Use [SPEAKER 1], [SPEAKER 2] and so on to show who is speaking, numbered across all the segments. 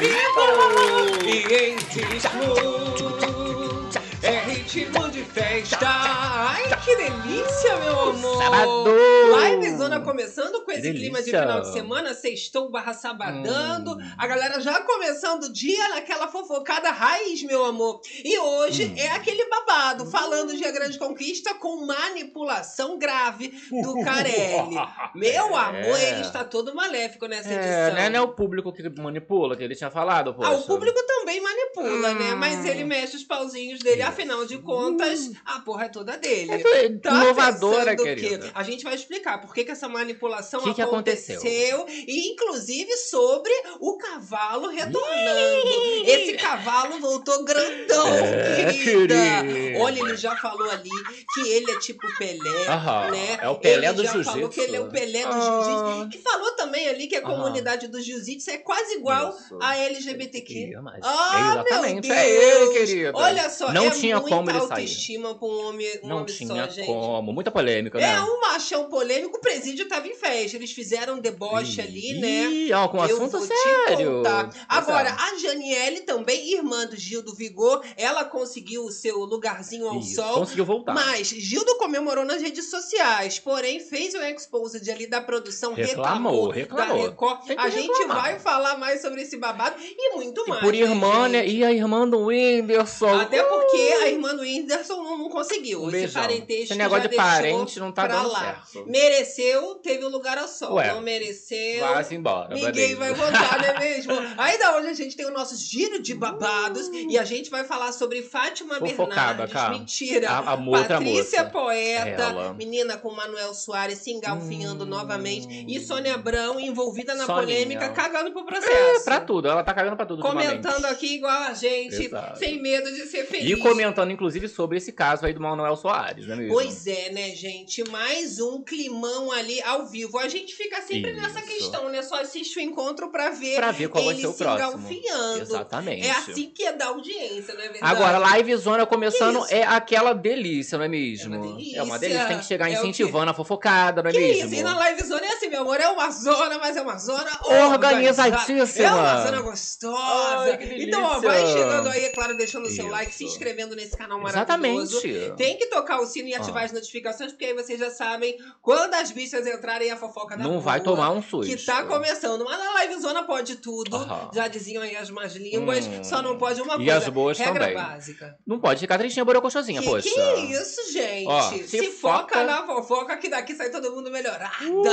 [SPEAKER 1] e em ritmo. É ritmo de festa. Delícia, meu amor.
[SPEAKER 2] Sábado!
[SPEAKER 1] Live Zona começando com esse
[SPEAKER 2] Que
[SPEAKER 1] clima de
[SPEAKER 2] delícia.
[SPEAKER 1] final de semana, sextou barra sabadando.
[SPEAKER 2] Hum.
[SPEAKER 1] A galera já começando o dia naquela fofocada raiz, meu amor. E hoje
[SPEAKER 2] Hum.
[SPEAKER 1] é aquele babado, falando de A Grande Conquista com manipulação grave do Carelli. Meu amor,
[SPEAKER 2] É.
[SPEAKER 1] ele está todo maléfico nessa edição.
[SPEAKER 2] É, né? Não é o público que manipula, que ele tinha falado, poxa.
[SPEAKER 1] Ah, o público também manipula, né?
[SPEAKER 2] Hum.
[SPEAKER 1] Mas ele mexe os pauzinhos dele,
[SPEAKER 2] Isso.
[SPEAKER 1] afinal de contas, a porra é toda dele.
[SPEAKER 2] É
[SPEAKER 1] Tá
[SPEAKER 2] inovadora, querida.
[SPEAKER 1] que a gente vai explicar por que, que essa manipulação
[SPEAKER 2] Que que
[SPEAKER 1] aconteceu.
[SPEAKER 2] aconteceu?
[SPEAKER 1] E inclusive sobre o cavalo retornando. Esse cavalo voltou grandão,
[SPEAKER 2] É,
[SPEAKER 1] querida.
[SPEAKER 2] querida.
[SPEAKER 1] Olha, ele já falou ali que ele é tipo Pelé,
[SPEAKER 2] Aham,
[SPEAKER 1] né?
[SPEAKER 2] é o Pelé
[SPEAKER 1] ele
[SPEAKER 2] do
[SPEAKER 1] já falou
[SPEAKER 2] jiu-jitsu.
[SPEAKER 1] que ele é o Pelé do
[SPEAKER 2] Ah.
[SPEAKER 1] jiu-jitsu. E falou também ali que a
[SPEAKER 2] Aham.
[SPEAKER 1] comunidade do jiu-jitsu é quase igual
[SPEAKER 2] Isso.
[SPEAKER 1] a LGBTQ. Ah,
[SPEAKER 2] Exatamente,
[SPEAKER 1] meu
[SPEAKER 2] é ele, querida.
[SPEAKER 1] Olha só,
[SPEAKER 2] Não
[SPEAKER 1] é
[SPEAKER 2] tinha
[SPEAKER 1] muita
[SPEAKER 2] como ele sair.
[SPEAKER 1] autoestima pra um homem, um
[SPEAKER 2] Não
[SPEAKER 1] homem
[SPEAKER 2] tinha
[SPEAKER 1] só, gente.
[SPEAKER 2] como. Muita polêmica, né?
[SPEAKER 1] É um machão polêmico, o presídio tava em festa. Eles fizeram um deboche ali, né?
[SPEAKER 2] Ih, ó, com assunto sério.
[SPEAKER 1] Agora,
[SPEAKER 2] é.
[SPEAKER 1] a Janiele também, irmã do Gil do Vigor, ela conseguiu o seu lugarzinho ao
[SPEAKER 2] Isso,
[SPEAKER 1] sol.
[SPEAKER 2] Conseguiu voltar.
[SPEAKER 1] Mas Gildo comemorou nas redes sociais, porém fez o exposed ali da produção,
[SPEAKER 2] Reclamou,
[SPEAKER 1] reclamou,
[SPEAKER 2] reclamou.
[SPEAKER 1] da Record. A gente
[SPEAKER 2] reclamar.
[SPEAKER 1] vai falar mais sobre esse babado e muito
[SPEAKER 2] E
[SPEAKER 1] mais.
[SPEAKER 2] por
[SPEAKER 1] né,
[SPEAKER 2] irmã,
[SPEAKER 1] gente?
[SPEAKER 2] E a irmã do Whindersson.
[SPEAKER 1] Até porque a irmã do Whindersson não, não conseguiu.
[SPEAKER 2] Um
[SPEAKER 1] Esse parentesco
[SPEAKER 2] Esse negócio
[SPEAKER 1] já
[SPEAKER 2] de parente não tá
[SPEAKER 1] pra
[SPEAKER 2] dando
[SPEAKER 1] lá.
[SPEAKER 2] certo.
[SPEAKER 1] Mereceu, teve o lugar ao sol.
[SPEAKER 2] Ué,
[SPEAKER 1] não mereceu.
[SPEAKER 2] Vai-se embora.
[SPEAKER 1] Ninguém vai votar, não é mesmo? Ainda hoje a gente tem o nosso giro de babados e a gente vai falar sobre Fátima
[SPEAKER 2] Fofocada,
[SPEAKER 1] Bernardes.
[SPEAKER 2] cara.
[SPEAKER 1] Mentira.
[SPEAKER 2] A, a
[SPEAKER 1] Patrícia
[SPEAKER 2] moça.
[SPEAKER 1] Poeta,
[SPEAKER 2] Ela.
[SPEAKER 1] menina com Manuel Soares se engalfinhando
[SPEAKER 2] Hum.
[SPEAKER 1] novamente. E Sônia Abrão envolvida na
[SPEAKER 2] Soninha.
[SPEAKER 1] polêmica, cagando pro processo.
[SPEAKER 2] É, pra tudo. Ela tá cagando pra tudo
[SPEAKER 1] Comentando
[SPEAKER 2] ultimamente.
[SPEAKER 1] Aqui igual a gente,
[SPEAKER 2] Exato.
[SPEAKER 1] sem medo de ser feliz.
[SPEAKER 2] E comentando, inclusive, sobre esse caso aí do Manuel Soares, não é mesmo?
[SPEAKER 1] Pois é, né, gente? Mais um climão ali ao vivo. A gente fica sempre nessa
[SPEAKER 2] Isso.
[SPEAKER 1] questão, né? Só assiste o encontro pra ver
[SPEAKER 2] Pra ver qual vai
[SPEAKER 1] ele
[SPEAKER 2] ser o
[SPEAKER 1] se
[SPEAKER 2] próximo.
[SPEAKER 1] engalfinhando.
[SPEAKER 2] Exatamente.
[SPEAKER 1] É assim que é da audiência, não é verdade?
[SPEAKER 2] Agora, live zona começando é aquela delícia, não é mesmo?
[SPEAKER 1] É uma delícia.
[SPEAKER 2] É uma delícia. Tem que chegar
[SPEAKER 1] É
[SPEAKER 2] incentivando a fofocada, não é
[SPEAKER 1] Que
[SPEAKER 2] mesmo?
[SPEAKER 1] isso? E na live zona é assim, meu amor. É uma zona, mas é uma zona
[SPEAKER 2] Organizadíssima.
[SPEAKER 1] É uma zona gostosa.
[SPEAKER 2] Ai,
[SPEAKER 1] então, ó, vai chegando aí, é claro, deixando o seu
[SPEAKER 2] Isso.
[SPEAKER 1] like, se inscrevendo nesse canal maravilhoso.
[SPEAKER 2] Exatamente.
[SPEAKER 1] Tem que tocar o sino e ativar as notificações, porque aí vocês já sabem quando as bichas entrarem a fofoca da
[SPEAKER 2] Não vai
[SPEAKER 1] rua,
[SPEAKER 2] tomar um susto.
[SPEAKER 1] Que tá começando. Mas na live zona pode tudo.
[SPEAKER 2] Aham.
[SPEAKER 1] Já diziam aí as más línguas.
[SPEAKER 2] Hum.
[SPEAKER 1] Só não pode uma
[SPEAKER 2] E
[SPEAKER 1] coisa.
[SPEAKER 2] as boas
[SPEAKER 1] regra
[SPEAKER 2] também.
[SPEAKER 1] básica.
[SPEAKER 2] Não pode ficar tristinha, borocochosinha,
[SPEAKER 1] Que,
[SPEAKER 2] poxa.
[SPEAKER 1] que isso, gente?
[SPEAKER 2] Ó,
[SPEAKER 1] se,
[SPEAKER 2] se
[SPEAKER 1] foca
[SPEAKER 2] foca-
[SPEAKER 1] na fofoca que daqui sai todo mundo melhorada.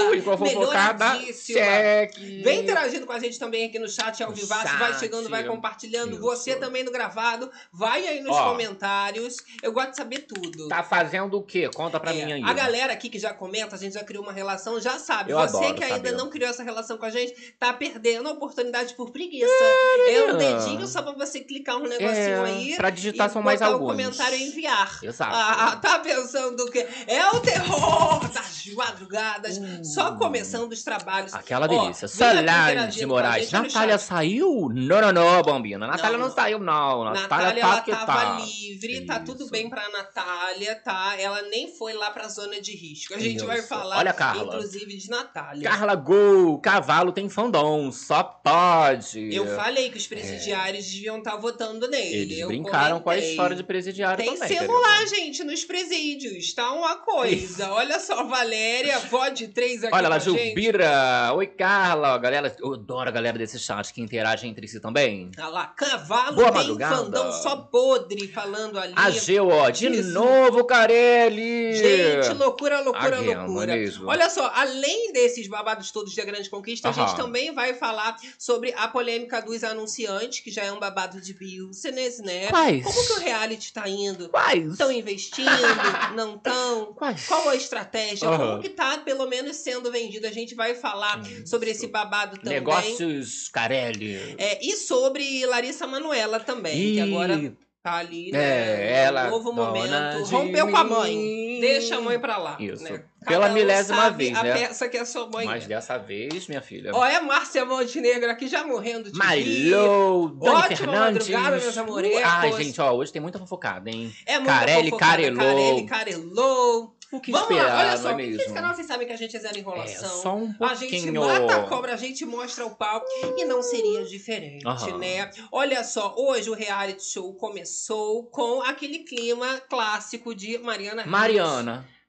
[SPEAKER 2] Ui, com a fofocada,
[SPEAKER 1] melhoradíssima.
[SPEAKER 2] cheque.
[SPEAKER 1] Vem interagindo com a gente também aqui no chat ao
[SPEAKER 2] No
[SPEAKER 1] vivaço, vai chegando, vai compartilhando.
[SPEAKER 2] Isso.
[SPEAKER 1] Você também no gravado, vai aí nos
[SPEAKER 2] Ó.
[SPEAKER 1] comentários. Eu gosto de saber tudo.
[SPEAKER 2] Tá fazendo o quê? Conta pra
[SPEAKER 1] É,
[SPEAKER 2] mim aí.
[SPEAKER 1] A galera aqui que já comenta, a gente já criou uma relação, já sabe.
[SPEAKER 2] Eu
[SPEAKER 1] Você que ainda
[SPEAKER 2] saber.
[SPEAKER 1] não criou essa relação com a gente, tá perdendo a oportunidade por preguiça. É um
[SPEAKER 2] menina.
[SPEAKER 1] dedinho só pra você clicar um negocinho
[SPEAKER 2] É,
[SPEAKER 1] aí.
[SPEAKER 2] pra digitar são mais alguns.
[SPEAKER 1] o comentário e enviar.
[SPEAKER 2] Exato.
[SPEAKER 1] Ah, tá pensando que é o terror das madrugadas,
[SPEAKER 2] Hum.
[SPEAKER 1] só começando os trabalhos.
[SPEAKER 2] Aquela
[SPEAKER 1] Ó,
[SPEAKER 2] delícia.
[SPEAKER 1] aqui
[SPEAKER 2] Solange
[SPEAKER 1] a
[SPEAKER 2] Moraes. Natália saiu? Não, não, não, bombina. Natália não,
[SPEAKER 1] não.
[SPEAKER 2] saiu, não. Natália,
[SPEAKER 1] Natália,
[SPEAKER 2] tá
[SPEAKER 1] ela
[SPEAKER 2] que
[SPEAKER 1] tava
[SPEAKER 2] tá.
[SPEAKER 1] livre, tá tudo
[SPEAKER 2] Isso.
[SPEAKER 1] bem pra Natália, tá? Ela nem foi lá pra zona de risco. A gente
[SPEAKER 2] Isso.
[SPEAKER 1] vai falar,
[SPEAKER 2] Olha, Carla.
[SPEAKER 1] inclusive, de Natália.
[SPEAKER 2] Carla Gol, cavalo tem fandom, só pode.
[SPEAKER 1] Eu falei que os presidiários deviam estar votando nele.
[SPEAKER 2] É. Eles
[SPEAKER 1] Eu
[SPEAKER 2] brincaram com a
[SPEAKER 1] comentei.
[SPEAKER 2] história de presidiário
[SPEAKER 1] Tem
[SPEAKER 2] também.
[SPEAKER 1] celular,
[SPEAKER 2] querida.
[SPEAKER 1] gente, nos presídios. Tá uma coisa. Olha só, Valéria, vó de três aqui
[SPEAKER 2] Olha lá,
[SPEAKER 1] com a gente.
[SPEAKER 2] Jubira. Oi, Carla. Galera, eu adoro a galera desse chat que interage entre si também.
[SPEAKER 1] Olha lá, cavalo
[SPEAKER 2] Boa
[SPEAKER 1] tem fandão só podre falando ali.
[SPEAKER 2] A Geo, ó, de
[SPEAKER 1] Jesus.
[SPEAKER 2] novo, Carelli.
[SPEAKER 1] Gente, loucura, loucura, loucura.
[SPEAKER 2] é mesmo?
[SPEAKER 1] Olha só, além desses babados todos da Grande Conquista, a
[SPEAKER 2] Aham.
[SPEAKER 1] gente também vai falar sobre a polêmica dos anunciantes, que já é um babado de business, né?
[SPEAKER 2] Quais?
[SPEAKER 1] Como que o reality tá indo?
[SPEAKER 2] Quais?
[SPEAKER 1] Estão investindo? não estão?
[SPEAKER 2] Quais?
[SPEAKER 1] Qual a estratégia?
[SPEAKER 2] Aham.
[SPEAKER 1] Como que tá, pelo menos, sendo vendido? A gente vai falar
[SPEAKER 2] Isso.
[SPEAKER 1] sobre esse babado também.
[SPEAKER 2] Negócios Carelli.
[SPEAKER 1] É, e sobre Larissa Manuela também, que agora tá ali, né?
[SPEAKER 2] É, ela,
[SPEAKER 1] um novo momento. Rompeu com a mãe. Deixa a mãe pra lá.
[SPEAKER 2] Isso.
[SPEAKER 1] Né?
[SPEAKER 2] Pela
[SPEAKER 1] um
[SPEAKER 2] milésima vez,
[SPEAKER 1] a
[SPEAKER 2] né?
[SPEAKER 1] peça que é sua mãe.
[SPEAKER 2] Mas
[SPEAKER 1] é.
[SPEAKER 2] dessa vez, minha filha.
[SPEAKER 1] Ó, é Márcia Montenegro aqui já morrendo de rir.
[SPEAKER 2] Malou, Dani
[SPEAKER 1] Ótima
[SPEAKER 2] Fernandes.
[SPEAKER 1] madrugada, meus amorecos.
[SPEAKER 2] Ai, gente, ó, hoje tem muita fofocada, hein?
[SPEAKER 1] É muito
[SPEAKER 2] Carelli
[SPEAKER 1] fofocada.
[SPEAKER 2] carelou.
[SPEAKER 1] Carelli carelou.
[SPEAKER 2] O que
[SPEAKER 1] Vamos
[SPEAKER 2] esperar,
[SPEAKER 1] lá, olha só.
[SPEAKER 2] é mesmo?
[SPEAKER 1] Esse canal vocês sabem que a gente é zero
[SPEAKER 2] É,
[SPEAKER 1] enrolação.
[SPEAKER 2] só um
[SPEAKER 1] A gente
[SPEAKER 2] pouquinho.
[SPEAKER 1] mata a cobra, a gente mostra o pau e não seria diferente,
[SPEAKER 2] Aham.
[SPEAKER 1] né? Olha só, hoje o reality show começou com aquele clima clássico de Mariana Rios.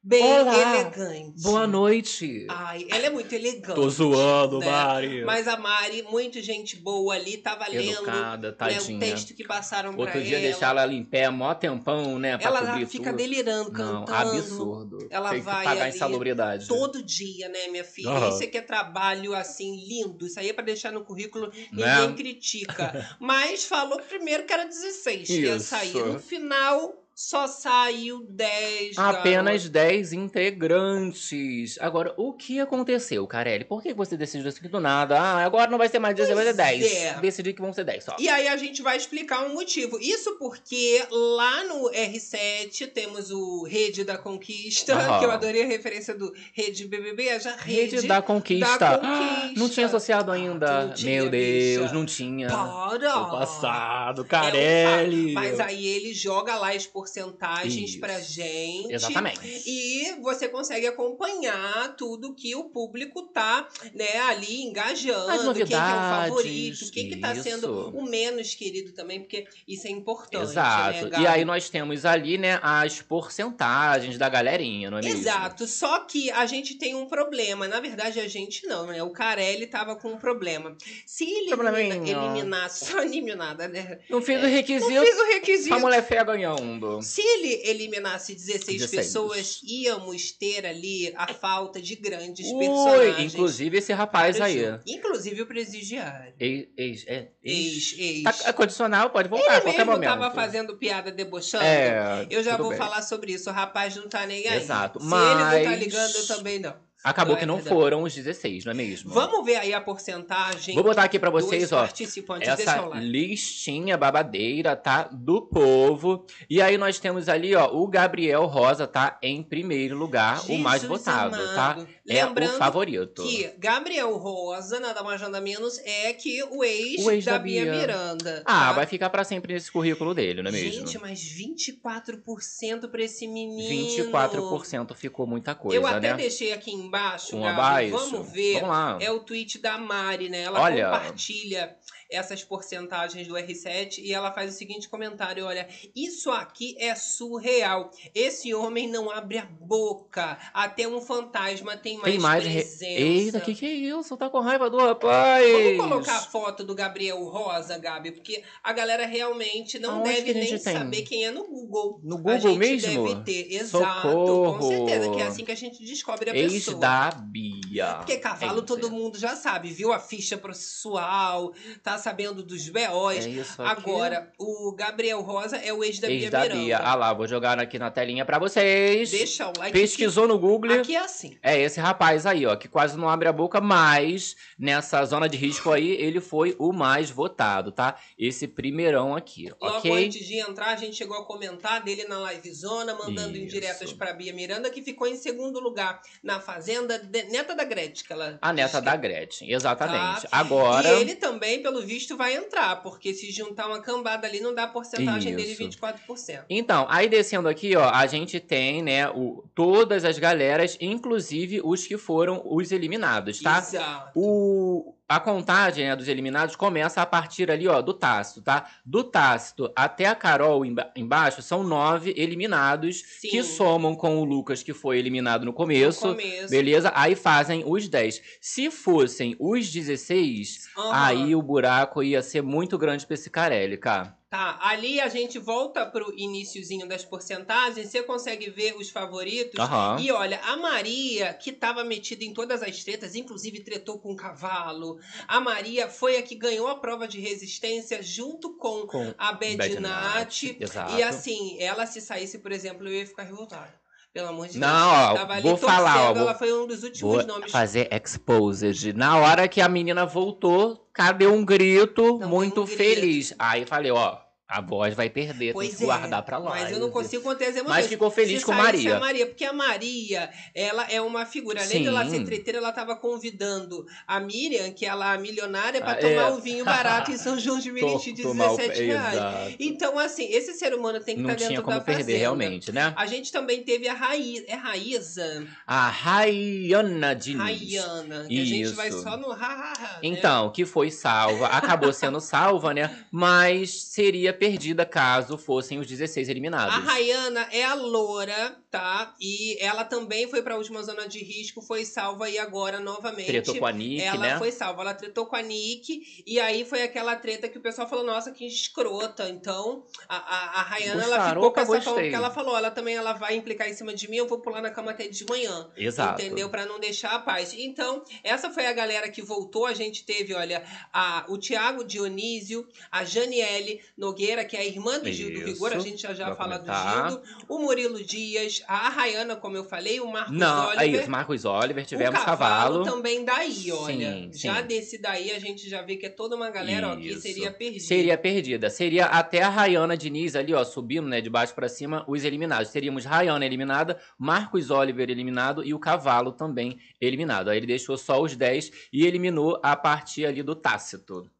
[SPEAKER 1] Bem
[SPEAKER 2] Olá.
[SPEAKER 1] elegante.
[SPEAKER 2] boa noite.
[SPEAKER 1] Ai, ela é muito elegante.
[SPEAKER 2] Tô zoando,
[SPEAKER 1] né?
[SPEAKER 2] Mari.
[SPEAKER 1] Mas a Mari, muito gente boa ali, tava lendo
[SPEAKER 2] Educada,
[SPEAKER 1] né,
[SPEAKER 2] tadinha.
[SPEAKER 1] o texto que passaram pra
[SPEAKER 2] Outro dia
[SPEAKER 1] ela.
[SPEAKER 2] deixar ela ali em pé, mó tempão, né? Pra
[SPEAKER 1] ela
[SPEAKER 2] cobrir
[SPEAKER 1] fica
[SPEAKER 2] tudo.
[SPEAKER 1] delirando,
[SPEAKER 2] Não,
[SPEAKER 1] cantando.
[SPEAKER 2] absurdo.
[SPEAKER 1] Ela
[SPEAKER 2] Tem que
[SPEAKER 1] vai
[SPEAKER 2] pagar
[SPEAKER 1] ali
[SPEAKER 2] insalubridade.
[SPEAKER 1] Todo dia, né, minha filha?
[SPEAKER 2] Aham.
[SPEAKER 1] Isso aqui é trabalho, assim, lindo. Isso aí é pra deixar no currículo,
[SPEAKER 2] Né?
[SPEAKER 1] ninguém critica. Mas falou primeiro que era 16 que ia
[SPEAKER 2] Isso.
[SPEAKER 1] sair. No final, só saiu 10.
[SPEAKER 2] Apenas 10 integrantes. Agora, o que aconteceu, Carelli? Por que você decidiu aqui do nada? Ah, agora não vai ser mais 10, vai ser
[SPEAKER 1] Pois
[SPEAKER 2] 10.
[SPEAKER 1] é.
[SPEAKER 2] Decidi que vão ser 10 só.
[SPEAKER 1] E aí a gente vai explicar um motivo. Isso porque lá no R7 temos o Rede da Conquista,
[SPEAKER 2] Aham.
[SPEAKER 1] que eu adorei a referência do Rede BBB, já Rede,
[SPEAKER 2] Rede da conquista.
[SPEAKER 1] da
[SPEAKER 2] Ah,
[SPEAKER 1] Conquista.
[SPEAKER 2] Não tinha associado ainda.
[SPEAKER 1] tinha,
[SPEAKER 2] Meu Deus,
[SPEAKER 1] bicha.
[SPEAKER 2] não tinha.
[SPEAKER 1] Para!
[SPEAKER 2] O passado,
[SPEAKER 1] É um
[SPEAKER 2] Carelli.
[SPEAKER 1] Mas aí ele joga lá as porcentagens
[SPEAKER 2] Isso.
[SPEAKER 1] pra gente.
[SPEAKER 2] Exatamente.
[SPEAKER 1] E você consegue acompanhar tudo que o público tá, né, ali engajando, quem que é o favorito, quem que tá sendo o menos querido também, porque isso é importante,
[SPEAKER 2] Exato.
[SPEAKER 1] né,
[SPEAKER 2] e aí nós temos ali, né, as porcentagens da galerinha, não é mesmo?
[SPEAKER 1] Exato, só que a gente tem um problema. Na verdade, a gente não, né? O Carelli tava com um problema. Se ele elimina, eliminasse, só eliminada, né?
[SPEAKER 2] Não fiz o
[SPEAKER 1] Não
[SPEAKER 2] requisito,
[SPEAKER 1] fiz o requisito.
[SPEAKER 2] a mulher feia ganhando.
[SPEAKER 1] Se ele eliminasse 16,
[SPEAKER 2] 16.
[SPEAKER 1] pessoas, íamos ter ali a falta de grandes
[SPEAKER 2] Ui,
[SPEAKER 1] personagens.
[SPEAKER 2] inclusive esse rapaz aí.
[SPEAKER 1] Inclusive o presidiário.
[SPEAKER 2] Ex, ex, é, ex.
[SPEAKER 1] Ex.
[SPEAKER 2] Tá, é condicional, pode voltar a
[SPEAKER 1] ele
[SPEAKER 2] qualquer
[SPEAKER 1] mesmo
[SPEAKER 2] momento.
[SPEAKER 1] tava fazendo piada debochando.
[SPEAKER 2] É,
[SPEAKER 1] Eu já vou
[SPEAKER 2] bem.
[SPEAKER 1] falar sobre isso. O rapaz não tá nem aí.
[SPEAKER 2] Exato,
[SPEAKER 1] Se ele não tá
[SPEAKER 2] mas-
[SPEAKER 1] ligando, eu também não.
[SPEAKER 2] Acabou
[SPEAKER 1] é
[SPEAKER 2] que não
[SPEAKER 1] verdade.
[SPEAKER 2] foram os 16, não é mesmo?
[SPEAKER 1] Vamos ver aí a porcentagem
[SPEAKER 2] Vou botar aqui pra vocês, ó.
[SPEAKER 1] participantes.
[SPEAKER 2] Essa listinha babadeira, tá? Do povo. E aí nós temos ali, ó, o Gabriel Rosa, tá? Em primeiro lugar, o mais
[SPEAKER 1] Jesus
[SPEAKER 2] votado,
[SPEAKER 1] amado.
[SPEAKER 2] tá? É
[SPEAKER 1] Lembrando
[SPEAKER 2] o favorito.
[SPEAKER 1] que Gabriel Rosa, nada mais nada menos, é que o ex,
[SPEAKER 2] O ex
[SPEAKER 1] da,
[SPEAKER 2] da
[SPEAKER 1] Bia. Miranda.
[SPEAKER 2] Ah,
[SPEAKER 1] tá?
[SPEAKER 2] vai ficar pra sempre nesse currículo dele, não é mesmo?
[SPEAKER 1] Gente, mas 24% pra esse menino.
[SPEAKER 2] 24% ficou muita coisa,
[SPEAKER 1] Eu até
[SPEAKER 2] né?
[SPEAKER 1] deixei aqui embaixo,
[SPEAKER 2] Um
[SPEAKER 1] Gabi,
[SPEAKER 2] abaixo.
[SPEAKER 1] vamos ver.
[SPEAKER 2] Vamos.
[SPEAKER 1] É o tweet da Mari, né? Ela
[SPEAKER 2] Olha.
[SPEAKER 1] compartilha essas porcentagens do R7 e ela faz o seguinte comentário: olha, isso aqui é surreal. Esse homem não abre a boca. Até um fantasma tem mais,
[SPEAKER 2] Tem mais. re-
[SPEAKER 1] presença.
[SPEAKER 2] Eita, que que é isso? Tá com raiva do rapaz?
[SPEAKER 1] Vamos colocar a foto do Gabriel Rosa, Gabi, porque a galera realmente não
[SPEAKER 2] Aonde
[SPEAKER 1] deve
[SPEAKER 2] a
[SPEAKER 1] nem
[SPEAKER 2] tem?
[SPEAKER 1] saber quem é no Google.
[SPEAKER 2] No
[SPEAKER 1] a
[SPEAKER 2] Google
[SPEAKER 1] gente
[SPEAKER 2] mesmo?
[SPEAKER 1] deve ter, exato,
[SPEAKER 2] Socorro.
[SPEAKER 1] com certeza, que é assim que a gente descobre a
[SPEAKER 2] Ex
[SPEAKER 1] pessoa.
[SPEAKER 2] da Bia.
[SPEAKER 1] Porque cavalo
[SPEAKER 2] É
[SPEAKER 1] todo mundo já sabe, viu a ficha processual, tá sabendo dos BOs.
[SPEAKER 2] É isso aqui.
[SPEAKER 1] Agora, o Gabriel Rosa é o ex da
[SPEAKER 2] Ex
[SPEAKER 1] Bia
[SPEAKER 2] da
[SPEAKER 1] Miranda.
[SPEAKER 2] Bia. Ah lá, vou jogar aqui na telinha pra vocês.
[SPEAKER 1] Deixa o like.
[SPEAKER 2] Pesquisou no Google.
[SPEAKER 1] Aqui, é assim.
[SPEAKER 2] É esse rapaz aí, ó, que quase não abre a boca, mas nessa zona de risco aí, ele foi o mais votado, tá?Esse primeirão aqui,
[SPEAKER 1] Logo
[SPEAKER 2] ok?
[SPEAKER 1] antes de entrar, a gente chegou a comentar dele na livezona, mandando
[SPEAKER 2] Isso.
[SPEAKER 1] indiretas pra Bia Miranda, que ficou em segundo lugar na Fazenda, de- neta da Gretchen. que Ela
[SPEAKER 2] A neta
[SPEAKER 1] disse
[SPEAKER 2] da
[SPEAKER 1] que-
[SPEAKER 2] Gretchen, exatamente.
[SPEAKER 1] Tá.
[SPEAKER 2] Agora,
[SPEAKER 1] E ele também, pelo visto, vai entrar, porque se juntar uma cambada ali, não dá a porcentagem dele
[SPEAKER 2] Isso.
[SPEAKER 1] 24%.
[SPEAKER 2] Então, aí descendo aqui, ó, a gente tem, né, o, todas as galeras, inclusive os que foram os eliminados, tá?
[SPEAKER 1] Exato.
[SPEAKER 2] O, a contagem né, dos eliminados começa a partir ali, ó, do Tácito, tá? Do Tácito até a Carol emba- embaixo são nove eliminados
[SPEAKER 1] Sim.
[SPEAKER 2] que somam com o Lucas, que foi eliminado no começo.
[SPEAKER 1] No começo.
[SPEAKER 2] Beleza? Aí fazem os 10. Se fossem os 16,
[SPEAKER 1] Aham.
[SPEAKER 2] aí o buraco ia ser muito grande pra esse Carelli, cara.
[SPEAKER 1] Tá, ali a gente volta pro iniciozinho das porcentagens, você consegue ver os favoritos.
[SPEAKER 2] Aham.
[SPEAKER 1] E olha, a Maria, que estava metida em todas as tretas, inclusive tretou com o cavalo. A Maria foi a que ganhou a prova de resistência junto com
[SPEAKER 2] Com
[SPEAKER 1] a.
[SPEAKER 2] Night, Exato.
[SPEAKER 1] E assim, ela se saísse, por exemplo, eu ia ficar revoltada. Pelo amor de
[SPEAKER 2] Não,
[SPEAKER 1] Deus.
[SPEAKER 2] ó,
[SPEAKER 1] Tava ali
[SPEAKER 2] vou falar, ó, vou-
[SPEAKER 1] ela foi um dos últimos
[SPEAKER 2] Vou
[SPEAKER 1] nomes.
[SPEAKER 2] fazer exposed. Na hora que a menina voltou, cadê um grito
[SPEAKER 1] Não,
[SPEAKER 2] muito
[SPEAKER 1] tem um grito.
[SPEAKER 2] feliz? Aí falei, ó, A voz vai perder,
[SPEAKER 1] Pois
[SPEAKER 2] tem que
[SPEAKER 1] é,
[SPEAKER 2] guardar pra lá.
[SPEAKER 1] Mas eu não consigo conter as emoções.
[SPEAKER 2] Mas ficou feliz
[SPEAKER 1] Se
[SPEAKER 2] com Maria.
[SPEAKER 1] a Maria, porque a Maria, ela é uma figura. Além de ela
[SPEAKER 2] Sim.
[SPEAKER 1] ser treteira, ela tava convidando a Miriam, que ela é milionária, pra
[SPEAKER 2] Ah,
[SPEAKER 1] tomar
[SPEAKER 2] é.
[SPEAKER 1] um vinho barato em São João de Meriti de
[SPEAKER 2] Tomar o-
[SPEAKER 1] 17 reais.
[SPEAKER 2] Exato.
[SPEAKER 1] Então, assim, esse ser humano tem que
[SPEAKER 2] Não
[SPEAKER 1] estar
[SPEAKER 2] tinha
[SPEAKER 1] dentro
[SPEAKER 2] como
[SPEAKER 1] da
[SPEAKER 2] perder,
[SPEAKER 1] fazenda.
[SPEAKER 2] realmente, né?
[SPEAKER 1] A gente também teve a Raí... é Raíza,
[SPEAKER 2] A Rayana Diniz.
[SPEAKER 1] Rayana, que a gente vai só no ha, ha, ha, né?
[SPEAKER 2] Então, que foi salva, acabou sendo salva, né? Mas seria perdida caso fossem os 16 eliminados.
[SPEAKER 1] A Rayana é a loura, tá? E ela também foi pra última zona de risco, foi salva e agora novamente.
[SPEAKER 2] Tretou com a Nick,
[SPEAKER 1] ela
[SPEAKER 2] né?
[SPEAKER 1] foi salva, ela tretou com a Nick, e aí foi aquela treta que o pessoal falou, nossa, que escrota. Então, a, a, a Rayana, ela ficou com essa
[SPEAKER 2] gostei.
[SPEAKER 1] porque ela falou, ela também ela vai implicar em cima de mim, eu vou pular na cama até de manhã.
[SPEAKER 2] Exato.
[SPEAKER 1] Entendeu? Pra não deixar a paz. Então, essa foi a galera que voltou. A gente teve, olha, a, o Tiago Dionísio, a Janiele Nogueira, que é a irmã do Gil do
[SPEAKER 2] Isso.
[SPEAKER 1] Vigor. A gente já já fala do
[SPEAKER 2] comentar.
[SPEAKER 1] Gildo. O Murilo Dias, a Rayana, como eu falei, o Marcos
[SPEAKER 2] Não, é
[SPEAKER 1] Oliver.
[SPEAKER 2] isso, Marcos Oliver, tivemos
[SPEAKER 1] o
[SPEAKER 2] cavalo.
[SPEAKER 1] também daí, olha.
[SPEAKER 2] Sim,
[SPEAKER 1] Já
[SPEAKER 2] sim.
[SPEAKER 1] desse daí a gente já vê que é toda uma galera ó, que seria perdida.
[SPEAKER 2] Seria perdida. Seria até a Rayana Diniz ali, ó, subindo, né, de baixo pra cima, os eliminados. Teríamos Rayana eliminada, Marcos Oliver eliminado e o Cavalo também eliminado. Aí ele deixou só os 10 e eliminou a partir ali do Tácito.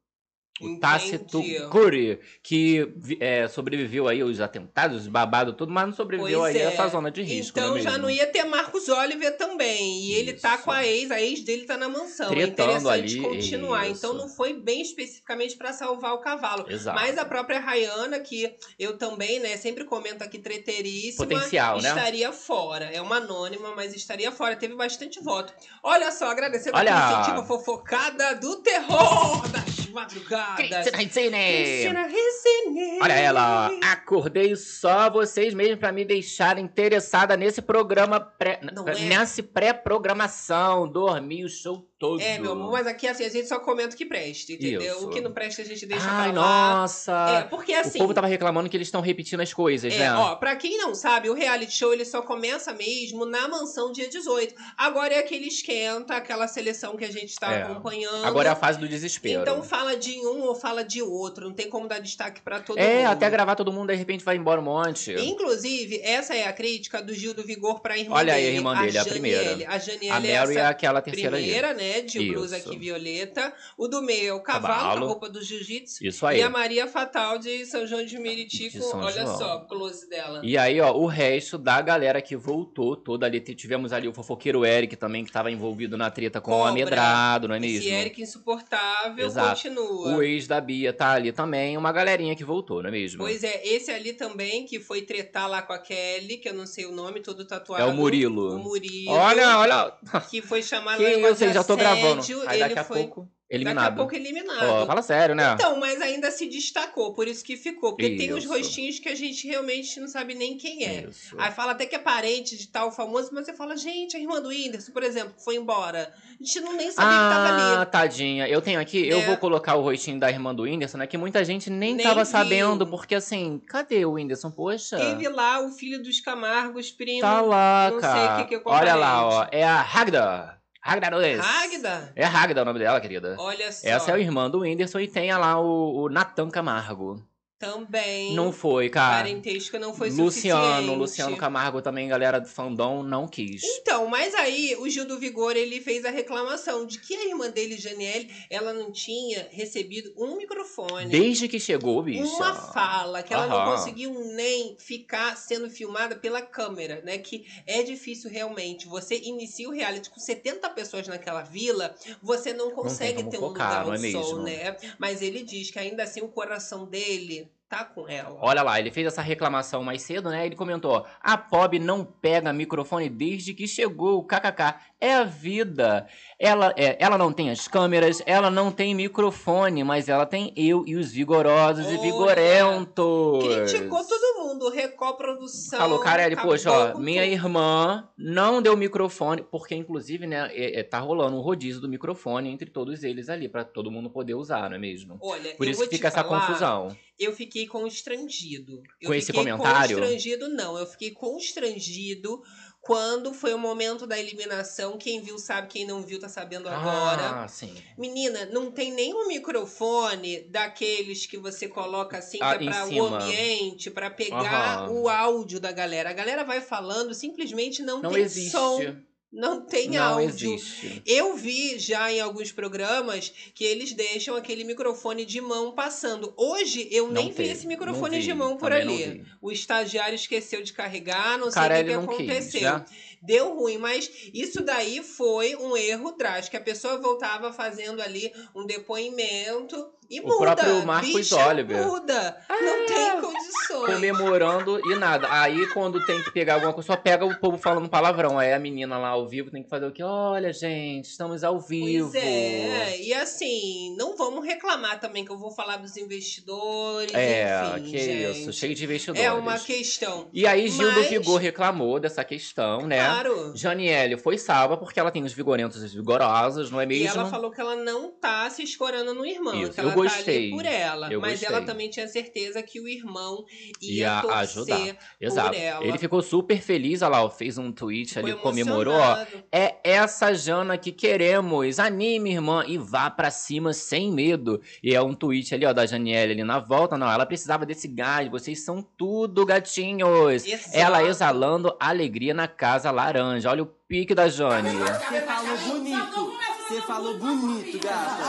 [SPEAKER 2] O
[SPEAKER 1] Entendi.
[SPEAKER 2] Tácito Curry, que é, sobreviveu aí aos atentados, os babados, tudo, mas não sobreviveu
[SPEAKER 1] Pois
[SPEAKER 2] aí
[SPEAKER 1] é.
[SPEAKER 2] a essa zona de risco,
[SPEAKER 1] Então
[SPEAKER 2] não é
[SPEAKER 1] já não ia ter Marcos Oliver também. E ele tá com a ex, a ex dele tá na mansão. é
[SPEAKER 2] Tretando
[SPEAKER 1] interessante
[SPEAKER 2] ali,
[SPEAKER 1] continuar.
[SPEAKER 2] isso.
[SPEAKER 1] Então não foi bem especificamente pra salvar o cavalo.
[SPEAKER 2] Exato.
[SPEAKER 1] Mas a própria Rayana, que eu também, né, sempre comento aqui treteiríssima,
[SPEAKER 2] Potencial, né?
[SPEAKER 1] estaria fora. É uma anônima, mas estaria fora. Teve bastante voto. Olha só, agradecendo
[SPEAKER 2] Olha!
[SPEAKER 1] o incentivo fofocada do terror das madrugadas.
[SPEAKER 2] Cristina Ricine!
[SPEAKER 1] Cristina Ricine.
[SPEAKER 2] Olha ela, acordei só vocês mesmo pra me deixar interessada nesse programa pré,
[SPEAKER 1] Não é?
[SPEAKER 2] nessa pré-programação, dormi o show todo.
[SPEAKER 1] É, meu amor, mas aqui assim, a gente só comenta o que presta, entendeu?
[SPEAKER 2] Isso.
[SPEAKER 1] O que não presta a gente deixa
[SPEAKER 2] Ai,
[SPEAKER 1] pra lá.
[SPEAKER 2] nossa.
[SPEAKER 1] É, porque assim.
[SPEAKER 2] o povo tava reclamando que eles estão repetindo as coisas,
[SPEAKER 1] É,
[SPEAKER 2] né?
[SPEAKER 1] ó, pra quem não sabe, o reality show ele só começa mesmo na mansão dia 18. Agora é aquele esquenta, aquela seleção que a gente tá
[SPEAKER 2] É.
[SPEAKER 1] acompanhando.
[SPEAKER 2] Agora é a fase do desespero.
[SPEAKER 1] Então fala de um ou fala de outro, não tem como dar destaque pra todo
[SPEAKER 2] é,
[SPEAKER 1] mundo.
[SPEAKER 2] até gravar todo mundo, de repente vai embora um monte.
[SPEAKER 1] Inclusive, essa é a crítica do Gil do Vigor pra irmã
[SPEAKER 2] Olha aí
[SPEAKER 1] dele.
[SPEAKER 2] a irmã dele, a
[SPEAKER 1] Janiele.
[SPEAKER 2] primeira.
[SPEAKER 1] A Janiele
[SPEAKER 2] a
[SPEAKER 1] é
[SPEAKER 2] Mary é aquela terceira aí.
[SPEAKER 1] primeira, né, de
[SPEAKER 2] Isso.
[SPEAKER 1] blusa aqui violeta. O do meio é o cavalo,
[SPEAKER 2] Cavalo.
[SPEAKER 1] a roupa do jiu-jitsu.
[SPEAKER 2] Isso aí.
[SPEAKER 1] E a Maria Fatal de São João de Meriti, com, olha
[SPEAKER 2] João.
[SPEAKER 1] só, close dela.
[SPEAKER 2] E aí, ó, o resto da galera que voltou toda ali. Tivemos ali o fofoqueiro Eric também, que tava envolvido na treta com o
[SPEAKER 1] Cobra.
[SPEAKER 2] Amedrado, não é mesmo?
[SPEAKER 1] Esse Eric insuportável
[SPEAKER 2] Exato.
[SPEAKER 1] continua.
[SPEAKER 2] O ex da Bia tá ali também, uma galerinha que voltou, não é mesmo?
[SPEAKER 1] Pois é, esse ali também, que foi tretar lá com a Kelly, que eu não sei o nome, todo tatuado.
[SPEAKER 2] é o Murilo.
[SPEAKER 1] O Murilo.
[SPEAKER 2] Olha, olha.
[SPEAKER 1] Que foi chamado
[SPEAKER 2] Que
[SPEAKER 1] lá
[SPEAKER 2] eu sei, já tô gravando. Aí
[SPEAKER 1] ele
[SPEAKER 2] daqui a
[SPEAKER 1] foi,
[SPEAKER 2] pouco, eliminado.
[SPEAKER 1] Daqui a pouco eliminado.
[SPEAKER 2] Ó, fala sério, né?
[SPEAKER 1] Então, mas ainda se destacou, por isso que ficou. Porque tem uns
[SPEAKER 2] Isso.
[SPEAKER 1] rostinhos que a gente realmente não sabe nem quem é.
[SPEAKER 2] Isso.
[SPEAKER 1] Aí fala até que é parente de tal famoso, mas você fala, gente, a irmã do Whindersson, por exemplo, foi embora. A gente não nem sabia que tava
[SPEAKER 2] Ah,
[SPEAKER 1] ali.
[SPEAKER 2] tadinha. Eu tenho aqui, eu
[SPEAKER 1] É.
[SPEAKER 2] vou colocar o rostinho da irmã do Whindersson, né? Que muita gente nem,
[SPEAKER 1] Nem
[SPEAKER 2] tava
[SPEAKER 1] viu.
[SPEAKER 2] sabendo, porque assim, cadê o Whindersson? Poxa.
[SPEAKER 1] Teve lá o filho dos Camargos, primo.
[SPEAKER 2] Tá lá,
[SPEAKER 1] não sei
[SPEAKER 2] cara.
[SPEAKER 1] o que que é
[SPEAKER 2] Olha lá, ó. É a Ragda. Ragda Nunes.
[SPEAKER 1] Ragda?
[SPEAKER 2] É Ragda o nome dela, querida.
[SPEAKER 1] Olha só.
[SPEAKER 2] Essa é a irmã do Whindersson e tem lá o, o Natan Camargo.
[SPEAKER 1] Também.
[SPEAKER 2] Não foi, cara.
[SPEAKER 1] Parentesco não foi
[SPEAKER 2] Luciano,
[SPEAKER 1] suficiente.
[SPEAKER 2] Luciano Camargo também, galera do fandom, não quis.
[SPEAKER 1] Então, mas aí o Gil do Vigor ele fez a reclamação de que a irmã dele, Janiele, ela não tinha recebido um microfone.
[SPEAKER 2] Desde que chegou, bicho.
[SPEAKER 1] Uma fala, que ela não
[SPEAKER 2] Aham.
[SPEAKER 1] conseguiu nem ficar sendo filmada pela câmera, né? Que é difícil realmente. Você inicia o reality com 70 pessoas naquela vila, você não consegue
[SPEAKER 2] como
[SPEAKER 1] ter um
[SPEAKER 2] focar,
[SPEAKER 1] lugar
[SPEAKER 2] não é
[SPEAKER 1] ao sol,
[SPEAKER 2] mesmo?
[SPEAKER 1] né? Mas ele diz que ainda assim o coração dele tá com ela.
[SPEAKER 2] Olha lá, ele fez essa reclamação mais cedo, né? Ele comentou: a Pob não pega microfone desde que chegou, kkk. É a vida. Ela, é, ela não tem as câmeras, ela não tem microfone, mas ela tem eu e os vigorosos e
[SPEAKER 1] Olha,
[SPEAKER 2] vigorentos.
[SPEAKER 1] Criticou todo mundo, Record Produção.
[SPEAKER 2] Falou, Carelli, poxa, ó, minha
[SPEAKER 1] tudo.
[SPEAKER 2] irmã não deu microfone, porque inclusive, né, é- é, tá rolando um rodízio do microfone entre todos eles ali, pra todo mundo poder usar, não é mesmo?
[SPEAKER 1] Olha,
[SPEAKER 2] Por isso que fica essa
[SPEAKER 1] falar,
[SPEAKER 2] confusão.
[SPEAKER 1] Eu fiquei constrangido. Eu
[SPEAKER 2] Com esse
[SPEAKER 1] fiquei
[SPEAKER 2] comentário?
[SPEAKER 1] Constrangido, não. Eu fiquei constrangido quando foi o momento da eliminação. Quem viu sabe, quem não viu tá sabendo agora.
[SPEAKER 2] Ah, sim.
[SPEAKER 1] Menina, não tem nenhum microfone daqueles que você coloca assim,
[SPEAKER 2] Ah,
[SPEAKER 1] que é pra o ambiente, pra pegar
[SPEAKER 2] Aham.
[SPEAKER 1] o áudio da galera. A galera vai falando, simplesmente não,
[SPEAKER 2] Não
[SPEAKER 1] tem
[SPEAKER 2] existe.
[SPEAKER 1] som, não tem
[SPEAKER 2] Não
[SPEAKER 1] áudio.
[SPEAKER 2] existe.
[SPEAKER 1] Eu vi já em alguns programas que eles deixam aquele microfone de mão passando. Hoje eu
[SPEAKER 2] Não
[SPEAKER 1] nem vi esse microfone
[SPEAKER 2] vi,
[SPEAKER 1] de mão por ali. O estagiário esqueceu de carregar, não sei o que, que
[SPEAKER 2] quis,
[SPEAKER 1] aconteceu.
[SPEAKER 2] né?
[SPEAKER 1] Deu ruim, mas isso daí foi um erro drástico. A pessoa voltava fazendo ali um depoimento e
[SPEAKER 2] O
[SPEAKER 1] muda.
[SPEAKER 2] próprio Marcos Oliver.
[SPEAKER 1] muda. Não tem condições.
[SPEAKER 2] Comemorando e nada. Aí quando tem que pegar alguma coisa, só pega o povo falando palavrão. Aí a menina lá ao vivo tem que fazer o quê? Olha, gente, estamos ao vivo.
[SPEAKER 1] Pois é, e assim, não vamos reclamar também que eu vou falar dos investidores,
[SPEAKER 2] É,
[SPEAKER 1] enfim,
[SPEAKER 2] que
[SPEAKER 1] gente.
[SPEAKER 2] isso, cheio de investidores.
[SPEAKER 1] É uma questão.
[SPEAKER 2] E aí Gil do
[SPEAKER 1] Mas-
[SPEAKER 2] Vigor reclamou dessa questão, né?
[SPEAKER 1] Claro.
[SPEAKER 2] Janiele foi salva porque ela tem os vigorentos e os vigorosos, não é
[SPEAKER 1] E
[SPEAKER 2] mesmo?
[SPEAKER 1] ela falou que ela não tá se escorando no irmão,
[SPEAKER 2] Isso,
[SPEAKER 1] que
[SPEAKER 2] eu
[SPEAKER 1] ela
[SPEAKER 2] gostei.
[SPEAKER 1] tá por ela.
[SPEAKER 2] Eu
[SPEAKER 1] mas
[SPEAKER 2] gostei.
[SPEAKER 1] ela também tinha certeza que o irmão ia,
[SPEAKER 2] Ia
[SPEAKER 1] torcer
[SPEAKER 2] ajudar. Exato.
[SPEAKER 1] por ela.
[SPEAKER 2] Ele ficou super feliz, olha lá, ó, fez um tweet
[SPEAKER 1] Ficou
[SPEAKER 2] ali, comemorou, ó. É essa Jana que queremos. Anime, irmã, e vá pra cima sem medo. E é um tweet ali, ó, da Janiele ali na volta. Não, ela precisava desse gás. Vocês são tudo gatinhos.
[SPEAKER 1] Exato.
[SPEAKER 2] Ela exalando alegria na casa laranja. Olha o pique da Jane.
[SPEAKER 3] Você falou bonito. Você falou bonito, gata.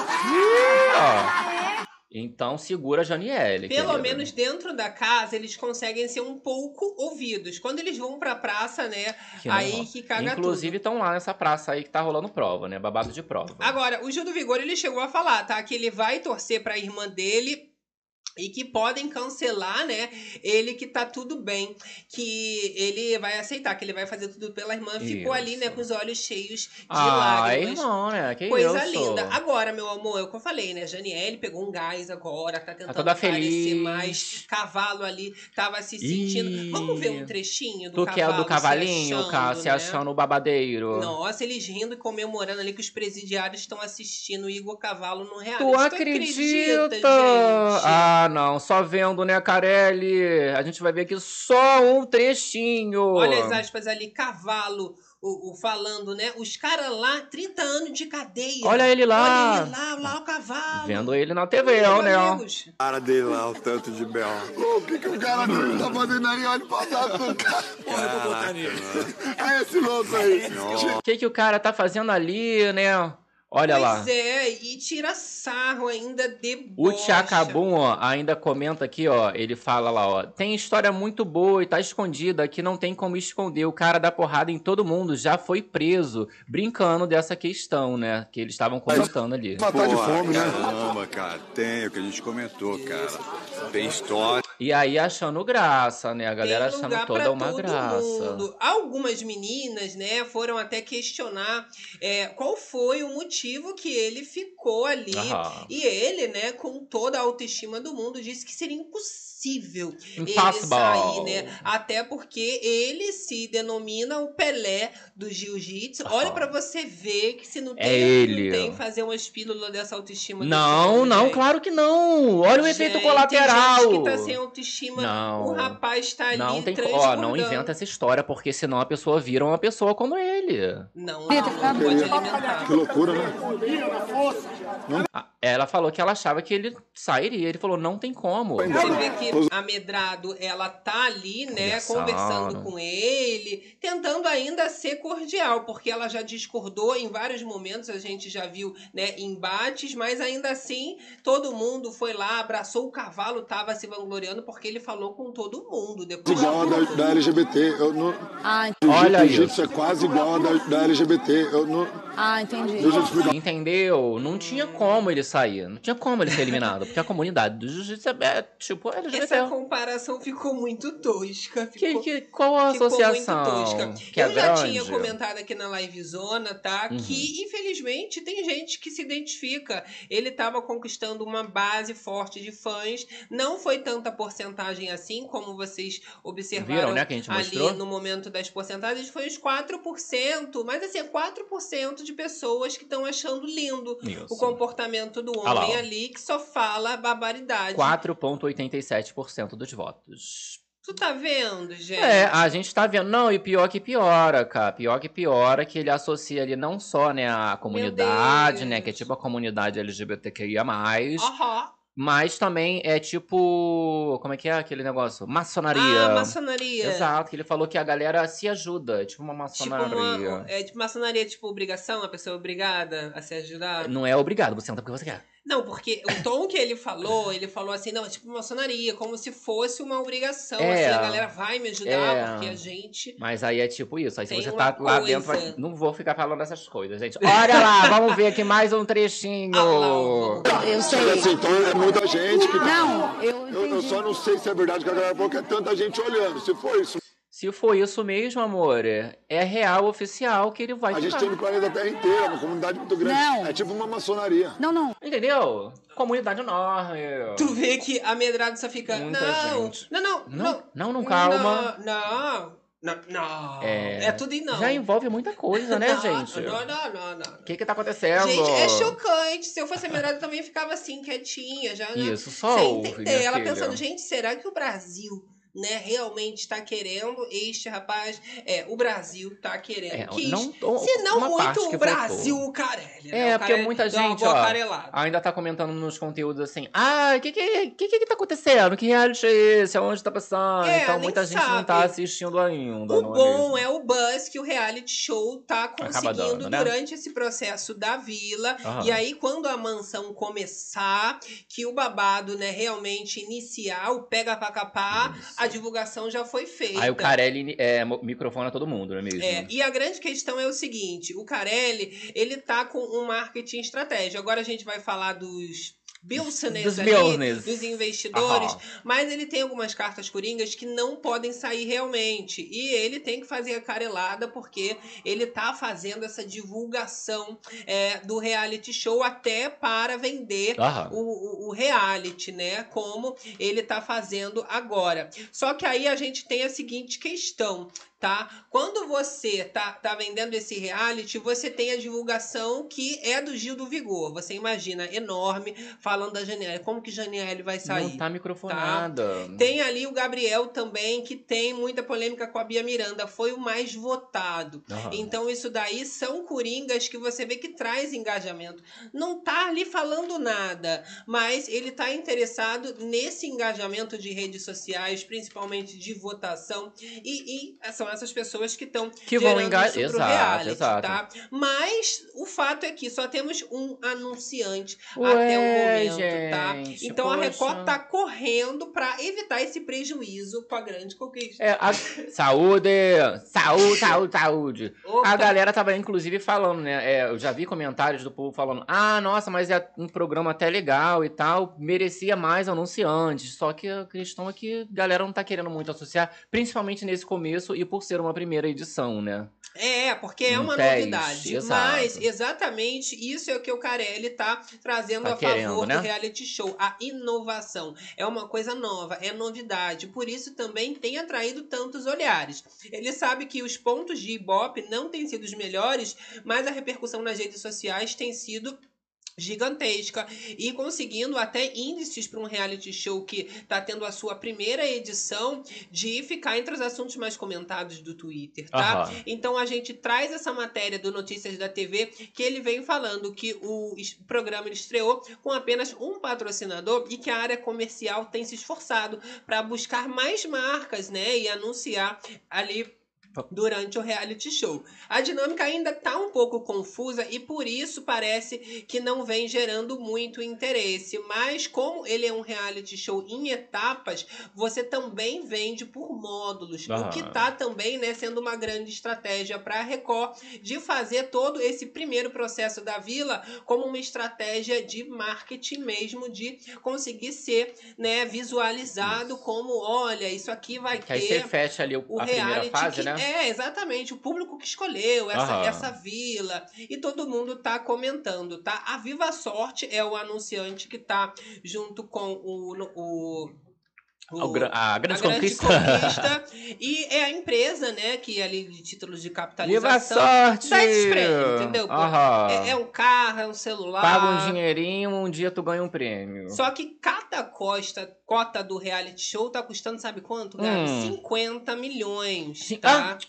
[SPEAKER 2] Ó. Então segura a Janiele.
[SPEAKER 1] Pelo
[SPEAKER 2] querida.
[SPEAKER 1] menos dentro da casa, eles conseguem ser um pouco ouvidos. Quando eles vão pra praça, né?
[SPEAKER 2] Que
[SPEAKER 1] aí
[SPEAKER 2] rola.
[SPEAKER 1] que caga
[SPEAKER 2] Inclusive estão lá nessa praça aí que tá rolando prova, né? Babado de prova.
[SPEAKER 1] Agora, o Gil do Vigor, ele chegou a falar, tá? Que ele vai torcer pra irmã dele e que podem cancelar, né? Ele que tá tudo bem, que ele vai aceitar, que ele vai fazer tudo pela irmã. Ficou ali, né,
[SPEAKER 2] Isso.
[SPEAKER 1] com os olhos cheios de
[SPEAKER 2] ah,
[SPEAKER 1] lágrimas.
[SPEAKER 2] irmão, né? Que
[SPEAKER 1] Coisa
[SPEAKER 2] isso?
[SPEAKER 1] linda. Agora, meu amor, é o que eu falei, né? Janiele pegou um gás agora, tá tentando
[SPEAKER 2] toda
[SPEAKER 1] parecer
[SPEAKER 2] feliz.
[SPEAKER 1] mais. Cavalo ali, tava se sentindo.
[SPEAKER 2] Ih.
[SPEAKER 1] Vamos ver um trechinho do
[SPEAKER 2] que é o
[SPEAKER 1] cavalo
[SPEAKER 2] do cavalinho,
[SPEAKER 1] se achando,
[SPEAKER 2] cara, se
[SPEAKER 1] né?
[SPEAKER 2] achando o babadeiro.
[SPEAKER 1] Nossa, eles rindo e comemorando ali que os presidiários estão assistindo o Igor Cavalo no reality.
[SPEAKER 2] Tu acredita?
[SPEAKER 1] gente?
[SPEAKER 2] Ah, não. Só vendo, né, Carelli? A gente vai ver aqui só um trechinho.
[SPEAKER 1] Olha as aspas ali, Cavalo, o, o falando, né? Os caras lá, 30 anos de cadeia.
[SPEAKER 2] Olha ele lá.
[SPEAKER 1] Olha ele lá, lá o Cavalo.
[SPEAKER 2] Vendo ele na TV,
[SPEAKER 1] Meus
[SPEAKER 2] né? ó.
[SPEAKER 1] amigos.
[SPEAKER 4] cara dele lá, o tanto de bel.
[SPEAKER 5] O que, que o cara tá fazendo aí? Olha pra trás do cara. É esse louco aí.
[SPEAKER 2] O que, que o cara tá fazendo ali, né? Olha lá.
[SPEAKER 1] Pois é, e tira sarro ainda de
[SPEAKER 2] O Tchacabum, ó, ainda comenta aqui, ó. Ele fala lá, ó. Tem história muito boa e tá escondida que não tem como esconder. O cara dá porrada em todo mundo, já foi preso. Brincando dessa questão, né? Que eles estavam comentando ali.
[SPEAKER 5] Matar de fome, né?
[SPEAKER 4] Caramba, cara, tem o que a gente comentou, cara. Tem história.
[SPEAKER 2] E aí achando graça, né? A galera achando toda uma
[SPEAKER 1] todo
[SPEAKER 2] graça.
[SPEAKER 1] mundo. Algumas meninas, né, foram até questionar é, qual foi o motivo que ele ficou ali.
[SPEAKER 2] Aham.
[SPEAKER 1] E ele, né, com toda a autoestima do mundo, disse que seria impossível ele
[SPEAKER 2] Impossible.
[SPEAKER 1] sair, né? Até porque ele se denomina o Pelé do jiu-jitsu. Olha pra você ver que se não tem,
[SPEAKER 2] É ele.
[SPEAKER 1] não tem fazer umas pílulas dessa autoestima.
[SPEAKER 2] Não,
[SPEAKER 1] povo,
[SPEAKER 2] não, claro que não. Olha o efeito colateral.
[SPEAKER 1] Tem gente que tá sem autoestima.
[SPEAKER 2] Não.
[SPEAKER 1] O rapaz tá ali
[SPEAKER 2] Não tem, ó, não inventa essa história, porque senão a pessoa vira uma pessoa como ele.
[SPEAKER 1] Não, não, não pode alimentar.
[SPEAKER 5] Que loucura, né?
[SPEAKER 2] Ah, Ela falou que ela achava que ele sairia. Ele falou, não tem como.
[SPEAKER 1] Você vê que a Medrado, ela tá ali, né,
[SPEAKER 2] Conversando.
[SPEAKER 1] com ele, tentando ainda ser cordial, porque ela já discordou em vários momentos, a gente já viu, né, embates, mas ainda assim, todo mundo foi lá, abraçou o cavalo, tava se vangloriando, porque ele falou com todo mundo depois.
[SPEAKER 5] Igual a da, da LGBT. Eu não,
[SPEAKER 6] Ah,
[SPEAKER 2] Olha
[SPEAKER 5] o
[SPEAKER 2] isso.
[SPEAKER 5] jiu-jitsu é quase igual a da, da LGBT. Eu não,
[SPEAKER 6] ah, entendi.
[SPEAKER 5] deixa eu te explicar.
[SPEAKER 2] Entendeu? Não tinha como ele sair. Não tinha como ele ser eliminado. Porque a comunidade do jiu-jitsu é, é, tipo LGBT.
[SPEAKER 1] Essa comparação ficou muito tosca.
[SPEAKER 2] Que,
[SPEAKER 1] Ficou...
[SPEAKER 2] que, qual a
[SPEAKER 1] Ficou
[SPEAKER 2] associação?
[SPEAKER 1] muito tosca.
[SPEAKER 2] Que é
[SPEAKER 1] eu já
[SPEAKER 2] grande?
[SPEAKER 1] tinha comentado aqui na livezona, tá?
[SPEAKER 2] Uhum.
[SPEAKER 1] Que, infelizmente, tem gente que se identifica. Ele tava conquistando uma base forte de fãs. Não foi tanta porcentagem assim, como vocês observaram
[SPEAKER 2] Viram, né, que a gente
[SPEAKER 1] ali
[SPEAKER 2] mostrou?
[SPEAKER 1] no momento das porcentagens. Foi os 4%. Mas, assim, é 4% de pessoas que estão achando lindo
[SPEAKER 2] Isso.
[SPEAKER 1] o comportamento do
[SPEAKER 2] Ah lá,
[SPEAKER 1] homem ali, que só fala barbaridade.
[SPEAKER 2] 4,87% dos votos.
[SPEAKER 1] Tu tá vendo, gente?
[SPEAKER 2] É, a gente tá vendo. Não, e pior que piora, cara. Pior que piora que ele associa ali não só, né, a comunidade, né, que é tipo a comunidade LGBTQIA+,
[SPEAKER 1] Aham.
[SPEAKER 2] mas também é tipo, como é que é aquele negócio? Maçonaria.
[SPEAKER 1] Ah, maçonaria.
[SPEAKER 2] Exato, que ele falou que a galera se ajuda, é tipo uma
[SPEAKER 1] Tipo
[SPEAKER 2] maçonaria.
[SPEAKER 1] uma, é, tipo, maçonaria é tipo obrigação, a pessoa é obrigada a se ajudar?
[SPEAKER 2] Não é obrigado, você entra porque você quer.
[SPEAKER 1] Não, porque o tom que ele falou, ele falou assim, não, é tipo maçonaria, como se fosse uma obrigação,
[SPEAKER 2] É.
[SPEAKER 1] assim, a galera vai me ajudar,
[SPEAKER 2] É.
[SPEAKER 1] porque a gente...
[SPEAKER 2] Mas aí é tipo isso. Aí se você tá lá
[SPEAKER 1] coisa.
[SPEAKER 2] dentro, vai- não vou ficar falando essas coisas, gente. Olha lá, vamos ver aqui mais um trechinho.
[SPEAKER 1] Ah lá, ó.
[SPEAKER 6] Eu sei.
[SPEAKER 5] assim, então é muita gente que.
[SPEAKER 6] Não, eu
[SPEAKER 5] Eu, eu
[SPEAKER 6] entendi.
[SPEAKER 5] só não sei se é verdade que a galera falou que é tanta gente olhando. Se for isso,
[SPEAKER 2] Se for isso mesmo, amor, é real, oficial, que ele vai
[SPEAKER 5] a gente
[SPEAKER 2] ficar.
[SPEAKER 5] tem no planeta Terra inteira, uma comunidade muito grande.
[SPEAKER 6] Não.
[SPEAKER 5] É tipo uma maçonaria.
[SPEAKER 6] Não, não.
[SPEAKER 2] Entendeu? Comunidade enorme.
[SPEAKER 1] Tu vê que a medrada só fica,
[SPEAKER 2] Muita
[SPEAKER 1] não,
[SPEAKER 2] gente.
[SPEAKER 1] não, não,
[SPEAKER 2] Não,
[SPEAKER 1] não,
[SPEAKER 2] não, não, calma.
[SPEAKER 1] Não, não, não,
[SPEAKER 2] É,
[SPEAKER 1] é, tudo e não.
[SPEAKER 2] Já envolve muita coisa, né,
[SPEAKER 1] Não,
[SPEAKER 2] gente?
[SPEAKER 1] Não, não, não, não.
[SPEAKER 2] O que que tá acontecendo?
[SPEAKER 1] Gente, é chocante. Se eu fosse a medrada, eu também ficava assim, quietinha, já, né?
[SPEAKER 2] Isso, só
[SPEAKER 1] Sem
[SPEAKER 2] ouve,
[SPEAKER 1] entender. Ela
[SPEAKER 2] filha.
[SPEAKER 1] pensando, gente, será que o Brasil, né, realmente está querendo este rapaz? É, o Brasil tá querendo.
[SPEAKER 2] É,
[SPEAKER 1] Quis.
[SPEAKER 2] não-
[SPEAKER 1] Se não muito o Brasil, o Carelli.
[SPEAKER 2] É,
[SPEAKER 1] né? O
[SPEAKER 2] porque
[SPEAKER 1] Carelli
[SPEAKER 2] muita
[SPEAKER 1] deu uma
[SPEAKER 2] gente, ó. Ainda tá comentando nos conteúdos assim, ah, o que que, que que que tá acontecendo? Que reality é esse? Aonde tá passando?
[SPEAKER 1] É,
[SPEAKER 2] então muita gente não tá
[SPEAKER 1] sabe.
[SPEAKER 2] assistindo ainda,
[SPEAKER 1] O
[SPEAKER 2] não
[SPEAKER 1] bom
[SPEAKER 2] é
[SPEAKER 1] é o buzz que o reality show tá
[SPEAKER 2] Acaba
[SPEAKER 1] conseguindo
[SPEAKER 2] dando, né?
[SPEAKER 1] durante esse processo da vila.
[SPEAKER 2] Aham.
[SPEAKER 1] E aí, quando a mansão começar, que o babado, né, realmente iniciar, o pega pra capar, a divulgação já foi feita.
[SPEAKER 2] Aí o Carelli é, microfona todo mundo, não é mesmo?
[SPEAKER 1] É, e a grande questão é o seguinte: o Carelli, ele tá com um marketing estratégia. Agora a gente vai falar dos
[SPEAKER 2] Dos
[SPEAKER 1] ali, dos investidores,
[SPEAKER 2] Aham.
[SPEAKER 1] mas ele tem algumas cartas coringas que não podem sair realmente. E ele tem que fazer a carelada porque ele tá fazendo essa divulgação é, do reality show até para vender o, o- o reality, né? Como ele tá fazendo agora. Só que aí a gente tem a seguinte questão, tá? Quando você tá, tá vendendo esse reality, você tem a divulgação que é do Gil do Vigor. Você imagina, enorme, falando da Janiele. Como que Janiele vai sair?
[SPEAKER 2] Não tá microfonada.
[SPEAKER 1] Tem ali o Gabriel também, que tem muita polêmica com a Bia Miranda. Foi o mais votado.
[SPEAKER 2] Aham.
[SPEAKER 1] Então, isso daí são coringas que você vê que traz engajamento. Não tá ali falando nada, mas ele tá interessado nesse engajamento de redes sociais, principalmente de votação. E, e são essas pessoas que estão
[SPEAKER 2] Que vão engajar. Exato,
[SPEAKER 1] reality,
[SPEAKER 2] exato.
[SPEAKER 1] tá? Mas o fato é que só temos um anunciante
[SPEAKER 2] Ué,
[SPEAKER 1] até o momento, tá?
[SPEAKER 2] gente,
[SPEAKER 1] Então a
[SPEAKER 2] poxa.
[SPEAKER 1] Record tá correndo pra evitar esse prejuízo com a grande conquista.
[SPEAKER 2] É, a- Saúde! Saúde, saúde, saúde!
[SPEAKER 1] Opa,
[SPEAKER 2] A galera tava, inclusive, falando, né? é, eu já vi comentários do povo falando: ah, nossa, mas é um programa até legal e tal, merecia mais anunciantes. Só que a questão é que a galera não tá querendo muito associar, principalmente nesse começo e por ser uma primeira edição, né?
[SPEAKER 1] É, porque é
[SPEAKER 2] Um
[SPEAKER 1] uma
[SPEAKER 2] teste,
[SPEAKER 1] novidade.
[SPEAKER 2] exato.
[SPEAKER 1] Mas, exatamente, isso é o que o Carelli tá trazendo
[SPEAKER 2] Tá
[SPEAKER 1] a
[SPEAKER 2] querendo,
[SPEAKER 1] favor
[SPEAKER 2] né?
[SPEAKER 1] do reality show. A inovação. É uma coisa nova, é novidade. Por isso também tem atraído tantos olhares. Ele sabe que os pontos de Ibope não têm sido os melhores, mas a repercussão nas redes sociais tem sido gigantesca e conseguindo até índices para um reality show que tá tendo a sua primeira edição de ficar entre os assuntos mais comentados do Twitter, tá?
[SPEAKER 2] Aham.
[SPEAKER 1] Então a gente traz essa matéria do Notícias da TV que ele vem falando que o programa estreou com apenas um patrocinador e que a área comercial tem se esforçado para buscar mais marcas, né, e anunciar ali durante o reality show. A dinâmica ainda tá um pouco confusa e por isso parece que não vem gerando muito interesse, mas como ele é um reality show em etapas, você também vende por módulos,
[SPEAKER 2] Aham.
[SPEAKER 1] o que tá também, né, sendo uma grande estratégia para a Record de fazer todo esse primeiro processo da Vila como uma estratégia de marketing mesmo de conseguir ser, né, visualizado como, olha, isso aqui vai
[SPEAKER 2] Que aí
[SPEAKER 1] ter
[SPEAKER 2] você fecha ali o-
[SPEAKER 1] o
[SPEAKER 2] a primeira fase, né?
[SPEAKER 1] é exatamente o público que escolheu essa,
[SPEAKER 2] Aham.
[SPEAKER 1] essa vila e todo mundo tá comentando, tá? A Viva Sorte é o anunciante que tá junto com o, o
[SPEAKER 2] O a grande
[SPEAKER 1] a
[SPEAKER 2] conquista.
[SPEAKER 1] conquista. e é a empresa, né, que ali de títulos de
[SPEAKER 2] Viva a
[SPEAKER 1] capitalização
[SPEAKER 2] sorte!
[SPEAKER 1] dá esses prêmios, entendeu?
[SPEAKER 2] Aham.
[SPEAKER 1] É, é um carro, é um celular.
[SPEAKER 2] Paga um dinheirinho, um dia tu ganha um prêmio.
[SPEAKER 1] Só que cada costa, cota do reality show tá custando, sabe quanto, Gabi?
[SPEAKER 2] Hum.
[SPEAKER 1] 50 milhões, tá?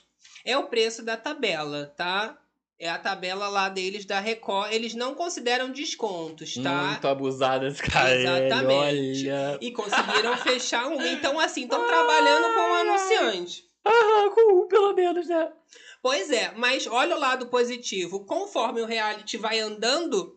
[SPEAKER 1] É o preço da tabela, tá? É a tabela lá deles da Record. Eles não consideram descontos, tá?
[SPEAKER 2] Muito abusada esse cara.
[SPEAKER 1] Exatamente.
[SPEAKER 2] Olha.
[SPEAKER 1] E conseguiram fechar um. Então, assim, estão trabalhando com o anunciante.
[SPEAKER 2] Ah, com um, pelo menos, né?
[SPEAKER 1] Pois é, mas olha o lado positivo. Conforme o reality vai andando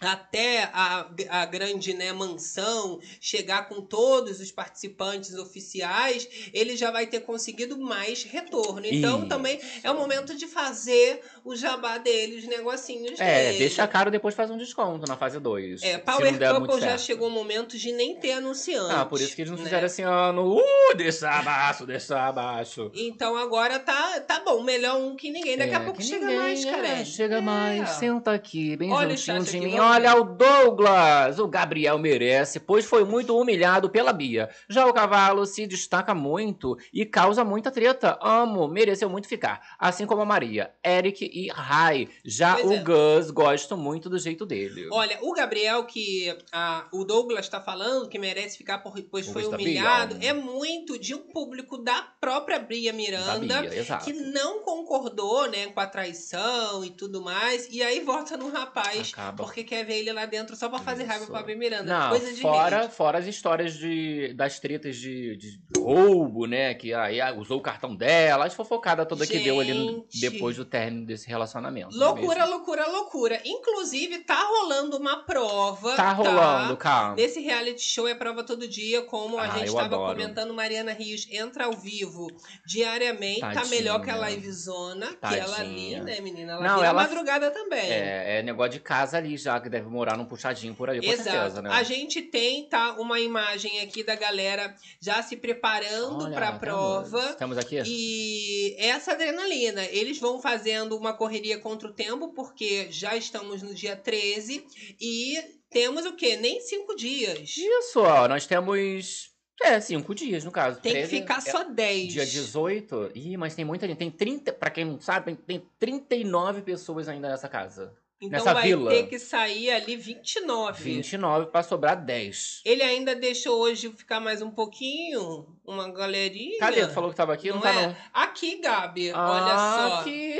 [SPEAKER 1] até a, a grande né, mansão, chegar com todos os participantes oficiais, ele já vai ter conseguido mais retorno. Então,
[SPEAKER 2] Isso.
[SPEAKER 1] também é o momento de fazer o jabá deles, os negocinhos
[SPEAKER 2] É, deixa caro depois faz um desconto na fase 2.
[SPEAKER 1] É, Power Couple já chegou o momento de nem ter anunciante.
[SPEAKER 2] Ah, por isso que eles não
[SPEAKER 1] né?
[SPEAKER 2] fizeram esse ano. Uh, deixa abaixo, deixa abaixo.
[SPEAKER 1] Então agora tá, tá bom, melhor um que ninguém. Daqui a
[SPEAKER 2] É,
[SPEAKER 1] pouco
[SPEAKER 2] que
[SPEAKER 1] chega
[SPEAKER 2] ninguém,
[SPEAKER 1] mais,
[SPEAKER 2] é,
[SPEAKER 1] cara.
[SPEAKER 2] Chega mais, senta aqui, bem
[SPEAKER 1] Olha
[SPEAKER 2] juntinho de mim. Olha o Douglas! O Gabriel merece, pois foi muito humilhado pela Bia. Já o cavalo se destaca muito e causa muita treta. Amo, mereceu muito ficar. Assim como a Maria, Eric e Rai. Já
[SPEAKER 1] Pois
[SPEAKER 2] o
[SPEAKER 1] é.
[SPEAKER 2] Gus, gosto muito do jeito dele.
[SPEAKER 1] Olha, o Gabriel, que a- o Douglas tá falando, que merece ficar por, pois
[SPEAKER 2] O
[SPEAKER 1] foi humilhado,
[SPEAKER 2] Bia.
[SPEAKER 1] é muito de um público da própria Bria
[SPEAKER 2] Da
[SPEAKER 1] Miranda.
[SPEAKER 2] Bia.
[SPEAKER 1] Que não concordou, né, com a traição e tudo mais, e aí vota no rapaz,
[SPEAKER 2] Acaba.
[SPEAKER 1] porque quer ver ele lá dentro só pra fazer raiva
[SPEAKER 2] Isso.
[SPEAKER 1] pra Bria Miranda.
[SPEAKER 2] Não,
[SPEAKER 1] Coisa de
[SPEAKER 2] fora, fora as histórias de, das tretas de, de roubo, né? Que aí ah, usou o cartão dela, as fofocadas toda que deu ali no-
[SPEAKER 1] Gente.
[SPEAKER 2] depois do término desse relacionamento. é
[SPEAKER 1] Loucura,
[SPEAKER 2] mesmo?
[SPEAKER 1] loucura, loucura. Inclusive, tá rolando uma prova.
[SPEAKER 2] Tá rolando, calma.
[SPEAKER 1] Nesse reality show é prova todo dia, como a
[SPEAKER 2] Ah,
[SPEAKER 1] gente
[SPEAKER 2] eu
[SPEAKER 1] estava
[SPEAKER 2] adoro.
[SPEAKER 1] comentando, Mariana Rios entra ao vivo diariamente, tá
[SPEAKER 2] Tadinha.
[SPEAKER 1] melhor que a livezona, que ela ali,
[SPEAKER 2] Tadinha.
[SPEAKER 1] né, menina? Ela
[SPEAKER 2] Não,
[SPEAKER 1] vira
[SPEAKER 2] ela-
[SPEAKER 1] madrugada também.
[SPEAKER 2] É, é negócio de casa ali já, que deve morar num puxadinho por ali, com
[SPEAKER 1] Exato.
[SPEAKER 2] certeza, né?
[SPEAKER 1] A gente tem, tá, uma imagem aqui da galera já se preparando
[SPEAKER 2] Olha,
[SPEAKER 1] pra
[SPEAKER 2] temos-
[SPEAKER 1] prova.
[SPEAKER 2] Temos aqui?
[SPEAKER 1] E essa adrenalina, eles vão fazendo uma correria contra o tempo, porque já estamos no dia 13 e temos o quê? Nem cinco dias.
[SPEAKER 2] Isso, ó, nós temos. É, cinco dias, no caso.
[SPEAKER 1] Tem que
[SPEAKER 2] 13
[SPEAKER 1] ficar
[SPEAKER 2] é
[SPEAKER 1] só 10.
[SPEAKER 2] Dia 18. Ih, mas tem muita gente. Tem 30. Pra quem não sabe, tem 39 pessoas ainda nessa casa.
[SPEAKER 1] Então
[SPEAKER 2] nessa
[SPEAKER 1] vai
[SPEAKER 2] vila.
[SPEAKER 1] ter que sair ali 29.
[SPEAKER 2] 29 pra sobrar 10.
[SPEAKER 1] Ele ainda deixou hoje ficar mais um pouquinho, uma galerinha.
[SPEAKER 2] Cadê? Tu falou que tava aqui? Não,
[SPEAKER 1] Não
[SPEAKER 2] tá,
[SPEAKER 1] é?
[SPEAKER 2] não.
[SPEAKER 1] Aqui, Gabi,
[SPEAKER 2] Ah,
[SPEAKER 1] olha só.
[SPEAKER 2] aqui.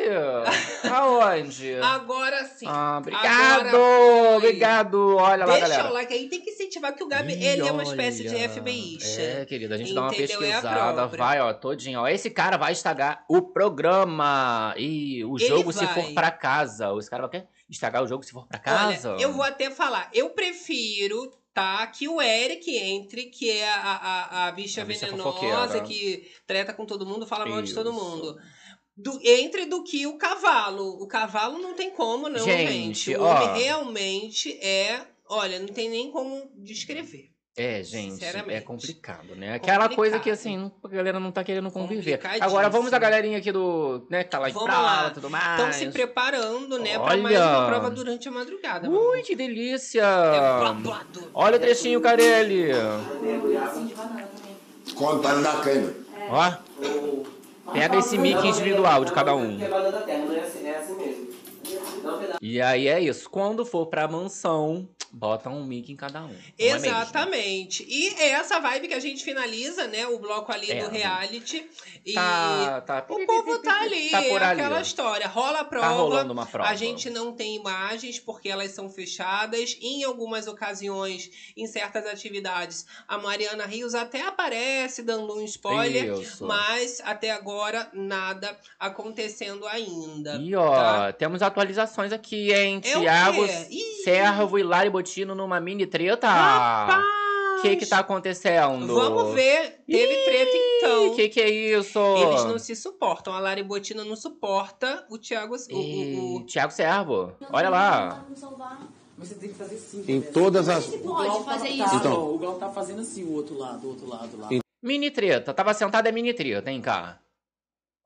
[SPEAKER 2] Aonde?
[SPEAKER 1] Agora sim.
[SPEAKER 2] Ah, obrigado!
[SPEAKER 1] foi.
[SPEAKER 2] Obrigado! Olha lá,
[SPEAKER 1] Deixa
[SPEAKER 2] galera.
[SPEAKER 1] o like aí, tem que incentivar que o Gabi, ele é uma espécie de
[SPEAKER 2] olha.
[SPEAKER 1] FBIsta.
[SPEAKER 2] É, querida, a gente dá uma
[SPEAKER 1] Entendeu? É
[SPEAKER 2] pesquisada,
[SPEAKER 1] própria.
[SPEAKER 2] vai, ó, todinho, ó. Esse cara vai estragar o programa. E o
[SPEAKER 1] Ele
[SPEAKER 2] jogo se
[SPEAKER 1] vai.
[SPEAKER 2] for pra casa. Esse cara vai quê? Estragar o jogo se for pra casa?
[SPEAKER 1] Olha, eu vou até falar, eu prefiro, tá, que o Eric entre, que é a, a, a bicha
[SPEAKER 2] A
[SPEAKER 1] venenosa, que treta com todo mundo, fala mal de todo mundo. Do, entre do que o cavalo. O cavalo não tem como, não,
[SPEAKER 2] Gente,
[SPEAKER 1] gente. O
[SPEAKER 2] ó.
[SPEAKER 1] homem realmente é. Olha, não tem nem como descrever.
[SPEAKER 2] É, gente, é complicado, né? Aquela coisa que,
[SPEAKER 1] Complicado.
[SPEAKER 2] assim, a galera não tá querendo conviver. Agora, vamos a galerinha aqui do, né, que tá lá em
[SPEAKER 1] Vamos
[SPEAKER 2] prova
[SPEAKER 1] lá.
[SPEAKER 2] e tudo mais.
[SPEAKER 1] Estão se preparando, né, pra
[SPEAKER 2] Olha.
[SPEAKER 1] mais uma prova durante a madrugada.
[SPEAKER 2] Ui, que delícia!
[SPEAKER 1] É.
[SPEAKER 2] Olha o trechinho, Carelli.
[SPEAKER 5] Contando da câmera.
[SPEAKER 2] Ó, pega esse mic individual de cada um.
[SPEAKER 3] Quebrada da terra, não é assim, é assim mesmo.
[SPEAKER 2] E aí é isso. Quando for pra mansão, bota um mic em cada um. não é?
[SPEAKER 1] Exatamente. E é essa vibe que a gente finaliza, né? O bloco ali
[SPEAKER 2] É,
[SPEAKER 1] do reality. E
[SPEAKER 2] Tá, tá.
[SPEAKER 1] o povo tá ali,
[SPEAKER 2] Tá por
[SPEAKER 1] é
[SPEAKER 2] ali.
[SPEAKER 1] aquela história. Rola a prova.
[SPEAKER 2] Tá rolando uma prova.
[SPEAKER 1] A gente não tem imagens porque elas são fechadas. Em algumas ocasiões, em certas atividades, a Mariana Rios até aparece dando um spoiler.
[SPEAKER 2] Isso.
[SPEAKER 1] Mas até agora nada acontecendo ainda.
[SPEAKER 2] E ó,
[SPEAKER 1] tá?
[SPEAKER 2] temos atualizações aqui, hein?
[SPEAKER 1] É o
[SPEAKER 2] Thiago
[SPEAKER 1] quê? Ih!
[SPEAKER 2] Servo e Lari Botino numa mini treta.
[SPEAKER 1] Rapaz!
[SPEAKER 2] O que que tá acontecendo?
[SPEAKER 1] Vamos ver. Teve treta então.
[SPEAKER 2] O que que é isso?
[SPEAKER 1] Eles não se suportam. A Lari Botina não suporta o Thiago. O, o,
[SPEAKER 2] Ih,
[SPEAKER 1] o-
[SPEAKER 2] Thiago Servo, olha lá.
[SPEAKER 3] Mas você tem que fazer sim.
[SPEAKER 5] Em todas as.
[SPEAKER 3] O
[SPEAKER 6] Pode fazer
[SPEAKER 3] tá-
[SPEAKER 6] isso.
[SPEAKER 5] Então.
[SPEAKER 3] O Glauco tá fazendo assim, o outro lado, o outro lado lá.
[SPEAKER 2] Mini treta, tava sentada é mini treta, hein, cá?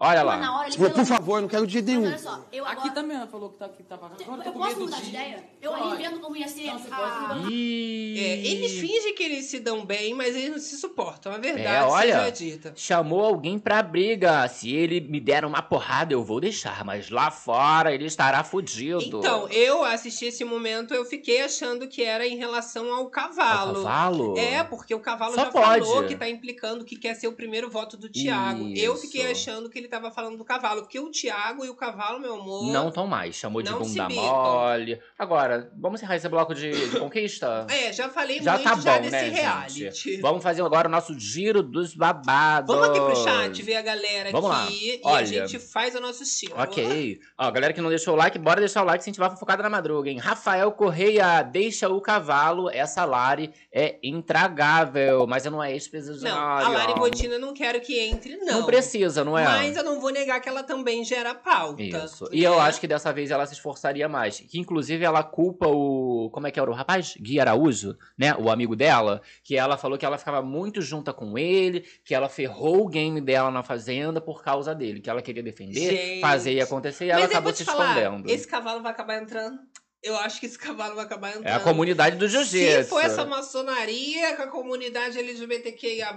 [SPEAKER 2] Olha
[SPEAKER 6] Mas na
[SPEAKER 2] lá.
[SPEAKER 6] hora ele
[SPEAKER 5] Por,
[SPEAKER 6] falou-
[SPEAKER 5] por favor, não quero de jeito
[SPEAKER 6] Mas
[SPEAKER 5] nenhum.
[SPEAKER 6] olha só, eu
[SPEAKER 3] Aqui
[SPEAKER 6] agora...
[SPEAKER 3] também ela falou que, tá, que tava. Agora eu tô
[SPEAKER 6] Eu
[SPEAKER 3] com
[SPEAKER 6] posso
[SPEAKER 3] medo
[SPEAKER 6] mudar de
[SPEAKER 3] de.
[SPEAKER 6] ideia? Eu aí vendo como ia ser
[SPEAKER 3] Não,
[SPEAKER 6] a...
[SPEAKER 3] pode
[SPEAKER 2] Ih.
[SPEAKER 1] É, eles fingem que eles se dão bem, mas eles não se suportam. A verdade
[SPEAKER 2] É, olha.
[SPEAKER 1] seja dita.
[SPEAKER 2] Chamou alguém pra briga. Se ele me der uma porrada, eu vou deixar. Mas lá fora ele estará fudido.
[SPEAKER 1] Então, eu assisti esse momento, eu fiquei achando que era em relação ao
[SPEAKER 2] Ao
[SPEAKER 1] cavalo.
[SPEAKER 2] cavalo?
[SPEAKER 1] É, porque o cavalo
[SPEAKER 2] Só
[SPEAKER 1] já
[SPEAKER 2] pode.
[SPEAKER 1] falou que tá implicando que quer ser o primeiro voto do Thiago. Eu fiquei achando que ele tava falando do cavalo, porque o Thiago e o cavalo, meu amor.
[SPEAKER 2] Não tão mais. Chamou de bunda mole. Agora, vamos encerrar esse bloco de, de conquista?
[SPEAKER 1] É, já falei
[SPEAKER 2] Já
[SPEAKER 1] muito
[SPEAKER 2] tá
[SPEAKER 1] já
[SPEAKER 2] bom,
[SPEAKER 1] desse
[SPEAKER 2] né,
[SPEAKER 1] reality.
[SPEAKER 2] gente? Vamos fazer agora o nosso giro dos babados.
[SPEAKER 1] Vamos aqui pro chat ver a galera
[SPEAKER 2] Vamos lá.
[SPEAKER 1] aqui e
[SPEAKER 2] Olha.
[SPEAKER 1] a gente faz o nosso estilo.
[SPEAKER 2] Ok. Ó, galera que não deixou o like, bora deixar o like se a gente vai focada na madruga, hein? Rafael Correia, deixa o cavalo. Essa Lari é intragável, mas eu não é ex-presidiária.
[SPEAKER 1] Não, a Lari Botina não quero que entre, não.
[SPEAKER 2] Não precisa, não é?
[SPEAKER 1] Mas eu não vou negar que ela também gera pauta.
[SPEAKER 2] Isso.
[SPEAKER 1] né?
[SPEAKER 2] E eu acho que dessa vez ela se esforçaria mais. Que inclusive ela culpa o. Como é que era o rapaz? Gui Araújo, né? O amigo dela. Que ela falou que ela ficava muito junta com ele, que ela ferrou o game dela na fazenda por causa dele. Que ela queria defender,
[SPEAKER 1] Gente.
[SPEAKER 2] fazer e acontecer, e ela acabou se
[SPEAKER 1] falar,
[SPEAKER 2] escondendo.
[SPEAKER 1] esse cavalo vai acabar entrando. Eu acho que esse cavalo vai acabar entrando.
[SPEAKER 2] É a comunidade do
[SPEAKER 1] Se
[SPEAKER 2] jiu-jitsu.
[SPEAKER 1] for essa maçonaria, com a comunidade LGBTQIA+,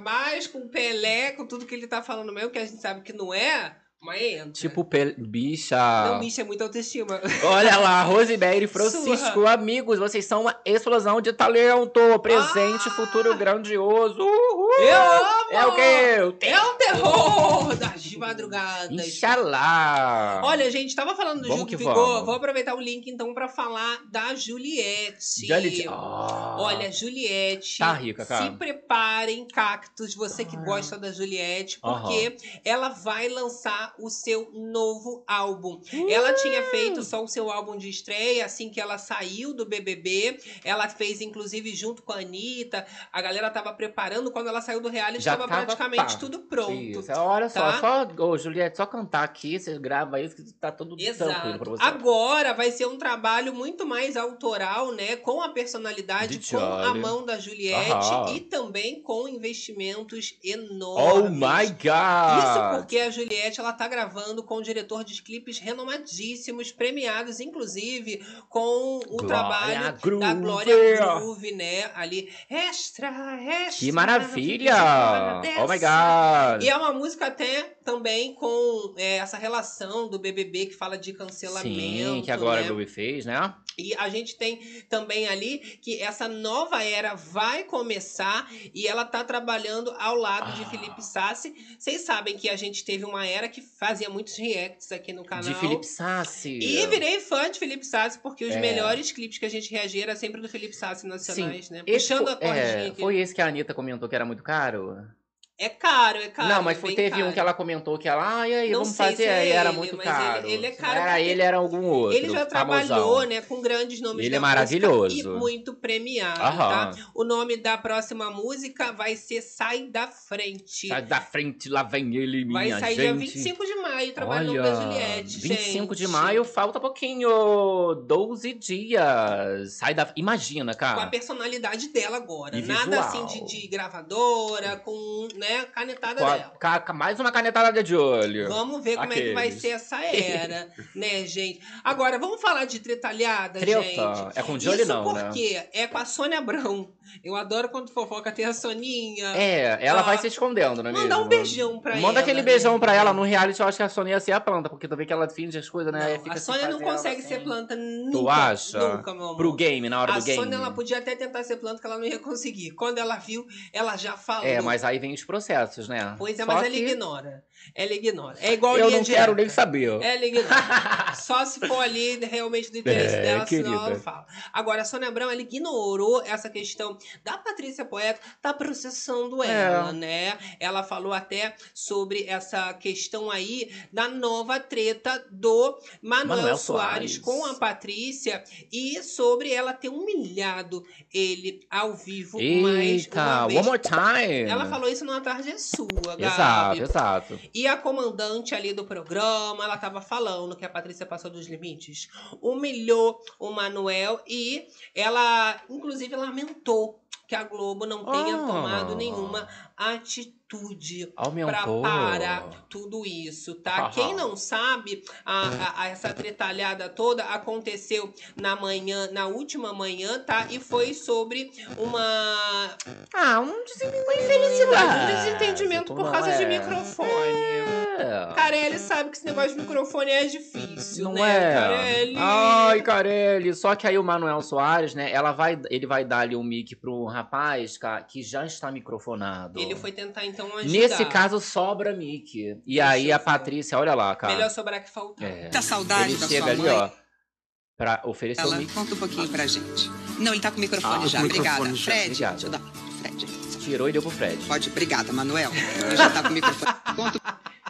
[SPEAKER 1] com o Pelé, com tudo que ele tá falando mesmo, que a gente sabe que não é, mas entra.
[SPEAKER 2] Tipo, pe- bicha.
[SPEAKER 1] Não, bicho, é muita autoestima.
[SPEAKER 2] Olha lá, Rosemary e Francisco,
[SPEAKER 1] Surra.
[SPEAKER 2] amigos, vocês são uma explosão de talento. Presente,
[SPEAKER 1] Ah!
[SPEAKER 2] futuro grandioso. Uhul!
[SPEAKER 1] Eu amo!
[SPEAKER 2] É o quê?
[SPEAKER 1] É o terror das madrugadas.
[SPEAKER 2] Inxalá!
[SPEAKER 1] Olha, gente, tava falando do
[SPEAKER 2] Vamos
[SPEAKER 1] Gil do
[SPEAKER 2] que
[SPEAKER 1] Vigor.
[SPEAKER 2] vamos.
[SPEAKER 1] Vou aproveitar o link, então, pra falar da Juliette.
[SPEAKER 2] Juliette. Ah.
[SPEAKER 1] Olha, Juliette.
[SPEAKER 2] Tá rica, cara.
[SPEAKER 1] Se preparem, cactos, você que gosta da Juliette, porque ela vai lançar o seu novo álbum. Ela tinha feito só o seu álbum de estreia assim que ela saiu do BBB. Ela fez, inclusive, junto com a Anitta. A galera tava preparando. Quando ela saiu do reality,
[SPEAKER 2] Já
[SPEAKER 1] tava,
[SPEAKER 2] tava,
[SPEAKER 1] praticamente
[SPEAKER 2] tá.
[SPEAKER 1] tudo pronto.
[SPEAKER 2] Isso, olha só,
[SPEAKER 1] tá?
[SPEAKER 2] só, ô, Juliette, só cantar aqui, você grava isso que tá tudo tranquilo pra
[SPEAKER 1] Exato.
[SPEAKER 2] você.
[SPEAKER 1] Agora vai ser um trabalho muito mais autoral, né? Com a personalidade,
[SPEAKER 2] De
[SPEAKER 1] com a mão da Juliette
[SPEAKER 2] Aham.
[SPEAKER 1] e também com investimentos
[SPEAKER 2] Oh
[SPEAKER 1] enormes.
[SPEAKER 2] my God!
[SPEAKER 1] Isso porque a Juliette ela tá gravando com um diretor de clipes renomadíssimos, premiados, inclusive, com o
[SPEAKER 2] Glória
[SPEAKER 1] trabalho
[SPEAKER 2] Groove.
[SPEAKER 1] da Glória Groove, né? Ali, extra, extra.
[SPEAKER 2] Que maravilha!
[SPEAKER 1] Glória
[SPEAKER 2] Oh my. God!
[SPEAKER 1] E é uma música até também com é, essa relação do BBB que fala de cancelamento.
[SPEAKER 2] Sim, que agora
[SPEAKER 1] né?
[SPEAKER 2] a Groove fez, né?
[SPEAKER 1] E a gente tem também ali que essa nova era vai começar e ela tá trabalhando ao lado de
[SPEAKER 2] Ah.
[SPEAKER 1] Felipe Sassi. Vocês sabem que a gente teve uma era que fazia muitos reacts aqui no canal.
[SPEAKER 2] De Felipe Sassi.
[SPEAKER 1] E virei fã de Felipe Sassi, porque os
[SPEAKER 2] É.
[SPEAKER 1] melhores clipes que a gente reagia era sempre do Felipe Sassi nacionais, né?
[SPEAKER 2] Esse
[SPEAKER 1] Puxando
[SPEAKER 2] fo-
[SPEAKER 1] a cordinha
[SPEAKER 2] é,
[SPEAKER 1] aqui.
[SPEAKER 2] Foi esse que a Anitta comentou que era muito caro?
[SPEAKER 1] É caro, é caro.
[SPEAKER 2] não, mas
[SPEAKER 1] é
[SPEAKER 2] foi, teve
[SPEAKER 1] caro.
[SPEAKER 2] um que ela comentou que ela, ah, e aí,
[SPEAKER 1] Não
[SPEAKER 2] vamos
[SPEAKER 1] sei
[SPEAKER 2] fazer,
[SPEAKER 1] se é
[SPEAKER 2] aí era
[SPEAKER 1] ele,
[SPEAKER 2] muito
[SPEAKER 1] mas
[SPEAKER 2] caro.
[SPEAKER 1] ele- ele é caro
[SPEAKER 2] era ele, era algum outro.
[SPEAKER 1] Ele já
[SPEAKER 2] famosão.
[SPEAKER 1] trabalhou, né, com grandes nomes
[SPEAKER 2] Ele
[SPEAKER 1] da
[SPEAKER 2] é maravilhoso.
[SPEAKER 1] e muito premiado,
[SPEAKER 2] Aham.
[SPEAKER 1] tá? O nome da próxima música vai ser Sai da Frente.
[SPEAKER 2] Sai da frente, lá vem ele, minha
[SPEAKER 1] vai sair
[SPEAKER 2] gente.
[SPEAKER 1] dia 25 de maio, trabalhando
[SPEAKER 2] Olha,
[SPEAKER 1] da Juliette,
[SPEAKER 2] 25 de
[SPEAKER 1] gente.
[SPEAKER 2] maio, falta pouquinho. 12 dias. Sai da. Imagina,
[SPEAKER 1] Com a
[SPEAKER 2] cara.
[SPEAKER 1] personalidade dela agora.
[SPEAKER 2] E
[SPEAKER 1] Nada
[SPEAKER 2] visual.
[SPEAKER 1] assim de, de gravadora, com, né, canetada
[SPEAKER 2] a-
[SPEAKER 1] dela.
[SPEAKER 2] ca- mais uma canetada de olho.
[SPEAKER 1] Vamos ver como é que vai
[SPEAKER 2] Aqueles.
[SPEAKER 1] ser essa era, né, gente? Agora, vamos falar de tretalhada,
[SPEAKER 2] Treta.
[SPEAKER 1] gente?
[SPEAKER 2] É com Jolie
[SPEAKER 1] Isso
[SPEAKER 2] não, né?
[SPEAKER 1] porque é com a Sônia Abrão. Eu adoro quando fofoca tem a Soninha.
[SPEAKER 2] É, ela
[SPEAKER 1] Ah,
[SPEAKER 2] vai se escondendo, não é
[SPEAKER 1] Mandar
[SPEAKER 2] mesmo?
[SPEAKER 1] um beijão pra ela.
[SPEAKER 2] Manda aquele
[SPEAKER 1] né?
[SPEAKER 2] beijão pra ela. No reality eu acho que a Sônia ia ser a planta, porque tu vê que ela finge as coisas, né?
[SPEAKER 1] Não, a
[SPEAKER 2] assim,
[SPEAKER 1] Sônia não consegue
[SPEAKER 2] assim.
[SPEAKER 1] ser planta nunca.
[SPEAKER 2] acha?
[SPEAKER 1] Nunca, meu amor.
[SPEAKER 2] Pro game, na hora
[SPEAKER 1] a
[SPEAKER 2] do game.
[SPEAKER 1] Sônia, ela podia até tentar ser planta, que ela não ia conseguir. Quando ela viu, ela já falou.
[SPEAKER 2] É, mas aí vem os processos, né?
[SPEAKER 1] Pois é,
[SPEAKER 2] Só
[SPEAKER 1] mas ela
[SPEAKER 2] que
[SPEAKER 1] ignora. Ela ignora. É igual
[SPEAKER 2] Eu não
[SPEAKER 1] direta.
[SPEAKER 2] quero nem saber.
[SPEAKER 1] Ela ignora. Só se for ali realmente do interesse
[SPEAKER 2] É,
[SPEAKER 1] dela, senão ela
[SPEAKER 2] querida.
[SPEAKER 1] não fala. Agora, a Sônia Abrão, ela ignorou essa questão da Patrícia Poeta, tá processando
[SPEAKER 2] É.
[SPEAKER 1] ela, né? Ela falou até sobre essa questão aí da nova treta do Manuel,
[SPEAKER 2] Manuel
[SPEAKER 1] Soares
[SPEAKER 2] Soares.
[SPEAKER 1] com a Patrícia e sobre ela ter humilhado ele ao vivo mais
[SPEAKER 2] Eita,
[SPEAKER 1] uma vez.
[SPEAKER 2] one more time.
[SPEAKER 1] Ela falou isso numa tarde é sua, Gabi.
[SPEAKER 2] Exato, exato.
[SPEAKER 1] E a comandante ali do programa, ela tava falando que a Patrícia passou dos limites, humilhou o Manuel e ela, inclusive, lamentou que a Globo não tenha
[SPEAKER 2] Ah.
[SPEAKER 1] tomado nenhuma atitude pra
[SPEAKER 2] Aumentou.
[SPEAKER 1] parar tudo isso, tá?
[SPEAKER 2] Aham.
[SPEAKER 1] Quem não sabe, a- a- a- essa tretalhada toda aconteceu na manhã, na última manhã, tá? E foi sobre uma
[SPEAKER 2] Ah, um desentendimento.
[SPEAKER 1] uma infelicidade, um desentendimento por causa de
[SPEAKER 2] é.
[SPEAKER 1] microfone.
[SPEAKER 2] É.
[SPEAKER 1] Carelli sabe que esse negócio de microfone é difícil,
[SPEAKER 2] Não
[SPEAKER 1] né,
[SPEAKER 2] é?
[SPEAKER 1] Carelli?
[SPEAKER 2] Ai, Carelli. Só que aí o Manuel Soares, né? Ela vai, ele vai dar ali um mic pro rapaz que já está microfonado.
[SPEAKER 1] Ele foi tentar então ajudar.
[SPEAKER 2] Nesse caso, sobra mic. E
[SPEAKER 1] Deixa
[SPEAKER 2] aí a. Patrícia, olha lá, cara.
[SPEAKER 1] Melhor sobrar que faltar.
[SPEAKER 2] É.
[SPEAKER 6] Tá saudade
[SPEAKER 2] Ele
[SPEAKER 6] da
[SPEAKER 2] chega
[SPEAKER 6] sua
[SPEAKER 2] ali,
[SPEAKER 6] mãe?
[SPEAKER 2] ó, pra oferecer o
[SPEAKER 6] Ela,
[SPEAKER 2] mic.
[SPEAKER 6] conta um pouquinho pra gente. Não, ele tá com o microfone
[SPEAKER 5] Ah,
[SPEAKER 6] já.
[SPEAKER 5] com o
[SPEAKER 6] Obrigada.
[SPEAKER 5] microfone já.
[SPEAKER 6] Fred,
[SPEAKER 2] Obrigada.
[SPEAKER 6] deixa eu dar. Fred,
[SPEAKER 2] Tirou e deu pro Fred.
[SPEAKER 6] pode. Obrigada, Manuel. Ele já tá com o microfone. Conta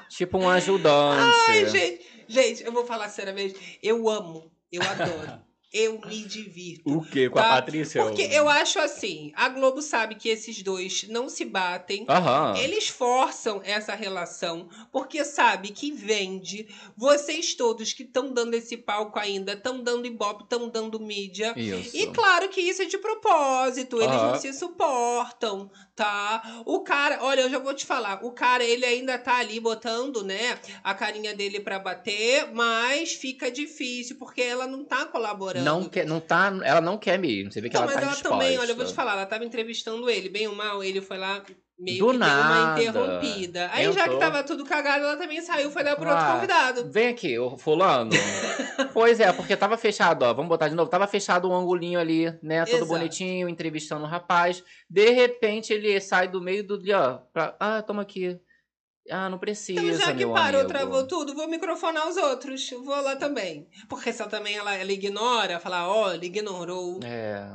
[SPEAKER 2] Tipo um ajudante.
[SPEAKER 1] Ai, gente, gente, eu vou falar seriamente. Eu amo, eu adoro. eu me divirto.
[SPEAKER 2] O quê? Com
[SPEAKER 1] Tá?
[SPEAKER 2] a Patrícia?
[SPEAKER 1] Porque eu acho assim, a Globo sabe que esses dois não se batem.
[SPEAKER 2] Aham.
[SPEAKER 1] Eles forçam essa relação porque sabe que vende. Vocês todos que estão dando esse palco ainda, estão dando ibope, estão dando mídia.
[SPEAKER 2] Isso.
[SPEAKER 1] E claro que isso é de propósito, eles
[SPEAKER 2] Aham.
[SPEAKER 1] não se suportam, tá? O cara, olha, eu já vou te falar, o cara, ele ainda tá ali botando, né, a carinha dele pra bater, mas fica difícil, porque ela não tá colaborando.
[SPEAKER 2] Não quer, não tá, ela não quer mesmo. Você vê que
[SPEAKER 1] Não,
[SPEAKER 2] ela
[SPEAKER 1] mas
[SPEAKER 2] tá
[SPEAKER 1] ela
[SPEAKER 2] disposta.
[SPEAKER 1] também, olha, eu vou te falar, ela tava entrevistando ele, bem ou mal, ele foi lá meio
[SPEAKER 2] Do
[SPEAKER 1] que deu uma
[SPEAKER 2] nada.
[SPEAKER 1] interrompida. Aí já que
[SPEAKER 2] Entrou.
[SPEAKER 1] tava tudo cagado, ela também saiu, foi dar pro outro
[SPEAKER 2] Ah,
[SPEAKER 1] convidado.
[SPEAKER 2] Vem aqui, ô fulano. pois é, porque tava fechado, ó. Vamos botar de novo. Tava fechado um angulinho ali, né? Todo
[SPEAKER 1] Exato.
[SPEAKER 2] bonitinho, entrevistando o rapaz. De repente ele sai do meio do. Ó, pra, ah, toma aqui. Ah, não precisa.
[SPEAKER 1] Então, já que parou,
[SPEAKER 2] amigo.
[SPEAKER 1] travou tudo, vou microfonar os outros. Vou lá também. Porque se ela também ela, ela ignora, fala, ó, ele ignorou.
[SPEAKER 2] É.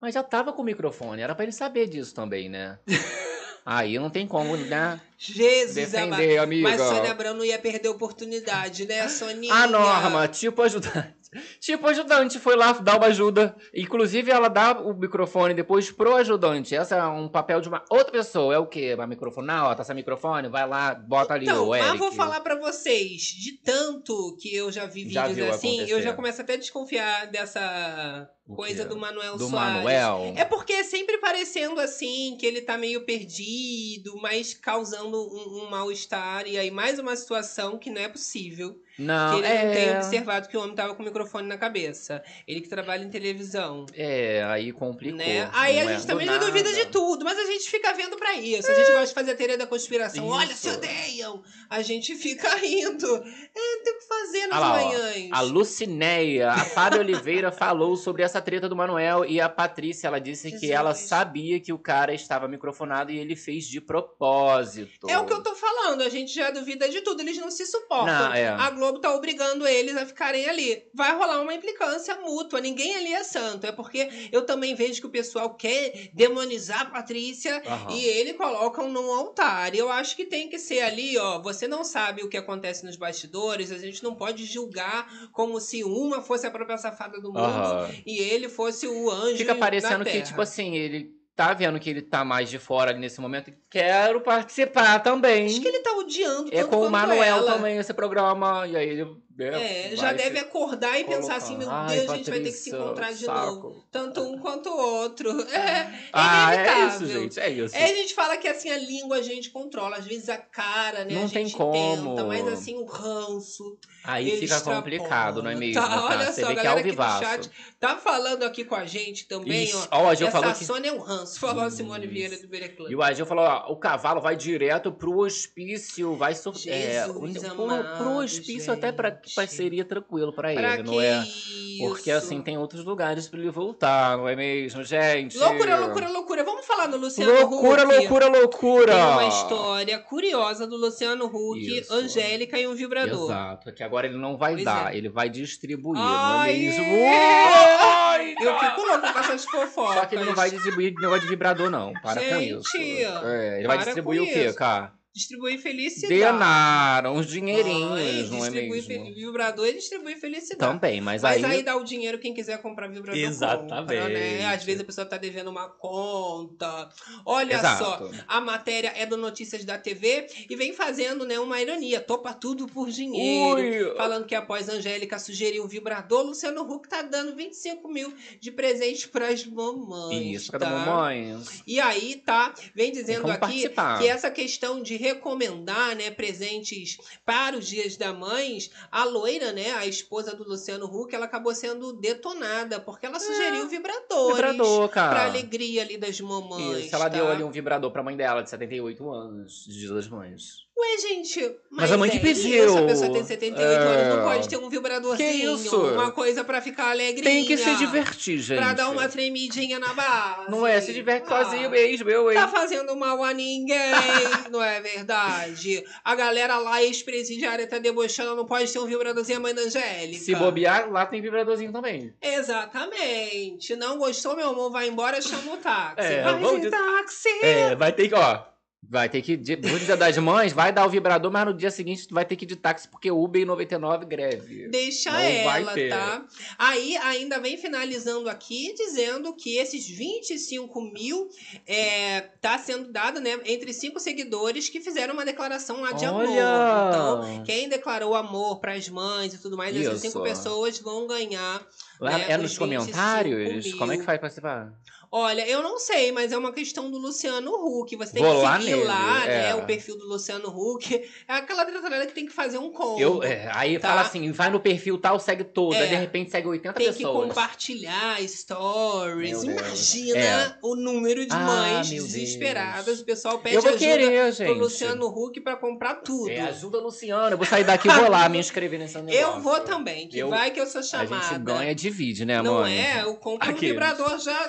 [SPEAKER 2] Mas já tava com o microfone, era pra ele saber disso também, né? Aí não tem como, né?
[SPEAKER 1] Jesus.
[SPEAKER 2] Defender, amiga.
[SPEAKER 1] Mas Sônia Abrão não ia perder a oportunidade, né, Soninha?
[SPEAKER 2] A norma, tipo ajudante. Tipo ajudante, foi lá dar uma ajuda. Inclusive, ela dá o microfone depois pro ajudante. Essa é um papel de uma outra pessoa. É o quê? Vai microfonar? Ó, tá sem microfone? Vai lá, bota ali
[SPEAKER 1] Então,
[SPEAKER 2] o Eric.
[SPEAKER 1] mas vou falar pra vocês, de tanto que eu já vi
[SPEAKER 2] Já
[SPEAKER 1] vídeos assim,
[SPEAKER 2] acontecer.
[SPEAKER 1] eu já começo até a desconfiar dessa
[SPEAKER 2] O
[SPEAKER 1] coisa do Manuel
[SPEAKER 2] Do
[SPEAKER 1] Soares.
[SPEAKER 2] Manuel.
[SPEAKER 1] É porque é sempre parecendo assim, que ele tá meio perdido, mas causando um, um mal-estar. E aí, mais uma situação que não é possível.
[SPEAKER 2] Não,
[SPEAKER 1] que ele não tem
[SPEAKER 2] é...
[SPEAKER 1] observado que o homem tava com o microfone na cabeça. Ele que trabalha em televisão.
[SPEAKER 2] É, aí complicou.
[SPEAKER 1] Né? Aí a
[SPEAKER 2] é?
[SPEAKER 1] gente
[SPEAKER 2] Do
[SPEAKER 1] também não duvida de tudo, mas a gente fica vendo pra isso. A gente gosta de fazer a teoria da conspiração. Olha, se
[SPEAKER 2] Isso.
[SPEAKER 1] odeiam! A gente fica rindo. É, tem o que fazer nas
[SPEAKER 2] Ah lá, ó.
[SPEAKER 1] manhãs.
[SPEAKER 2] A Lucinéia, a Fábio Oliveira falou sobre essa treta do Manuel e a Patrícia, ela disse que
[SPEAKER 1] Jesus.
[SPEAKER 2] ela sabia que o cara estava microfonado e ele fez de propósito.
[SPEAKER 1] É o que eu tô falando, a gente já duvida de tudo, eles não se suportam.
[SPEAKER 2] Não, é.
[SPEAKER 1] A Globo tá obrigando eles a ficarem ali. Vai rolar uma implicância mútua, ninguém ali é santo. É porque eu também vejo que o pessoal quer demonizar a Patrícia
[SPEAKER 2] Aham.
[SPEAKER 1] e ele colocam num altar. E eu acho que tem que ser ali, ó. Você não sabe o que acontece nos bastidores, a gente não pode julgar como se uma fosse a própria safada do mundo
[SPEAKER 2] Aham.
[SPEAKER 1] e ele fosse o anjo.
[SPEAKER 2] Fica parecendo que, tipo assim, ele tá vendo que ele tá mais de fora ali nesse momento quero participar também.
[SPEAKER 1] Acho que ele tá odiando
[SPEAKER 2] É com o Manuel
[SPEAKER 1] ela.
[SPEAKER 2] também esse programa. E aí ele. Né,
[SPEAKER 1] É, já deve acordar e pensar assim, meu
[SPEAKER 2] colocando.
[SPEAKER 1] Deus,
[SPEAKER 2] Ai,
[SPEAKER 1] a gente vai ter que se
[SPEAKER 2] Patrícia,
[SPEAKER 1] encontrar de
[SPEAKER 2] saco.
[SPEAKER 1] novo. Tanto um quanto o outro. É, é
[SPEAKER 2] Ah, é
[SPEAKER 1] inevitável.
[SPEAKER 2] isso, gente. É isso.
[SPEAKER 1] É, a gente fala que assim, a língua a gente controla. Às vezes a cara, né?
[SPEAKER 2] Não
[SPEAKER 1] a
[SPEAKER 2] tem
[SPEAKER 1] gente
[SPEAKER 2] como.
[SPEAKER 1] tenta, mas assim, o ranço.
[SPEAKER 2] Aí fica complicado, não é mesmo?
[SPEAKER 1] Tá,
[SPEAKER 2] cara?
[SPEAKER 1] olha
[SPEAKER 2] Você
[SPEAKER 1] só,
[SPEAKER 2] vê que é
[SPEAKER 1] aqui
[SPEAKER 2] vivaço.
[SPEAKER 1] chat tá falando aqui com a gente também,
[SPEAKER 2] Ixi,
[SPEAKER 1] ó.
[SPEAKER 2] ó,
[SPEAKER 1] Essa
[SPEAKER 2] falou que.
[SPEAKER 1] Sônia é um ranço, falou a Simone Vieira do Beira Club.
[SPEAKER 2] E o Agil falou: ó, o cavalo vai direto pro hospício, vai sur... é,
[SPEAKER 1] Jesus
[SPEAKER 2] pro,
[SPEAKER 1] amado,
[SPEAKER 2] pro hospício até pra, pra- seria tranquilo pra,
[SPEAKER 1] Pra
[SPEAKER 2] ele,
[SPEAKER 1] que
[SPEAKER 2] não é?
[SPEAKER 1] isso?
[SPEAKER 2] Porque assim tem outros lugares pra ele voltar, não é mesmo, gente?
[SPEAKER 1] Loucura, loucura, loucura. Vamos falar do Luciano
[SPEAKER 2] Loucura,
[SPEAKER 1] Huck?
[SPEAKER 2] loucura, loucura!
[SPEAKER 1] Tem uma história curiosa do Luciano Huck,
[SPEAKER 2] Isso.
[SPEAKER 1] Angélica e um vibrador.
[SPEAKER 2] Exato, que agora ele não vai
[SPEAKER 1] Pois
[SPEAKER 2] dar,
[SPEAKER 1] é.
[SPEAKER 2] ele vai distribuir,
[SPEAKER 1] Ai,
[SPEAKER 2] não é mesmo?
[SPEAKER 1] é. Eu fico louco com essas fofocas.
[SPEAKER 2] Só que ele não vai distribuir negócio de vibrador, não. Para com
[SPEAKER 1] Gente,
[SPEAKER 2] isso. É, ele vai
[SPEAKER 1] para
[SPEAKER 2] distribuir
[SPEAKER 1] com
[SPEAKER 2] o quê, cara?
[SPEAKER 1] Distribui felicidade.
[SPEAKER 2] Denaram uns dinheirinhos,
[SPEAKER 1] Ai,
[SPEAKER 2] não é mesmo?
[SPEAKER 1] Vibrador e distribui felicidade.
[SPEAKER 2] Também, mas,
[SPEAKER 1] Mas
[SPEAKER 2] aí...
[SPEAKER 1] aí dá o dinheiro quem quiser comprar vibrador
[SPEAKER 2] Exatamente.
[SPEAKER 1] compra, né? Às vezes a pessoa tá devendo uma conta. Olha
[SPEAKER 2] Exato.
[SPEAKER 1] só, a matéria é do Notícias da TV e vem fazendo, né, uma ironia. Topa tudo por dinheiro.
[SPEAKER 2] Ui.
[SPEAKER 1] Falando que após a Angélica sugerir um vibrador, Luciano Huck tá dando 25 mil de presente pras mamães.
[SPEAKER 2] Isso,
[SPEAKER 1] tá?
[SPEAKER 2] mamãe.
[SPEAKER 1] E aí, tá, vem dizendo aqui
[SPEAKER 2] participar.
[SPEAKER 1] que essa questão de recomendar, né, presentes para os dias da mães, a loira, né, a esposa do Luciano Huck, ela acabou sendo detonada, porque ela sugeriu vibradores.
[SPEAKER 2] É, Vibrador, cara.
[SPEAKER 1] Pra alegria ali das mamães.
[SPEAKER 2] Isso, ela
[SPEAKER 1] tá?
[SPEAKER 2] deu ali um vibrador pra mãe dela, de 78 anos, de Dia das Mães.
[SPEAKER 1] Ué, gente, mas,
[SPEAKER 2] Mas a mãe que
[SPEAKER 1] é
[SPEAKER 2] pediu.
[SPEAKER 1] Isso, a pessoa tem 78
[SPEAKER 2] É.
[SPEAKER 1] anos, não pode ter um vibradorzinho.
[SPEAKER 2] Que isso?
[SPEAKER 1] Uma coisa pra ficar alegrinha.
[SPEAKER 2] Tem que se divertir, gente.
[SPEAKER 1] Pra dar uma tremidinha na base.
[SPEAKER 2] Não é, se diverte
[SPEAKER 1] Ah.
[SPEAKER 2] sozinho mesmo, eu, hein?
[SPEAKER 1] Tá fazendo mal a ninguém, não é verdade? A galera lá, ex-presidiária, tá debochando, não pode ter um vibradorzinho a mãe da Angélica.
[SPEAKER 2] Se bobear, lá tem vibradorzinho também.
[SPEAKER 1] Exatamente. Não gostou, meu amor, vai embora, chama o táxi.
[SPEAKER 2] É,
[SPEAKER 1] vai de- táxi.
[SPEAKER 2] É, vai ter que, ó. Vai ter que. No dia das mães, vai dar o vibrador, mas no dia seguinte tu vai ter que ir de táxi, porque Uber e 99 greve.
[SPEAKER 1] Deixa
[SPEAKER 2] Não vai
[SPEAKER 1] ela,
[SPEAKER 2] ter.
[SPEAKER 1] tá? Aí ainda vem finalizando aqui, dizendo que esses 25 mil é, tá sendo dado, né, entre cinco seguidores que fizeram uma declaração lá de amor.
[SPEAKER 2] Olha!
[SPEAKER 1] Então, quem declarou amor pras mães e tudo mais, essas
[SPEAKER 2] Isso.
[SPEAKER 1] cinco pessoas vão ganhar.
[SPEAKER 2] Lá
[SPEAKER 1] né,
[SPEAKER 2] é
[SPEAKER 1] os
[SPEAKER 2] nos
[SPEAKER 1] 25
[SPEAKER 2] comentários?
[SPEAKER 1] mil.
[SPEAKER 2] Como é que faz participar?
[SPEAKER 1] Olha, eu não sei, mas é uma questão do Luciano Huck. Você tem
[SPEAKER 2] Vou
[SPEAKER 1] que
[SPEAKER 2] lá
[SPEAKER 1] seguir
[SPEAKER 2] nele,
[SPEAKER 1] lá, né,
[SPEAKER 2] é.
[SPEAKER 1] o perfil do Luciano Huck. É aquela detalhada que tem que fazer um combo.
[SPEAKER 2] Eu, é, aí
[SPEAKER 1] tá?
[SPEAKER 2] fala assim, vai no perfil tal, segue todo.
[SPEAKER 1] É.
[SPEAKER 2] Aí de repente segue 80
[SPEAKER 1] Tem que
[SPEAKER 2] pessoas.
[SPEAKER 1] compartilhar stories.
[SPEAKER 2] Meu Deus.
[SPEAKER 1] Imagina
[SPEAKER 2] É.
[SPEAKER 1] o número de
[SPEAKER 2] Ah,
[SPEAKER 1] mães desesperadas. O pessoal pede
[SPEAKER 2] Eu vou
[SPEAKER 1] ajuda
[SPEAKER 2] querer, gente.
[SPEAKER 1] pro Luciano Huck pra comprar tudo.
[SPEAKER 2] É, ajuda a Luciana. Eu vou sair daqui e vou lá me inscrever nesse negócio.
[SPEAKER 1] eu vou também, que
[SPEAKER 2] Eu-
[SPEAKER 1] vai que eu sou
[SPEAKER 2] A
[SPEAKER 1] chamada.
[SPEAKER 2] gente ganha e divide, né,
[SPEAKER 1] Não
[SPEAKER 2] mãe?
[SPEAKER 1] é? Eu compro um vibrador já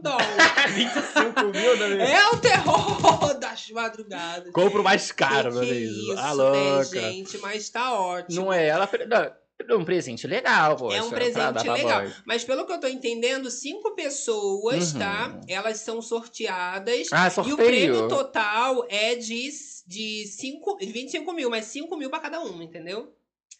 [SPEAKER 1] grandão.
[SPEAKER 2] 25 mil, né?
[SPEAKER 1] é o terror das madrugadas.
[SPEAKER 2] Compro mais caro, meu
[SPEAKER 1] é
[SPEAKER 2] Deus.
[SPEAKER 1] isso,
[SPEAKER 2] Ah,
[SPEAKER 1] né, gente? Mas tá ótimo.
[SPEAKER 2] Não é? Ela não, um presente legal, pô.
[SPEAKER 1] É um
[SPEAKER 2] dar
[SPEAKER 1] presente legal.
[SPEAKER 2] mãe.
[SPEAKER 1] Mas pelo que eu tô entendendo, cinco pessoas,
[SPEAKER 2] Uhum.
[SPEAKER 1] tá? Elas são sorteadas.
[SPEAKER 2] Ah,
[SPEAKER 1] E o
[SPEAKER 2] sorteio.
[SPEAKER 1] prêmio total é de, de, cinco, de 25 mil, mas 5 mil pra cada uma, entendeu?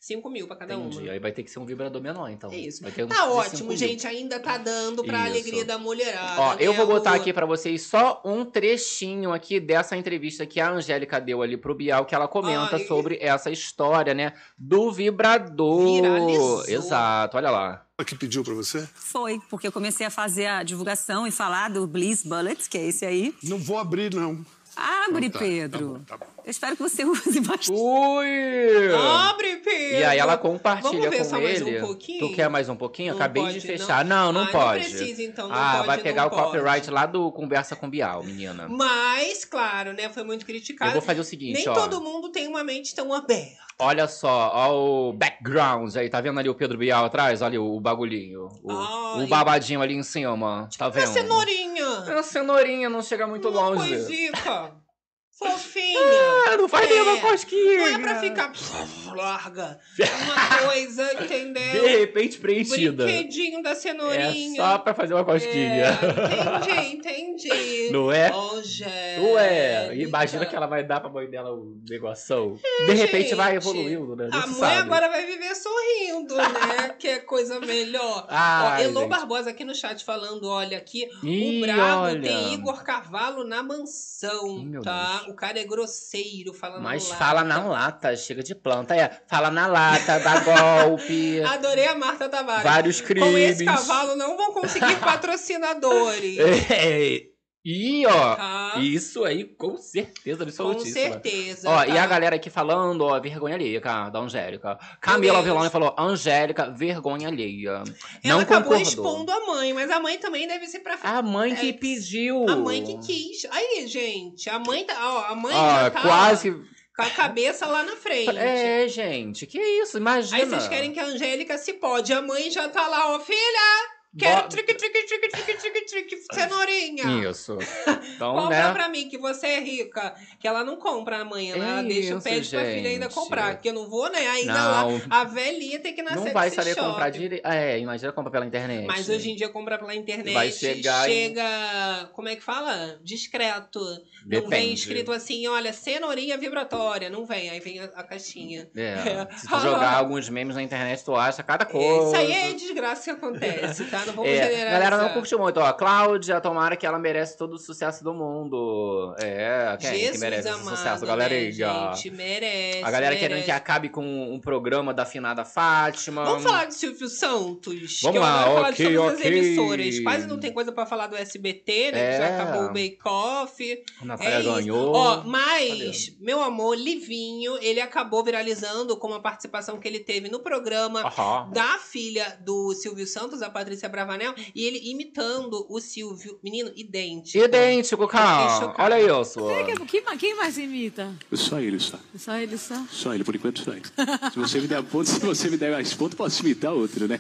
[SPEAKER 1] 5 mil pra cada
[SPEAKER 2] Entendi.
[SPEAKER 1] uma.
[SPEAKER 2] Aí vai ter que ser um vibrador menor, então.
[SPEAKER 1] É isso.
[SPEAKER 2] Vai ter um
[SPEAKER 1] Tá ótimo,
[SPEAKER 2] mil.
[SPEAKER 1] gente. Ainda tá dando pra
[SPEAKER 2] Isso.
[SPEAKER 1] alegria da mulherada.
[SPEAKER 2] Ó, eu
[SPEAKER 1] né,
[SPEAKER 2] vou botar aqui pra vocês só um trechinho aqui dessa entrevista que a Angélica deu ali pro Bial, que ela comenta
[SPEAKER 1] Ai.
[SPEAKER 2] sobre essa história, né, do vibrador.
[SPEAKER 1] Viralizou.
[SPEAKER 2] Exato, olha lá.
[SPEAKER 5] Que pediu pra você?
[SPEAKER 7] Foi, porque eu comecei a fazer a divulgação e falar do Bliss Bullets, que é esse aí.
[SPEAKER 5] Não vou abrir, não.
[SPEAKER 7] Abre,
[SPEAKER 5] Tá,
[SPEAKER 7] Pedro.
[SPEAKER 5] tá bom, tá bom.
[SPEAKER 7] Eu espero que você use bastante.
[SPEAKER 2] Ui!
[SPEAKER 1] Abre, Pedro!
[SPEAKER 2] E aí ela compartilha
[SPEAKER 1] Vamos ver
[SPEAKER 2] com
[SPEAKER 1] só mais um
[SPEAKER 2] ele.
[SPEAKER 1] pouquinho?
[SPEAKER 2] Tu quer mais um pouquinho?
[SPEAKER 1] Não
[SPEAKER 2] Acabei
[SPEAKER 1] pode,
[SPEAKER 2] de fechar. Não, não,
[SPEAKER 1] Ah,
[SPEAKER 2] pode.
[SPEAKER 1] Não precisa, então. Não
[SPEAKER 2] ah,
[SPEAKER 1] pode,
[SPEAKER 2] vai pegar
[SPEAKER 1] não
[SPEAKER 2] o copyright
[SPEAKER 1] pode.
[SPEAKER 2] lá do Conversa com Bial, menina.
[SPEAKER 1] Mas, claro, né? Foi muito criticado.
[SPEAKER 2] Eu vou fazer o seguinte,
[SPEAKER 1] Nem
[SPEAKER 2] ó.
[SPEAKER 1] todo mundo tem uma mente tão aberta.
[SPEAKER 2] Olha só, ó o background aí, tá vendo ali o Pedro Bial atrás? Olha o, o bagulhinho. O,
[SPEAKER 1] Ai.
[SPEAKER 2] o babadinho ali em cima, tá
[SPEAKER 1] Uma
[SPEAKER 2] vendo?
[SPEAKER 1] cenourinha.
[SPEAKER 2] É uma cenourinha, não chega muito
[SPEAKER 1] uma
[SPEAKER 2] longe.
[SPEAKER 1] coisica. Fofinha.
[SPEAKER 2] Ah, não faz
[SPEAKER 1] É,
[SPEAKER 2] nenhuma cosquinha.
[SPEAKER 1] Não é pra ficar larga. Uma coisa,
[SPEAKER 2] De
[SPEAKER 1] entendeu?
[SPEAKER 2] repente preenchida.
[SPEAKER 1] Brinquedinho da
[SPEAKER 2] É
[SPEAKER 1] cenourinha.
[SPEAKER 2] só pra fazer uma cosquinha.
[SPEAKER 1] É, entendi, entendi.
[SPEAKER 2] Não é?
[SPEAKER 1] Ô, Jéssica.
[SPEAKER 2] Ué, imagina que ela vai dar pra mãe dela o negoção. De repente vai
[SPEAKER 1] gente.
[SPEAKER 2] evoluindo, né? Não
[SPEAKER 1] A mãe
[SPEAKER 2] sabe.
[SPEAKER 1] agora vai viver sorrindo, né? que é coisa melhor. Ó,
[SPEAKER 2] Ai,
[SPEAKER 1] Elô
[SPEAKER 2] gente.
[SPEAKER 1] Barbosa aqui no chat falando, olha aqui,
[SPEAKER 2] Ih,
[SPEAKER 1] o brabo
[SPEAKER 2] olha.
[SPEAKER 1] tem Igor Carvalho na mansão,
[SPEAKER 2] meu
[SPEAKER 1] tá? O cara é grosseiro, falando
[SPEAKER 2] Mas
[SPEAKER 1] lá.
[SPEAKER 2] fala na lata, chega de planta. É, fala na lata, dá golpe.
[SPEAKER 1] Adorei a Marta Tavares.
[SPEAKER 2] vários crimes.
[SPEAKER 1] Com esse cavalo não vão conseguir patrocinadores.
[SPEAKER 2] É. E ó,
[SPEAKER 1] Tá?
[SPEAKER 2] isso aí com certeza
[SPEAKER 1] Com
[SPEAKER 2] absolutíssima.
[SPEAKER 1] certeza.
[SPEAKER 2] Ó,
[SPEAKER 1] tá?
[SPEAKER 2] e a galera aqui falando, ó, vergonha alheia, cara, da Angélica. Camila
[SPEAKER 1] Deus.
[SPEAKER 2] Velone falou, Angélica, vergonha alheia.
[SPEAKER 1] Ela
[SPEAKER 2] não
[SPEAKER 1] acabou
[SPEAKER 2] concordou.
[SPEAKER 1] expondo a mãe, mas a mãe também deve ser pra
[SPEAKER 2] A mãe que
[SPEAKER 1] É,
[SPEAKER 2] pediu.
[SPEAKER 1] A mãe que quis. Aí, gente, a mãe tá. Ó, a mãe
[SPEAKER 2] Ó,
[SPEAKER 1] já tá
[SPEAKER 2] quase.
[SPEAKER 1] com a cabeça lá na frente.
[SPEAKER 2] É, gente, que isso, imagina.
[SPEAKER 1] Aí vocês querem que a Angélica se pode. A mãe já tá lá, ó, filha, Quero trique, trique, trique, trique, trique, trique, cenourinha.
[SPEAKER 2] Isso. Então,
[SPEAKER 1] Compra
[SPEAKER 2] né?
[SPEAKER 1] pra mim que você é rica. Que ela não compra amanhã, né? ela deixa o pede pra filha ainda comprar. Porque eu não vou, né? Ainda
[SPEAKER 2] Não.
[SPEAKER 1] lá, a velhinha tem que nascer
[SPEAKER 2] Não vai saber
[SPEAKER 1] shopping.
[SPEAKER 2] comprar direito. É, imagina comprar pela internet.
[SPEAKER 1] Mas hoje em dia compra pela internet.
[SPEAKER 2] Vai chegar em-
[SPEAKER 1] chega. Como é que fala? Discreto. Não vem
[SPEAKER 2] Depende.
[SPEAKER 1] escrito assim, olha, cenourinha vibratória. Não vem, aí vem a, a caixinha.
[SPEAKER 2] É. Se tu jogar alguns memes na internet, tu acha cada coisa.
[SPEAKER 1] Isso aí é desgraça que acontece, tá? Vamos
[SPEAKER 2] É,
[SPEAKER 1] generalizar.
[SPEAKER 2] a galera não curtiu muito, ó. Cláudia, tomara que ela merece todo o sucesso do mundo. É, quem
[SPEAKER 1] Jesus
[SPEAKER 2] que merece esse
[SPEAKER 1] amado,
[SPEAKER 2] sucesso?
[SPEAKER 1] né,
[SPEAKER 2] Galerinha.
[SPEAKER 1] gente, merece.
[SPEAKER 2] a galera querendo
[SPEAKER 1] merece.
[SPEAKER 2] que acabe com um programa da finada Fátima.
[SPEAKER 1] Vamos falar de Silvio Santos.
[SPEAKER 2] Vamos
[SPEAKER 1] que eu
[SPEAKER 2] lá,
[SPEAKER 1] falar
[SPEAKER 2] ok,
[SPEAKER 1] de todas
[SPEAKER 2] ok.
[SPEAKER 1] as emissoras. Quase não tem coisa pra falar do SBT, né? Que já
[SPEAKER 2] É.
[SPEAKER 1] acabou o Bake Off.
[SPEAKER 2] A Natália
[SPEAKER 1] É
[SPEAKER 2] ganhou.
[SPEAKER 1] Ó, mas, meu amor, Livinho, ele acabou viralizando com uma participação que ele teve no programa
[SPEAKER 2] Aham.
[SPEAKER 1] da filha do Silvio Santos, a Patrícia Bravanel, e ele imitando o Silvio. Menino, idêntico.
[SPEAKER 2] Idêntico, cara. Olha isso.
[SPEAKER 8] Quem, quem- quem mais imita?
[SPEAKER 9] Só ele, só.
[SPEAKER 8] Só ele só?
[SPEAKER 9] Só ele, por enquanto, só ele. Se você me der ponto, se você me der mais ponto, posso imitar outro, né?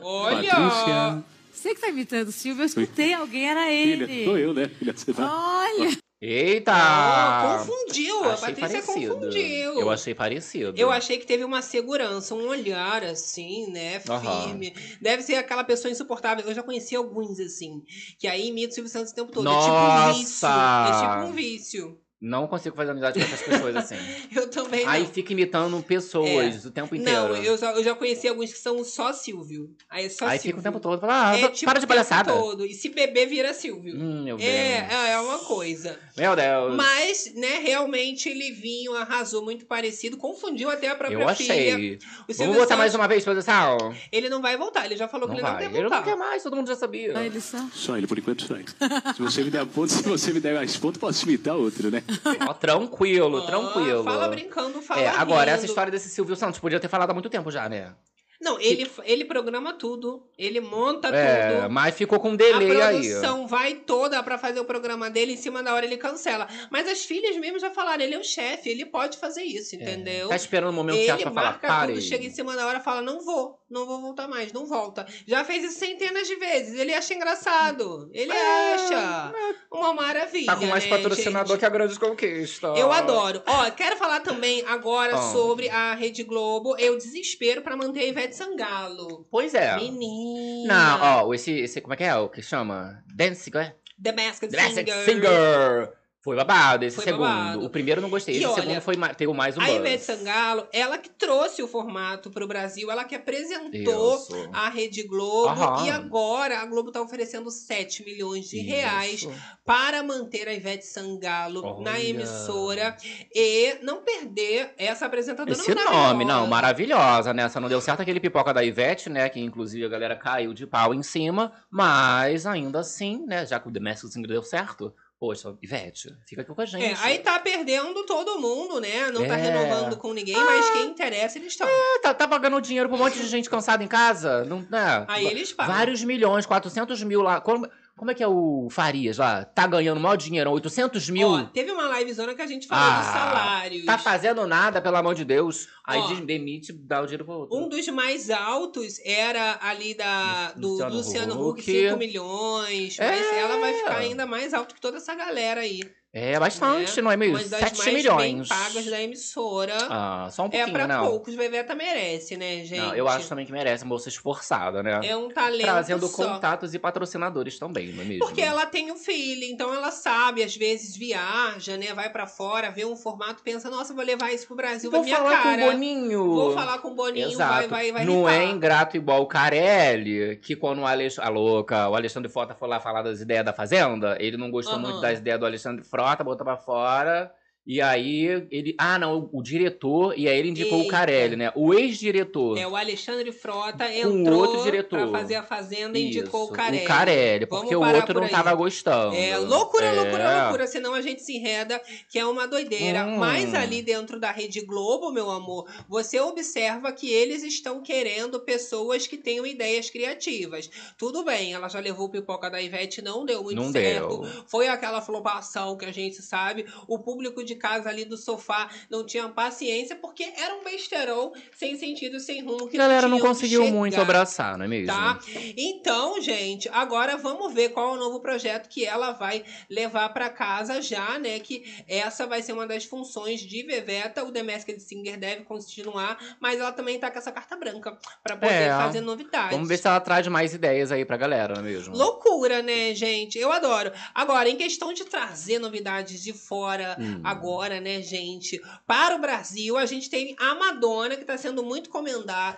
[SPEAKER 1] Olha!
[SPEAKER 9] Patrícia.
[SPEAKER 8] Você que tá imitando o Silvio, eu escutei alguém, era ele.
[SPEAKER 9] Filha, sou eu, né? Filha, você vai.
[SPEAKER 8] Olha!
[SPEAKER 2] Eita!
[SPEAKER 1] Ah, confundiu, a
[SPEAKER 2] Achei
[SPEAKER 1] Patrícia
[SPEAKER 2] parecido.
[SPEAKER 1] confundiu.
[SPEAKER 2] Eu achei parecido.
[SPEAKER 1] Eu achei que teve uma segurança, um olhar assim, né? Firme. Deve ser aquela pessoa insuportável. Eu já conheci alguns assim, que aí imita o Silvio Santos o tempo todo. É tipo um vício.
[SPEAKER 2] Nossa!
[SPEAKER 1] É tipo um vício.
[SPEAKER 2] Não consigo fazer amizade com essas pessoas assim.
[SPEAKER 1] Eu também não.
[SPEAKER 2] Aí fica imitando pessoas o tempo inteiro.
[SPEAKER 1] Não, eu já, eu já conheci alguns que são só Silvio. Aí é só
[SPEAKER 2] Aí
[SPEAKER 1] Silvio.
[SPEAKER 2] fica o tempo todo. Fala, ah,
[SPEAKER 1] É, tipo,
[SPEAKER 2] para de
[SPEAKER 1] o tempo
[SPEAKER 2] palhaçada.
[SPEAKER 1] todo. E se beber, vira Silvio.
[SPEAKER 2] Hum, meu Deus.
[SPEAKER 1] É, é, é uma coisa.
[SPEAKER 2] Meu Deus.
[SPEAKER 1] Mas, né, realmente, Livinho arrasou muito parecido. Confundiu até a própria
[SPEAKER 2] eu
[SPEAKER 1] filha.
[SPEAKER 2] achei.
[SPEAKER 1] O
[SPEAKER 2] Vamos
[SPEAKER 1] Santos,
[SPEAKER 2] mais uma vez, produção?
[SPEAKER 1] Ele não vai voltar. Ele já falou
[SPEAKER 2] Não
[SPEAKER 1] que ele
[SPEAKER 2] vai.
[SPEAKER 1] não quer
[SPEAKER 2] Ele
[SPEAKER 1] voltar.
[SPEAKER 2] não quer mais, todo mundo já sabia.
[SPEAKER 8] Só ele só?
[SPEAKER 9] Só ele, por enquanto, só ele. Se você me der ponto, se você me der mais ponto, posso imitar outro, né?
[SPEAKER 2] Ó, tranquilo, tranquilo.
[SPEAKER 1] Fala brincando, fala
[SPEAKER 2] É, agora, essa
[SPEAKER 1] rindo.
[SPEAKER 2] história desse Silvio Santos podia ter falado há muito tempo já, né?
[SPEAKER 1] Não, ele, ele programa tudo. Ele monta
[SPEAKER 2] É,
[SPEAKER 1] tudo.
[SPEAKER 2] mas ficou com um
[SPEAKER 1] A
[SPEAKER 2] delay aí.
[SPEAKER 1] produção vai toda pra fazer o programa dele, em cima da hora ele cancela. Mas as filhas mesmo já falaram, ele é o chefe, ele pode fazer isso, entendeu?
[SPEAKER 2] Tá esperando o momento
[SPEAKER 1] ele
[SPEAKER 2] certo pra falar,
[SPEAKER 1] marca
[SPEAKER 2] pare.
[SPEAKER 1] tudo, chega em cima da hora fala, não vou, não vou voltar mais, não volta. Já fez isso centenas de vezes, ele acha engraçado, ele acha uma maravilha,
[SPEAKER 2] Tá com mais
[SPEAKER 1] né,
[SPEAKER 2] patrocinador
[SPEAKER 1] gente?
[SPEAKER 2] que a Grande Conquista.
[SPEAKER 1] Eu adoro. Ó, quero falar também agora
[SPEAKER 2] Ah.
[SPEAKER 1] sobre a Rede Globo. Eu desespero pra manter a Ivete Sangalo.
[SPEAKER 2] Pois é.
[SPEAKER 1] Menina.
[SPEAKER 2] Não, ó, esse, esse. Como é que é? O que chama? Dance. qual é?
[SPEAKER 1] The Masked
[SPEAKER 2] The Masked
[SPEAKER 1] Singer.
[SPEAKER 2] Singer. Foi babado esse
[SPEAKER 1] Foi
[SPEAKER 2] segundo.
[SPEAKER 1] babado.
[SPEAKER 2] O primeiro não gostei.
[SPEAKER 1] E
[SPEAKER 2] Esse
[SPEAKER 1] olha,
[SPEAKER 2] segundo foi, teve mais um
[SPEAKER 1] A. Ivete Sangalo, ela que trouxe o formato pro Brasil, ela que apresentou
[SPEAKER 2] Isso.
[SPEAKER 1] a Rede Globo.
[SPEAKER 2] Aham.
[SPEAKER 1] E agora a Globo tá oferecendo 7 milhões de reais
[SPEAKER 2] Isso.
[SPEAKER 1] para manter a Ivete Sangalo na
[SPEAKER 2] Olha.
[SPEAKER 1] emissora e não perder essa apresentadora
[SPEAKER 2] Esse nome, não, maravilhosa, né? Só não deu certo aquele pipoca da Ivete, né? Que inclusive a galera caiu de pau em cima. Mas ainda assim, né? Já que o The Masked Singer deu certo. Poxa, Ivete, fica aqui com a gente.
[SPEAKER 1] É, aí tá perdendo todo mundo, né? Não tá
[SPEAKER 2] É.
[SPEAKER 1] renovando com ninguém, mas quem interessa, eles estão.
[SPEAKER 2] É, tá, tá pagando dinheiro pra um monte de gente cansada em casa. Não, né?
[SPEAKER 1] Aí eles pagam.
[SPEAKER 2] Vários milhões, 400 mil lá. Como, como é que é o Farias lá? Tá ganhando maior dinheiro, 800 mil.
[SPEAKER 1] Ó, teve uma livezona que a gente falou dos
[SPEAKER 2] Ah,
[SPEAKER 1] salários.
[SPEAKER 2] Tá fazendo nada, pelo amor de Deus. Aí
[SPEAKER 1] Ó,
[SPEAKER 2] demite, dá o dinheiro pro outro.
[SPEAKER 1] Um dos mais altos era ali da, do
[SPEAKER 2] Luciano
[SPEAKER 1] Luciano Huck,
[SPEAKER 2] Huck.
[SPEAKER 1] 5 milhões. Mas
[SPEAKER 2] É.
[SPEAKER 1] ela vai ficar ainda mais alto que toda essa galera aí.
[SPEAKER 2] É bastante,
[SPEAKER 1] né?
[SPEAKER 2] não é mesmo?
[SPEAKER 1] Uma das
[SPEAKER 2] 7
[SPEAKER 1] mais bem
[SPEAKER 2] milhões.
[SPEAKER 1] pagas da emissora.
[SPEAKER 2] Ah, só um
[SPEAKER 1] é
[SPEAKER 2] pouquinho,
[SPEAKER 1] pra
[SPEAKER 2] não.
[SPEAKER 1] poucos. Bebeta merece, né, gente?
[SPEAKER 2] Não, eu acho também que merece moça esforçada, né?
[SPEAKER 1] É um talento
[SPEAKER 2] Trazendo
[SPEAKER 1] só.
[SPEAKER 2] contatos e patrocinadores também, não é mesmo?
[SPEAKER 1] Porque ela tem o filho, então ela sabe, às vezes viaja, né? Vai pra fora, vê um formato, pensa, nossa, vou levar isso pro Brasil,
[SPEAKER 2] Vou
[SPEAKER 1] minha
[SPEAKER 2] falar
[SPEAKER 1] cara.
[SPEAKER 2] com o Boninho.
[SPEAKER 1] Vou falar com o Boninho,
[SPEAKER 2] Exato.
[SPEAKER 1] vai, vai, vai
[SPEAKER 2] não é ingrato igual o Carelli, que quando o Alex... a louca, o Alexandre Frota foi lá falar das ideias da Fazenda, ele não gostou
[SPEAKER 1] Aham.
[SPEAKER 2] muito das ideias do Alexandre Frota, botou pra fora. E aí ele. Ah, não, o, o diretor, e aí ele indicou o
[SPEAKER 1] Eita.
[SPEAKER 2] Carelli, né? O ex-diretor.
[SPEAKER 1] É, o Alexandre Frota entrou
[SPEAKER 2] outro diretor.
[SPEAKER 1] pra fazer a Fazenda e indicou o Carelli.
[SPEAKER 2] O Carelli, porque o outro
[SPEAKER 1] por
[SPEAKER 2] não
[SPEAKER 1] aí.
[SPEAKER 2] tava gostando.
[SPEAKER 1] É, loucura,
[SPEAKER 2] É.
[SPEAKER 1] loucura, loucura, senão a gente se enreda, que é uma doideira.
[SPEAKER 2] Hum.
[SPEAKER 1] Mas ali dentro da Rede Globo, meu amor, você observa que eles estão querendo pessoas que tenham ideias criativas. Tudo bem, ela já levou pipoca da Ivete, não deu muito
[SPEAKER 2] Não
[SPEAKER 1] certo.
[SPEAKER 2] deu.
[SPEAKER 1] Foi aquela flopação que a gente sabe. O público de casa ali do sofá não tinham paciência, porque era um besterol sem sentido, sem rumo. Que
[SPEAKER 2] A galera não
[SPEAKER 1] onde
[SPEAKER 2] conseguiu
[SPEAKER 1] chegar.
[SPEAKER 2] muito abraçar, não é mesmo?
[SPEAKER 1] Tá? Então, gente, agora vamos ver qual é o novo projeto que ela vai levar pra casa já, né? Que essa vai ser uma das funções de Veveta. O The Masked Singer deve continuar, mas ela também tá com essa carta branca pra poder
[SPEAKER 2] É.
[SPEAKER 1] fazer novidades.
[SPEAKER 2] Vamos ver se ela traz mais ideias aí pra galera, não é mesmo?
[SPEAKER 1] Loucura, né, gente? Eu adoro. Agora, em questão de trazer novidades de fora
[SPEAKER 2] Hum.
[SPEAKER 1] agora, né, gente? Para o Brasil, a gente teve a Madonna, que tá sendo muito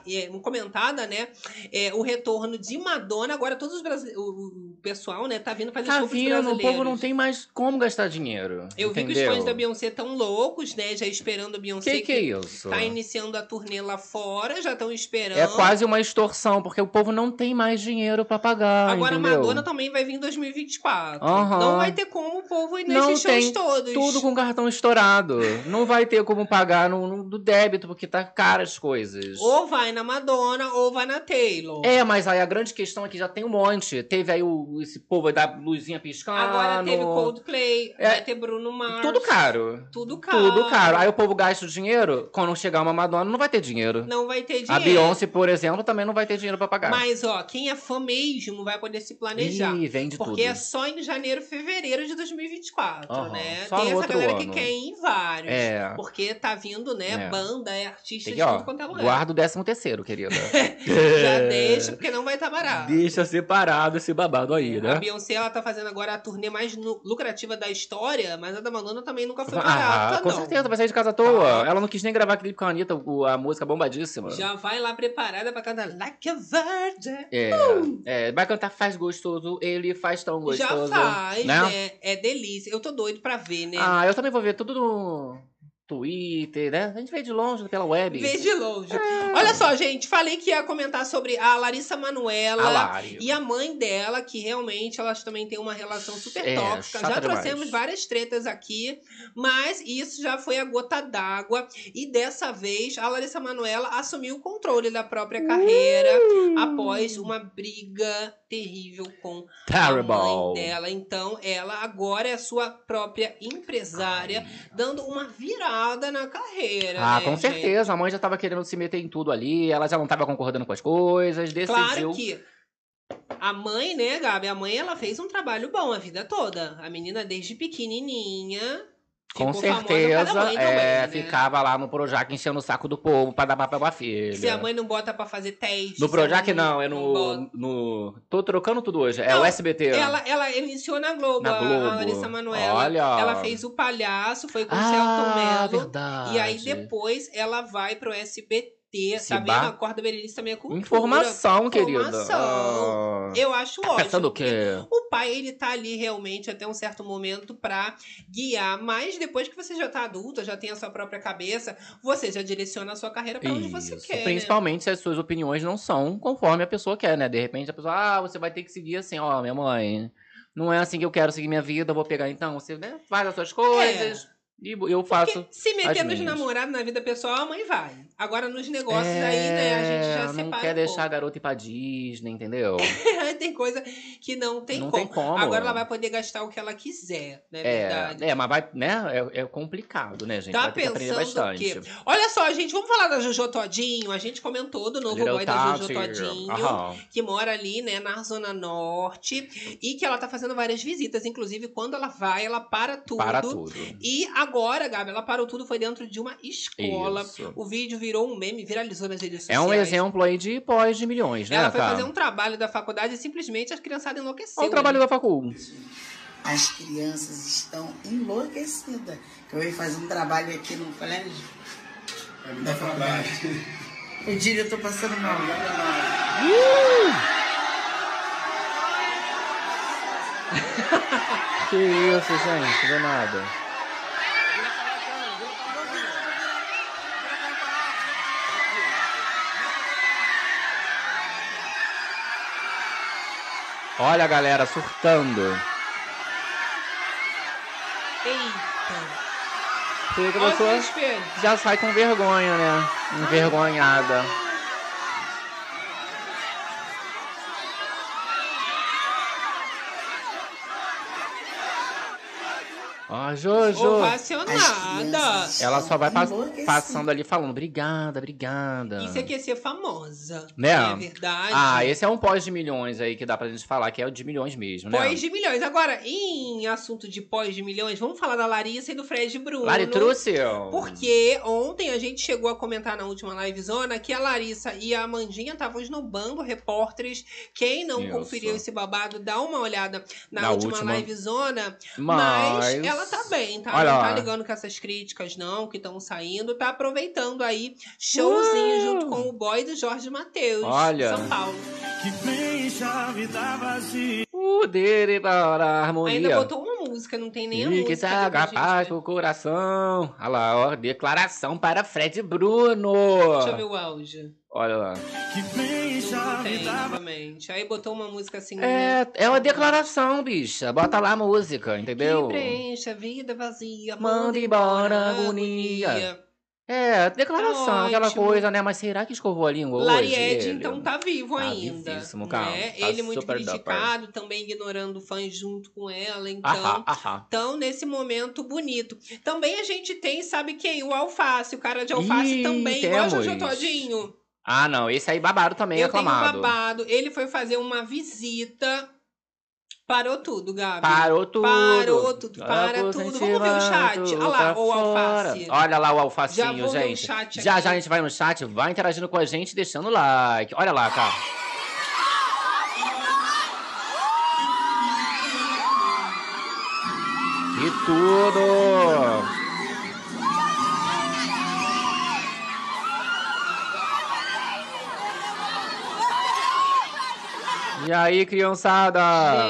[SPEAKER 1] é, comentada, né? É, o retorno de Madonna. Agora, todos os brasileiros. O, pessoal, né, tá vindo fazer
[SPEAKER 2] Tá
[SPEAKER 1] show
[SPEAKER 2] vindo, o povo não tem mais como gastar dinheiro.
[SPEAKER 1] Eu vi que os
[SPEAKER 2] entendeu?
[SPEAKER 1] fãs da Beyoncé tão loucos, né? Já esperando a Beyoncé.
[SPEAKER 2] Que que é isso?
[SPEAKER 1] Tá iniciando a turnê lá fora, já estão esperando.
[SPEAKER 2] É quase uma extorsão, porque o povo não tem mais dinheiro pra pagar,
[SPEAKER 1] Agora
[SPEAKER 2] entendeu?
[SPEAKER 1] a Madonna também vai vir em 2024.
[SPEAKER 2] Aham.
[SPEAKER 1] Não vai ter como o povo ir
[SPEAKER 2] Não
[SPEAKER 1] nesses shows
[SPEAKER 2] tem
[SPEAKER 1] todos.
[SPEAKER 2] tudo com cartão estourado. Não vai ter como pagar no, no- do débito, porque tá caro as coisas.
[SPEAKER 1] Ou vai na Madonna ou vai na Taylor.
[SPEAKER 2] É, mas aí a grande questão é que já tem um monte. Teve aí o, esse povo da luzinha piscando.
[SPEAKER 1] Agora teve Coldplay,
[SPEAKER 2] É,
[SPEAKER 1] vai ter Bruno Mars.
[SPEAKER 2] Tudo caro.
[SPEAKER 1] Tudo caro.
[SPEAKER 2] Tudo caro. Aí o povo gasta o dinheiro, quando chegar uma Madonna, não vai ter dinheiro.
[SPEAKER 1] Não vai ter dinheiro.
[SPEAKER 2] A Beyoncé, por exemplo, também não vai ter dinheiro pra pagar.
[SPEAKER 1] Mas, ó, quem é fã mesmo vai poder se planejar.
[SPEAKER 2] Ih, vende
[SPEAKER 1] porque
[SPEAKER 2] tudo.
[SPEAKER 1] é só em janeiro, fevereiro de 2024,
[SPEAKER 2] Aham,
[SPEAKER 1] né?
[SPEAKER 2] só
[SPEAKER 1] Tem essa galera que
[SPEAKER 2] ano.
[SPEAKER 1] quer ir em vários.
[SPEAKER 2] É.
[SPEAKER 1] Porque tá vindo, né,
[SPEAKER 2] É.
[SPEAKER 1] banda, é artista
[SPEAKER 2] Tem
[SPEAKER 1] de
[SPEAKER 2] que, ó,
[SPEAKER 1] tudo quanto é lugar.
[SPEAKER 2] guarda o décimo terceiro, querida.
[SPEAKER 1] Já deixa, porque não vai estar barato.
[SPEAKER 2] Deixa separado esse babado aí,
[SPEAKER 1] A
[SPEAKER 2] né?
[SPEAKER 1] Beyoncé, ela tá fazendo agora a turnê mais lucrativa da história, mas a da Madonna também nunca foi
[SPEAKER 2] Ah,
[SPEAKER 1] barata,
[SPEAKER 2] com
[SPEAKER 1] não.
[SPEAKER 2] certeza, vai sair de casa à toa. Ela não quis nem gravar clipe com a Anitta, a música bombadíssima.
[SPEAKER 1] Já vai lá preparada pra cantar Like a Virgin.
[SPEAKER 2] É, é, vai cantar Faz Gostoso, ele faz tão
[SPEAKER 1] Já
[SPEAKER 2] gostoso.
[SPEAKER 1] faz,
[SPEAKER 2] né?
[SPEAKER 1] né? É delícia. Eu tô doido pra ver, né?
[SPEAKER 2] Ah, eu também vou ver tudo no Twitter, né? A gente vê de longe pela web.
[SPEAKER 1] Vê de longe.
[SPEAKER 2] É.
[SPEAKER 1] Olha só, gente, falei que ia comentar sobre a Larissa Manoela
[SPEAKER 2] A Lari.
[SPEAKER 1] e a mãe dela, que realmente elas também têm uma relação super
[SPEAKER 2] É,
[SPEAKER 1] tóxica. Já
[SPEAKER 2] demais.
[SPEAKER 1] trouxemos várias tretas aqui, mas isso já foi a gota d'água. E dessa vez a Larissa Manoela assumiu o controle da própria carreira
[SPEAKER 2] Uh!
[SPEAKER 1] após uma briga terrível com a
[SPEAKER 2] Terrible.
[SPEAKER 1] mãe dela. Então, ela agora é a sua própria empresária, dando uma virada na carreira.
[SPEAKER 2] Ah,
[SPEAKER 1] né,
[SPEAKER 2] com
[SPEAKER 1] gente?
[SPEAKER 2] certeza. A mãe já tava querendo se meter em tudo ali, ela já não tava concordando com as coisas, decidiu.
[SPEAKER 1] Claro que a mãe, né, Gabi? A mãe, ela fez um trabalho bom a vida toda. A menina, desde pequenininha,
[SPEAKER 2] Com certeza, é,
[SPEAKER 1] também, né?
[SPEAKER 2] ficava lá no Projac enchendo o saco do povo pra dar papel pra filha.
[SPEAKER 1] Se a mãe não bota pra fazer teste...
[SPEAKER 2] No Projac não, é no, no... Tô trocando tudo hoje, é
[SPEAKER 1] Não,
[SPEAKER 2] o SBT.
[SPEAKER 1] Ela, ela iniciou na Globo,
[SPEAKER 2] Na
[SPEAKER 1] a-
[SPEAKER 2] Globo.
[SPEAKER 1] a Larissa Manoela.
[SPEAKER 2] Olha.
[SPEAKER 1] Ela fez o palhaço, foi com o
[SPEAKER 2] Ah,
[SPEAKER 1] Celton Mello.
[SPEAKER 2] verdade.
[SPEAKER 1] E aí depois ela vai pro SBT.
[SPEAKER 2] Se
[SPEAKER 1] tá vendo?
[SPEAKER 2] ba-
[SPEAKER 1] A corda Berenice também é cultura.
[SPEAKER 2] Informação, querida.
[SPEAKER 1] Informação.
[SPEAKER 2] Ah.
[SPEAKER 1] Eu acho
[SPEAKER 2] Tá
[SPEAKER 1] ótimo.
[SPEAKER 2] pensando o quê?
[SPEAKER 1] O pai, ele tá ali realmente até um certo momento pra guiar, mas depois que você já tá adulta, já tem a sua própria cabeça, você já direciona a sua carreira pra onde você
[SPEAKER 2] Isso,
[SPEAKER 1] quer. né?
[SPEAKER 2] Principalmente se as suas opiniões não são conforme a pessoa quer, né? De repente a pessoa, ah, você vai ter que seguir assim, ó, minha mãe. Não é assim que eu quero seguir minha vida, vou pegar então. Você né, faz as suas coisas e eu faço.
[SPEAKER 1] Porque se meter nos namorados na vida pessoal, a mãe vai. Agora nos negócios aí, né, a gente já
[SPEAKER 2] É,
[SPEAKER 1] separa.
[SPEAKER 2] Não quer
[SPEAKER 1] um
[SPEAKER 2] deixar a garota ir pra Disney, entendeu?
[SPEAKER 1] tem coisa que não tem,
[SPEAKER 2] Não
[SPEAKER 1] como.
[SPEAKER 2] tem como.
[SPEAKER 1] Agora ela vai poder gastar o que ela quiser, não é, verdade?
[SPEAKER 2] É, é, mas vai, né? É, é complicado, né, gente?
[SPEAKER 1] Tá
[SPEAKER 2] vai que
[SPEAKER 1] pensando o
[SPEAKER 2] bastante.
[SPEAKER 1] quê? Olha só, gente, vamos falar da Jojo Todinho. A gente comentou do novo
[SPEAKER 2] Little
[SPEAKER 1] boy da Jojo. Todinho, que mora ali, né, na Zona Norte, e que ela tá fazendo várias visitas. Inclusive, quando ela vai, ela para tudo.
[SPEAKER 2] Para tudo.
[SPEAKER 1] E agora, Gabi, ela parou tudo, foi dentro de uma escola.
[SPEAKER 2] Isso.
[SPEAKER 1] O vídeo virou um meme, viralizou nas redes
[SPEAKER 2] É
[SPEAKER 1] sociais.
[SPEAKER 2] um exemplo aí de pós de milhões, né,
[SPEAKER 1] Ela foi
[SPEAKER 2] cara?
[SPEAKER 1] fazer um trabalho da faculdade e simplesmente as criançadas enlouqueceram.
[SPEAKER 2] Olha o trabalho da facul.
[SPEAKER 10] As crianças estão enlouquecidas. Que eu ia fazer um trabalho aqui no colégio. da faculdade. O dia eu tô passando mal.
[SPEAKER 2] Que isso, gente, do nada. Olha a galera surtando.
[SPEAKER 1] Eita.
[SPEAKER 2] Você que a pessoa já sai com vergonha, né? Envergonhada. Jojo.
[SPEAKER 1] Ovacionada.
[SPEAKER 2] Ela só vai pass- passando ali falando, obrigada, obrigada.
[SPEAKER 1] Isso aqui é ser famosa.
[SPEAKER 2] Né?
[SPEAKER 1] É verdade?
[SPEAKER 2] Ah, esse é um pós de milhões aí que dá pra gente falar, que é o de milhões mesmo, né?
[SPEAKER 1] Pós de milhões. Agora, em assunto de pós de milhões, vamos falar da Larissa e do Fred Bruno.
[SPEAKER 2] Lari Trussel.
[SPEAKER 1] Porque ontem a gente chegou a comentar na última livezona que a Larissa e a Amandinha estavam esnobando repórteres. Quem não
[SPEAKER 2] Isso.
[SPEAKER 1] conferiu esse babado, dá uma olhada na,
[SPEAKER 2] Na
[SPEAKER 1] última,
[SPEAKER 2] última.
[SPEAKER 1] livezona.
[SPEAKER 2] Mas...
[SPEAKER 1] Mas ela tá bem, tá?
[SPEAKER 2] Olha
[SPEAKER 1] não
[SPEAKER 2] lá.
[SPEAKER 1] tá ligando com essas críticas, não, que estão saindo. Tá aproveitando aí showzinho
[SPEAKER 2] Uh!
[SPEAKER 1] junto com o boy do Jorge Matheus.
[SPEAKER 2] Olha.
[SPEAKER 1] São Paulo.
[SPEAKER 2] O dele para a harmonia.
[SPEAKER 1] Ainda botou uma música, não tem nem a música.
[SPEAKER 2] que saga, paz pro coração. Olha lá, ó, declaração para Fred Bruno.
[SPEAKER 1] Deixa eu ver o áudio.
[SPEAKER 2] Olha lá.
[SPEAKER 1] Não tem, novamente. Aí botou uma música assim.
[SPEAKER 2] É, é uma declaração, bicha. Bota lá a música, entendeu?
[SPEAKER 1] Que preenche a vida vazia,
[SPEAKER 2] Manda
[SPEAKER 1] manda
[SPEAKER 2] embora a agonia.
[SPEAKER 1] agonia.
[SPEAKER 2] É, declaração,
[SPEAKER 1] Tá
[SPEAKER 2] aquela coisa, né? Mas será que escovou a língua hoje?
[SPEAKER 1] Laried,
[SPEAKER 2] ele?
[SPEAKER 1] então, tá vivo
[SPEAKER 2] Tá
[SPEAKER 1] ainda.
[SPEAKER 2] vivíssimo, calma.
[SPEAKER 1] né?
[SPEAKER 2] Tá
[SPEAKER 1] Ele muito criticado, também ignorando fãs junto com ela, então.
[SPEAKER 2] Ahá, ahá.
[SPEAKER 1] Então, nesse momento bonito. Também a gente tem, sabe quem? O Alface, o cara de Alface
[SPEAKER 2] Ih,
[SPEAKER 1] também, igual a Jojo
[SPEAKER 2] temos.
[SPEAKER 1] Todinho.
[SPEAKER 2] Ah, não, esse aí babado também
[SPEAKER 1] Eu
[SPEAKER 2] aclamado.
[SPEAKER 1] tenho babado. Ele foi fazer uma visita. Parou tudo, Gabi.
[SPEAKER 2] Parou tudo.
[SPEAKER 1] Parou tudo, para tudo. Vamos ver o chat. Olha lá, o alface.
[SPEAKER 2] Olha lá o
[SPEAKER 1] Já
[SPEAKER 2] alfacinho,
[SPEAKER 1] o
[SPEAKER 2] gente.
[SPEAKER 1] chat
[SPEAKER 2] já
[SPEAKER 1] aqui.
[SPEAKER 2] já a gente vai no chat, vai interagindo com a gente, deixando like. Olha lá, cara. E tudo! E aí, criançada?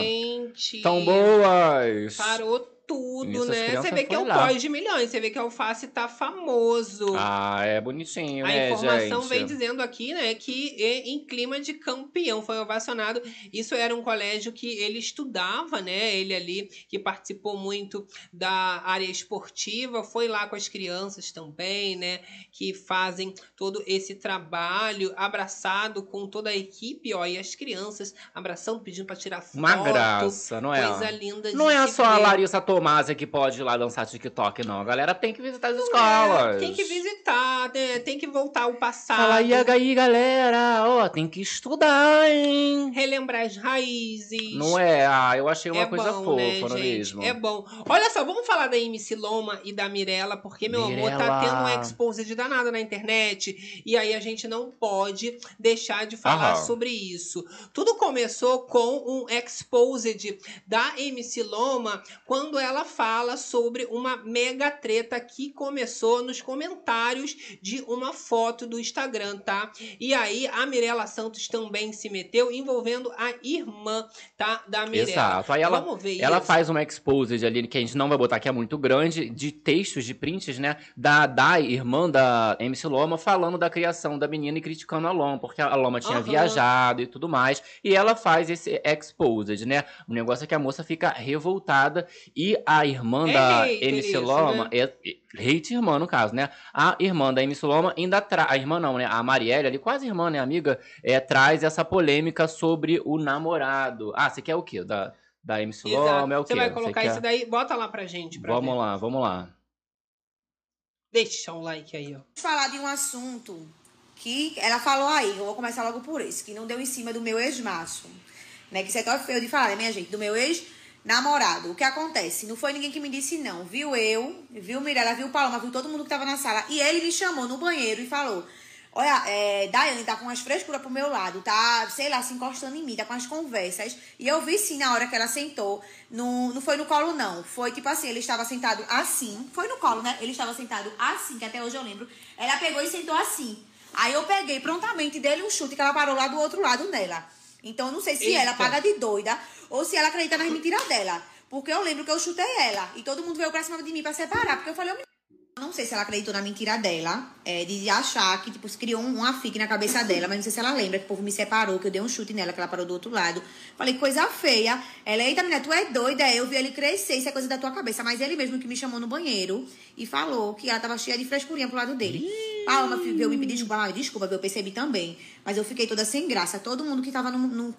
[SPEAKER 1] Gente.
[SPEAKER 2] Tão boas?
[SPEAKER 1] Parou tudo, né? Você
[SPEAKER 2] crianças
[SPEAKER 1] vê que é o
[SPEAKER 2] lá.
[SPEAKER 1] pós de milhões. Você vê que a Alface tá famoso.
[SPEAKER 2] Ah, é bonitinho,
[SPEAKER 1] A
[SPEAKER 2] né,
[SPEAKER 1] informação
[SPEAKER 2] gente?
[SPEAKER 1] vem dizendo aqui, né, que é em clima de campeão foi ovacionado. Isso era um colégio que ele estudava, né? Ele ali que participou muito da área esportiva, foi lá com as crianças também, né? Que fazem todo esse trabalho abraçado com toda a equipe, ó, e as crianças abraçando, pedindo para tirar foto.
[SPEAKER 2] Uma graça, não é?
[SPEAKER 1] Coisa linda de
[SPEAKER 2] Não é só a. Larissa Tomasa que pode ir lá dançar TikTok, não. A galera tem que visitar as escolas.
[SPEAKER 1] É, tem que visitar, né? Tem que voltar ao passado.
[SPEAKER 2] Fala aí, aí, galera. Ó, tem que estudar, hein?
[SPEAKER 1] relembrar as raízes.
[SPEAKER 2] Não é? Ah, eu achei uma
[SPEAKER 1] é
[SPEAKER 2] coisa
[SPEAKER 1] bom,
[SPEAKER 2] fofa,
[SPEAKER 1] né,
[SPEAKER 2] não é mesmo?
[SPEAKER 1] É bom. Olha só, vamos falar da MC Loma e da Mirella, porque, meu amor, tá tendo um exposed danado na internet. E aí a gente não pode deixar de falar
[SPEAKER 2] Aham.
[SPEAKER 1] sobre isso. Tudo começou com um exposed da MC Loma quando ela fala sobre uma mega treta que começou nos comentários de uma foto do Instagram, tá? E aí a Mirella Santos também se meteu envolvendo a irmã, tá? Da Mirella.
[SPEAKER 2] Exato. Aí ela,
[SPEAKER 1] Vamos ver
[SPEAKER 2] ela
[SPEAKER 1] isso.
[SPEAKER 2] faz uma exposed ali, que a gente não vai botar, que é muito grande, de textos, de prints, né? Da Dai, irmã da MC Loma, falando da criação da menina e criticando a Loma, porque a Loma tinha
[SPEAKER 1] Aham.
[SPEAKER 2] viajado e tudo mais. E ela faz esse exposed, né? O negócio é que a moça fica revoltada e a irmã
[SPEAKER 1] É
[SPEAKER 2] da MC
[SPEAKER 1] isso,
[SPEAKER 2] Loma,
[SPEAKER 1] né?
[SPEAKER 2] é, é- hate irmã no caso, né? A irmã da MC Loma ainda traz, a irmã não, né? A Marielle, ali, quase irmã, né? Amiga, é, traz essa polêmica sobre o namorado. Ah, você quer o quê? Da, da MC
[SPEAKER 1] Exato.
[SPEAKER 2] Loma é o quê?
[SPEAKER 1] Você vai colocar
[SPEAKER 2] quer-
[SPEAKER 1] isso daí, bota lá pra gente. Pra
[SPEAKER 2] Vamos
[SPEAKER 1] ver.
[SPEAKER 2] lá, vamos lá.
[SPEAKER 1] Deixa um like aí, ó.
[SPEAKER 11] falar de um assunto que ela falou aí, eu vou começar logo por esse, que não deu em cima do meu ex-macho. Né? Que isso é tão feio de falar, né, minha gente? Do meu ex-namorado. O que acontece? Não foi ninguém que me disse não. Viu eu, viu Mirella, viu Paloma, viu todo mundo que tava na sala. E ele me chamou no banheiro e falou: Olha, é, Daiane tá com umas frescuras pro meu lado, tá, sei lá, se encostando em mim, tá com as conversas. E eu vi sim na hora que ela sentou. No, não foi no colo, não. Foi tipo assim, ele estava sentado assim. Foi no colo, né? Ele estava sentado assim, que até hoje eu lembro. Ela pegou e sentou assim. Aí eu peguei prontamente dele um chute que ela parou lá do outro lado nela. Então eu não sei se
[SPEAKER 1] Eita.
[SPEAKER 11] ela paga de doida ou se ela acredita nas mentiras dela. Porque eu lembro que eu chutei ela. E todo mundo veio pra cima de mim pra separar. Porque eu falei, eu não sei se ela acreditou na mentira dela, é, de achar que, tipo, se criou um, fique na cabeça dela, mas não sei se ela lembra que o povo me separou, que eu dei um chute nela, que ela parou do outro lado. Falei, coisa feia. Ela, eita, menina, tu é doida, eu vi ele crescer, isso é coisa da tua cabeça. Mas ele mesmo que me chamou no banheiro e falou que ela tava cheia de frescurinha pro lado dele. Palma veio me pedir desculpa, mas desculpa, eu percebi também. Mas eu fiquei toda sem graça. Todo mundo que tava no, no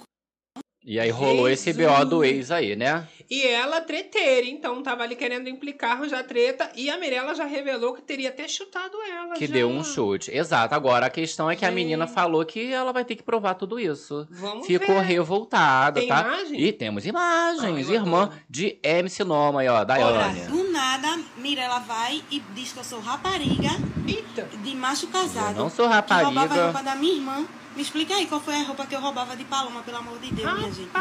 [SPEAKER 2] E aí rolou esse
[SPEAKER 1] Jesus.
[SPEAKER 2] BO do ex aí, né?
[SPEAKER 1] E ela treteira, então tava ali querendo implicar, arranjar treta. E a Mirella já revelou que teria até chutado ela.
[SPEAKER 2] Que
[SPEAKER 1] já.
[SPEAKER 2] deu um chute. Exato. Agora a questão é que a
[SPEAKER 1] Gente.
[SPEAKER 2] menina falou que ela vai ter que provar tudo isso.
[SPEAKER 1] Vamos
[SPEAKER 2] Ficou
[SPEAKER 1] ver.
[SPEAKER 2] revoltada,
[SPEAKER 1] Tem
[SPEAKER 2] tá?
[SPEAKER 1] imagem?
[SPEAKER 2] E temos imagens.
[SPEAKER 1] Ah,
[SPEAKER 2] Irmã de MC Noma aí, ó, Daiane.
[SPEAKER 12] Do nada, Mirella vai e diz que eu sou rapariga
[SPEAKER 1] Eita.
[SPEAKER 12] de macho casado.
[SPEAKER 2] Eu não sou
[SPEAKER 12] Que roubava a
[SPEAKER 2] rapariga.
[SPEAKER 12] roupa da minha irmã. Me explica aí qual foi a roupa que eu roubava de Paloma, pelo amor de Deus, minha gente.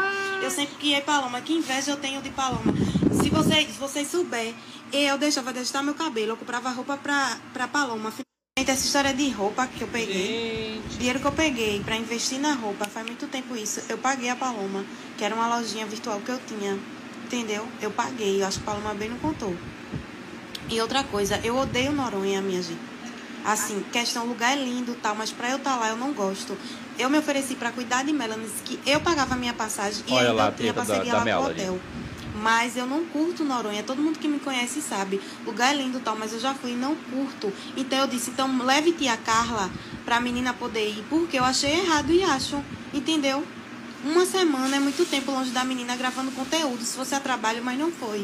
[SPEAKER 12] Eu sempre criei Paloma. Que inveja eu tenho de Paloma. Se vocês, vocês souberem, eu deixava de ajustar meu cabelo, eu comprava roupa pra, pra Paloma. Gente, essa história de roupa que eu peguei, dinheiro que eu peguei pra investir na roupa, faz muito tempo isso. Eu paguei a Paloma, que era uma lojinha virtual que eu tinha. Entendeu? Eu paguei, eu acho que Paloma bem não contou. E outra coisa, eu odeio Noronha, minha gente. Assim, questão, lugar é lindo tal, mas pra eu estar lá eu não gosto. Eu me ofereci pra cuidar de Melanie, que eu pagava a minha passagem e
[SPEAKER 2] Olha
[SPEAKER 12] ainda
[SPEAKER 2] lá
[SPEAKER 12] eu tinha
[SPEAKER 2] da-
[SPEAKER 12] parceria
[SPEAKER 2] da
[SPEAKER 12] lá com o hotel. Mas eu não curto Noronha. Todo mundo que me conhece sabe. Lugar é lindo tal, mas eu já fui e não curto. Então eu disse, então leve tia Carla pra menina poder ir, porque eu achei errado e acho. Entendeu? Uma semana é muito tempo longe da menina gravando conteúdo. Se fosse a trabalho, mas não foi.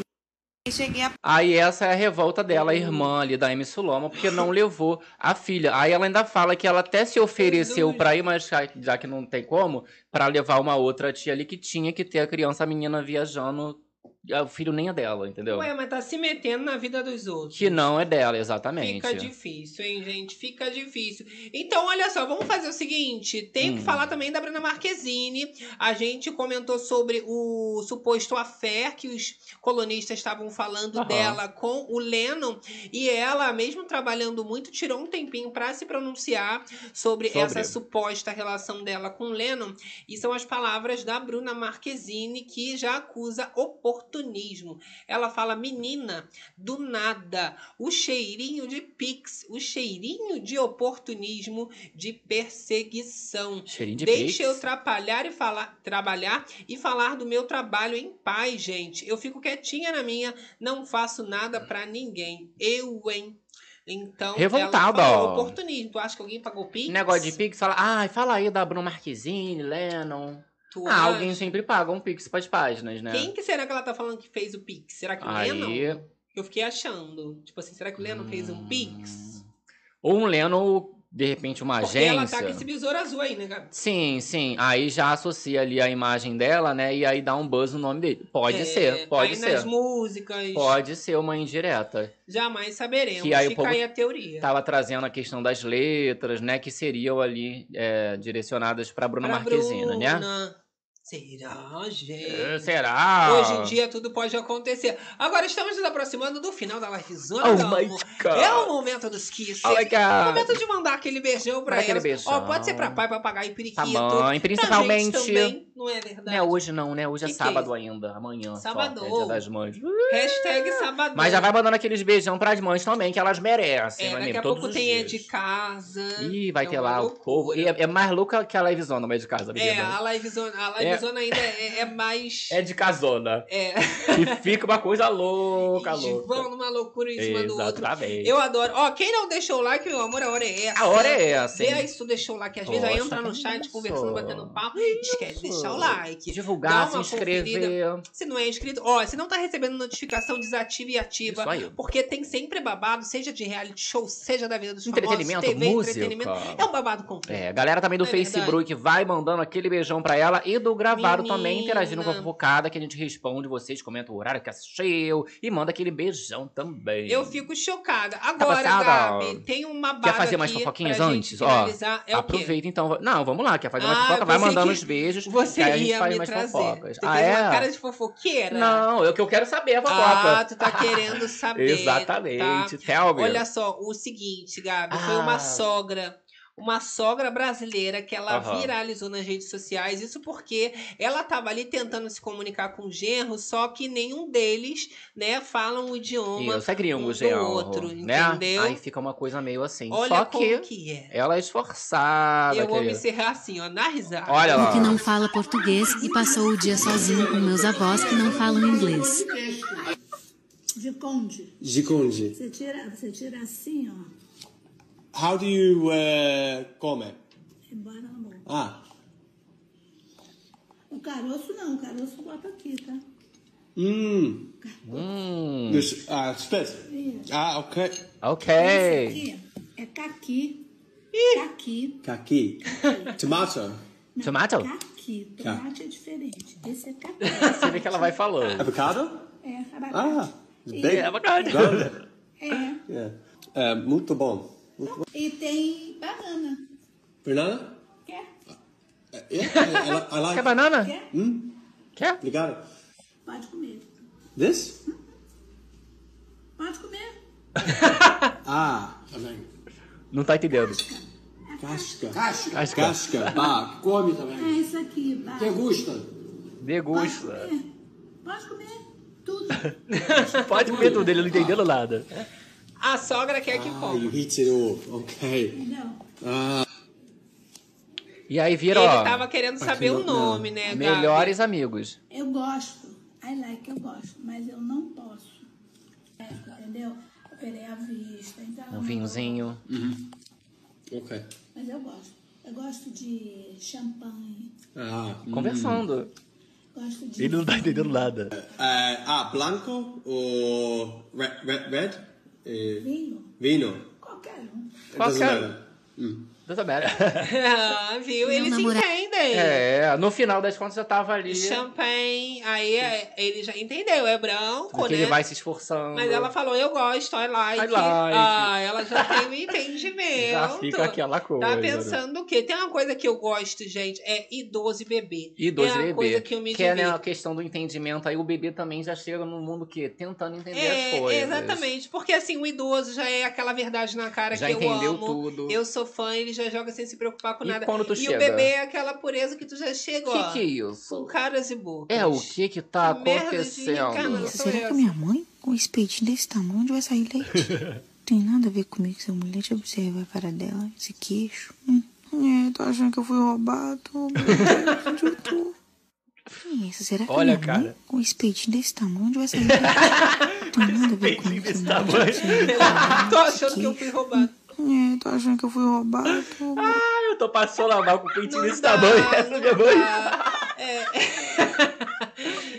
[SPEAKER 12] Cheguei a
[SPEAKER 2] Aí essa é a revolta dela, a irmã ali da MC Loma, porque não levou a filha. Aí ela ainda fala que ela até se ofereceu pra ir, mas já que não tem como, pra levar uma outra tia ali que tinha que ter a criança, a menina viajando, o filho nem é dela, entendeu?
[SPEAKER 1] Ué, mas tá se metendo na vida dos outros.
[SPEAKER 2] Que não é dela, exatamente.
[SPEAKER 1] Fica difícil, hein, gente? Fica difícil. Então, olha só, vamos fazer o seguinte: que
[SPEAKER 2] Hum.
[SPEAKER 1] falar também da Bruna Marquezine. A gente comentou sobre o suposto affair que os colonistas estavam falando dela com o Lennon. E ela, mesmo trabalhando muito, tirou um tempinho pra se pronunciar sobre,
[SPEAKER 2] Sobre.
[SPEAKER 1] essa suposta relação dela com o Lennon. E são as palavras da Bruna Marquezine que já acusa Ela fala, menina, do nada, o cheirinho de pix, o cheirinho de oportunismo, de perseguição.
[SPEAKER 2] Cheirinho de
[SPEAKER 1] Deixa
[SPEAKER 2] pix.
[SPEAKER 1] eu atrapalhar e falar, trabalhar e falar do meu trabalho em paz, gente. Eu fico quietinha na minha, não faço nada pra ninguém. Eu, hein? Então,
[SPEAKER 2] Revoltada, ó.
[SPEAKER 1] oportunismo. Tu acha que alguém pagou pix?
[SPEAKER 2] Negócio de Pix, fala, ai, fala aí da Bruna Marquezine, Lennon.
[SPEAKER 1] Tu
[SPEAKER 2] ah, alguém sempre paga um Pix pras páginas, né?
[SPEAKER 1] Quem que será que ela tá falando que fez o pix? Será que o
[SPEAKER 2] Aí-
[SPEAKER 1] Lennon? Eu fiquei achando. Tipo assim, será que o Lennon fez um pix?
[SPEAKER 2] Ou um Lennon, de repente, uma
[SPEAKER 1] Porque
[SPEAKER 2] agência.
[SPEAKER 1] ela tá com esse besouro azul aí, né, Gabi?
[SPEAKER 2] Sim, sim. Aí já associa ali a imagem dela, né? E aí dá um buzz no nome dele. Pode
[SPEAKER 1] É,
[SPEAKER 2] ser, pode
[SPEAKER 1] aí
[SPEAKER 2] ser.
[SPEAKER 1] nas músicas.
[SPEAKER 2] Pode ser uma indireta.
[SPEAKER 1] Jamais saberemos.
[SPEAKER 2] Que aí
[SPEAKER 1] Fica aí a teoria.
[SPEAKER 2] Tava trazendo a questão das letras, né? Que seriam ali é, direcionadas pra Bruna
[SPEAKER 1] Pra
[SPEAKER 2] Marquezine, né?
[SPEAKER 1] Será, gente?
[SPEAKER 2] É, será?
[SPEAKER 1] Hoje em dia tudo pode acontecer. Agora estamos nos aproximando do final da
[SPEAKER 2] Oh my
[SPEAKER 1] amor.
[SPEAKER 2] God.
[SPEAKER 1] É o momento dos kisses.
[SPEAKER 2] Oh my God.
[SPEAKER 1] Momento de mandar aquele beijão pra
[SPEAKER 2] Manda aquele
[SPEAKER 1] elas. Ó, pode ser pra pai, papagaio e periquito.
[SPEAKER 2] Tá
[SPEAKER 1] Pra
[SPEAKER 2] principalmente-
[SPEAKER 1] também, não é verdade?
[SPEAKER 2] Não é hoje não, né? Hoje é
[SPEAKER 1] Que que é
[SPEAKER 2] sábado
[SPEAKER 1] isso?
[SPEAKER 2] ainda, amanhã. só,
[SPEAKER 1] Sábado.
[SPEAKER 2] É dia das mães.
[SPEAKER 1] Hashtag sabadão.
[SPEAKER 2] Mas já vai mandando aqueles beijão pras mães também, que elas merecem,
[SPEAKER 1] É, daqui
[SPEAKER 2] amigo?
[SPEAKER 1] a pouco tem é
[SPEAKER 2] dias.
[SPEAKER 1] de casa.
[SPEAKER 2] Ih, vai
[SPEAKER 1] É
[SPEAKER 2] ter lá o
[SPEAKER 1] loucura.
[SPEAKER 2] povo. E é, é mais louca que a livezona meio de casa,
[SPEAKER 1] É,
[SPEAKER 2] menina.
[SPEAKER 1] a livezona, a livezona ainda é, é mais...
[SPEAKER 2] É de casona.
[SPEAKER 1] É.
[SPEAKER 2] E fica uma coisa louca,
[SPEAKER 1] Eles
[SPEAKER 2] louca.
[SPEAKER 1] vão numa loucura em cima do outro.
[SPEAKER 2] Exatamente.
[SPEAKER 1] Eu adoro. Ó, quem não deixou o like, meu amor, a hora é essa.
[SPEAKER 2] A hora é essa,
[SPEAKER 1] Vê aí se tu deixou o like. Às vezes aí entra no chat
[SPEAKER 2] isso.
[SPEAKER 1] conversando, batendo papo. Esquece de deixar o like.
[SPEAKER 2] Divulgar, se inscrever.
[SPEAKER 1] conferida. Se não é inscrito, ó, se não tá recebendo notificação, desativa e ativa.
[SPEAKER 2] Isso aí.
[SPEAKER 1] Porque tem sempre babado, seja de reality show, seja da vida dos
[SPEAKER 2] Entretenimento,
[SPEAKER 1] famosos, TV,
[SPEAKER 2] música.
[SPEAKER 1] entretenimento. É um babado completo.
[SPEAKER 2] É, galera também do
[SPEAKER 1] Não é
[SPEAKER 2] Facebook vai mandando aquele beijão pra ela e do gravado
[SPEAKER 1] Menina.
[SPEAKER 2] também, interagindo com a fofocada, que a gente responde vocês, comenta o horário que assistiu e manda aquele beijão também.
[SPEAKER 1] Eu fico chocada. Agora,
[SPEAKER 2] passada?
[SPEAKER 1] Gabi, tem uma baga
[SPEAKER 2] Quer fazer mais fofoquinhas antes? Ó.
[SPEAKER 1] É o
[SPEAKER 2] aproveita então. Não, vamos lá, quer fazer mais
[SPEAKER 1] Ah,
[SPEAKER 2] fofoca? Vai mandando os beijos.
[SPEAKER 1] Você
[SPEAKER 2] aí a gente
[SPEAKER 1] ia
[SPEAKER 2] faz
[SPEAKER 1] me
[SPEAKER 2] mais
[SPEAKER 1] trazer.
[SPEAKER 2] fofocas.
[SPEAKER 1] Você
[SPEAKER 2] ah,
[SPEAKER 1] fez
[SPEAKER 2] é?
[SPEAKER 1] uma cara de fofoqueira.
[SPEAKER 2] Não, eu que eu quero saber a fofoca.
[SPEAKER 1] Ah, tu tá querendo saber.
[SPEAKER 2] Exatamente.
[SPEAKER 1] Tá?
[SPEAKER 2] Tell me.
[SPEAKER 1] Olha só, o seguinte, Gabi, foi uma
[SPEAKER 2] Ah.
[SPEAKER 1] sogra. Uma sogra brasileira que ela
[SPEAKER 2] Aham.
[SPEAKER 1] viralizou nas redes sociais. Isso porque ela tava ali tentando se comunicar com o genro, só que nenhum deles, né, falam o idioma
[SPEAKER 2] Isso, é gringo,
[SPEAKER 1] um do
[SPEAKER 2] genro,
[SPEAKER 1] outro,
[SPEAKER 2] né?
[SPEAKER 1] entendeu?
[SPEAKER 2] Aí fica uma coisa meio assim.
[SPEAKER 1] Olha
[SPEAKER 2] Só
[SPEAKER 1] como
[SPEAKER 2] que,
[SPEAKER 1] que é.
[SPEAKER 2] ela é esforçada.
[SPEAKER 1] Eu vou me
[SPEAKER 2] querida.
[SPEAKER 1] encerrar assim, ó, na risada.
[SPEAKER 2] Olha lá.
[SPEAKER 8] que não fala português e passou o dia sozinho com meus avós que não falam inglês.
[SPEAKER 10] De conde.
[SPEAKER 5] Giconde.
[SPEAKER 10] Você tira, você tira assim, ó.
[SPEAKER 5] How do you uh, come?
[SPEAKER 10] Embora na.
[SPEAKER 5] Ah.
[SPEAKER 10] O caroço não, o caroço bota aqui, tá?
[SPEAKER 9] Hum.
[SPEAKER 2] Hum.
[SPEAKER 9] This, ah.
[SPEAKER 10] Isso.
[SPEAKER 9] Ah, ok.
[SPEAKER 10] Esse
[SPEAKER 2] Ok.
[SPEAKER 10] aqui é caqui. Caqui.
[SPEAKER 9] Kaki. Tomato.
[SPEAKER 2] Tomato?
[SPEAKER 10] Caqui. Tomate é diferente. Esse é caqui.
[SPEAKER 2] Você vê que ela vai falando.
[SPEAKER 9] Avocado?
[SPEAKER 10] É, abacate.
[SPEAKER 9] Ah.
[SPEAKER 10] E-
[SPEAKER 9] Bacon.
[SPEAKER 2] avocado.
[SPEAKER 9] Garlic.
[SPEAKER 10] É.
[SPEAKER 9] Yeah. É, muito bom. Muito bom.
[SPEAKER 10] E tem banana.
[SPEAKER 9] Banana?
[SPEAKER 10] Quer?
[SPEAKER 9] I, I, I like.
[SPEAKER 2] Quer banana?
[SPEAKER 10] Quer?
[SPEAKER 9] Hum?
[SPEAKER 2] Quer?
[SPEAKER 9] Obrigado.
[SPEAKER 10] Pode comer.
[SPEAKER 9] This?
[SPEAKER 10] Pode comer.
[SPEAKER 9] Ah, também.
[SPEAKER 2] Não tá entendendo.
[SPEAKER 9] Casca.
[SPEAKER 3] Casca.
[SPEAKER 2] Casca.
[SPEAKER 9] Casca. Bah, come também.
[SPEAKER 10] É isso aqui. Vai.
[SPEAKER 9] Degusta.
[SPEAKER 10] Pode
[SPEAKER 2] Degusta.
[SPEAKER 10] comer. Pode comer. Tudo.
[SPEAKER 2] Pode comer tudo, ele não entendendo nada.
[SPEAKER 1] A sogra quer que
[SPEAKER 9] Ah, heat it all. Ok.
[SPEAKER 10] Entendeu?
[SPEAKER 9] Ah,
[SPEAKER 2] E aí vira,
[SPEAKER 1] Ele
[SPEAKER 2] ó,
[SPEAKER 1] tava querendo saber o nome, né, Gabi?
[SPEAKER 2] melhores amigos.
[SPEAKER 10] Eu gosto. I like, eu gosto. Mas eu não posso. É, entendeu? Operei a vista. Então,
[SPEAKER 2] Um vinhozinho.
[SPEAKER 9] ok.
[SPEAKER 10] Mas eu gosto. Eu gosto de champanhe.
[SPEAKER 9] Ah,
[SPEAKER 2] Conversando.
[SPEAKER 10] Gosto de.
[SPEAKER 2] Ele não tá entendendo nada.
[SPEAKER 9] Eh, ah, blanco ou red? red, Eh,
[SPEAKER 10] Vinho.
[SPEAKER 9] vino.
[SPEAKER 10] Qualquer um.
[SPEAKER 2] Qualquer-
[SPEAKER 9] matter. Hum.
[SPEAKER 2] Matter.
[SPEAKER 1] Ah, viu? Eles se
[SPEAKER 8] namorado-
[SPEAKER 1] entendem.
[SPEAKER 2] É, no final das contas já tava ali.
[SPEAKER 1] Champanhe, aí é- ele já entendeu, é branco,
[SPEAKER 2] Porque
[SPEAKER 1] né?
[SPEAKER 2] ele vai se esforçando.
[SPEAKER 1] Mas ela falou, eu gosto, I like.
[SPEAKER 2] I like.
[SPEAKER 1] Ah, ela já tem um entendimento.
[SPEAKER 2] Já fica aquela coisa.
[SPEAKER 1] Tá
[SPEAKER 2] né?
[SPEAKER 1] pensando o quê? Tem uma coisa que eu gosto, gente, é idoso e bebê.
[SPEAKER 2] Idoso
[SPEAKER 1] é
[SPEAKER 2] e
[SPEAKER 1] uma
[SPEAKER 2] bebê.
[SPEAKER 1] coisa que eu me
[SPEAKER 2] que é né, a questão do entendimento. Aí o bebê também já chega no mundo que tentando entender
[SPEAKER 1] É,
[SPEAKER 2] as coisas.
[SPEAKER 1] exatamente. Porque assim, o idoso já é aquela verdade na cara
[SPEAKER 2] Já
[SPEAKER 1] que eu
[SPEAKER 2] entendeu
[SPEAKER 1] amo.
[SPEAKER 2] tudo.
[SPEAKER 1] Eu sou fã, ele já joga sem se preocupar com
[SPEAKER 2] E
[SPEAKER 1] nada.
[SPEAKER 2] quando tu
[SPEAKER 1] e
[SPEAKER 2] chega?
[SPEAKER 1] o bebê é aquela pureza que tu já chega, ó.
[SPEAKER 2] Que que é isso?
[SPEAKER 1] Com caras e bocas.
[SPEAKER 2] É, o que que tá
[SPEAKER 1] Que merda de
[SPEAKER 2] acontecendo?
[SPEAKER 13] Isso, será
[SPEAKER 1] é
[SPEAKER 13] que
[SPEAKER 1] essa?
[SPEAKER 13] minha mãe, com esse peitinho desse tamanho, onde vai sair leite? Tem nada a ver comigo, seu mulher. Deixa eu observar a cara dela, esse queixo. Hum. É, tô achando que eu fui roubado. Onde eu tô? Que isso, será que
[SPEAKER 2] Olha,
[SPEAKER 13] minha
[SPEAKER 2] cara.
[SPEAKER 13] mãe, com esse peitinho desse tamanho, onde vai sair leite? Tem nada a ver comigo, observar a cara
[SPEAKER 1] Tô achando que eu fui roubado.
[SPEAKER 13] É, tô achando que eu fui roubado.
[SPEAKER 2] Ah, eu tô passando a mão com o peitinho desse
[SPEAKER 1] dá,
[SPEAKER 2] tamanho. Essa
[SPEAKER 1] não
[SPEAKER 2] minha mãe.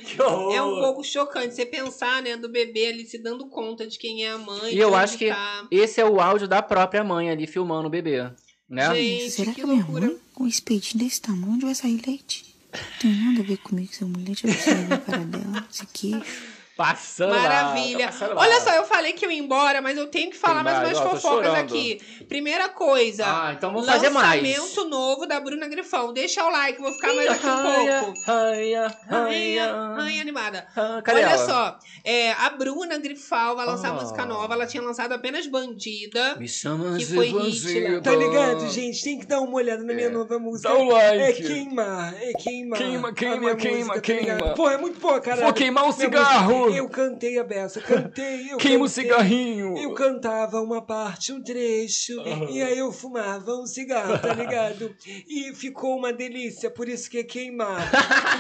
[SPEAKER 2] Que horror.
[SPEAKER 1] É um pouco chocante você pensar, né, do bebê ali se dando conta de quem é a mãe.
[SPEAKER 2] E eu acho que
[SPEAKER 1] tá.
[SPEAKER 2] esse é o áudio da própria mãe ali filmando o bebê. Né?
[SPEAKER 1] Gente,
[SPEAKER 13] será
[SPEAKER 1] que
[SPEAKER 13] que, minha
[SPEAKER 1] loucura.
[SPEAKER 13] mãe, com esse peitinho desse tamanho, onde vai sair leite? Tem nada a ver comigo, seu mulher. Deixa eu observar a cara dela, esse queixo.
[SPEAKER 2] Passando lá,
[SPEAKER 1] Maravilha.
[SPEAKER 2] tá passando lá.
[SPEAKER 1] Olha só, eu falei que eu ia embora, mas eu tenho que falar mais umas
[SPEAKER 2] ó,
[SPEAKER 1] fofocas aqui. Primeira coisa.
[SPEAKER 2] Ah, então vamos fazer mais.
[SPEAKER 1] Lançamento novo da Bruna Grifão. Deixa o like, vou ficar
[SPEAKER 2] Ih,
[SPEAKER 1] mais aqui um
[SPEAKER 2] raia,
[SPEAKER 1] pouco.
[SPEAKER 2] raia, raia.
[SPEAKER 1] rainha animada.
[SPEAKER 2] Ah, cadê
[SPEAKER 1] Olha
[SPEAKER 2] ela?
[SPEAKER 1] só, é, a Bruna Grifal vai lançar
[SPEAKER 2] Ah.
[SPEAKER 1] música nova. Ela tinha lançado apenas Bandida.
[SPEAKER 2] Me chama
[SPEAKER 1] Que foi hit lá.
[SPEAKER 14] Tá ligado, gente? Tem que dar uma olhada na minha
[SPEAKER 2] É.
[SPEAKER 14] nova música.
[SPEAKER 2] Dá um like.
[SPEAKER 14] É queimar, é queimar.
[SPEAKER 2] Queima,
[SPEAKER 14] A
[SPEAKER 2] queima,
[SPEAKER 14] minha
[SPEAKER 2] queima,
[SPEAKER 14] música, tá
[SPEAKER 2] queima.
[SPEAKER 14] ligado? Pô, é muito boa, cara.
[SPEAKER 2] Vou queimar um cigarro.
[SPEAKER 14] Eu cantei a beça, cantei, eu
[SPEAKER 2] Queima o cigarrinho.
[SPEAKER 14] Eu cantava uma parte, um trecho, e aí eu fumava um cigarro, tá ligado? E ficou uma delícia, por isso que é queimar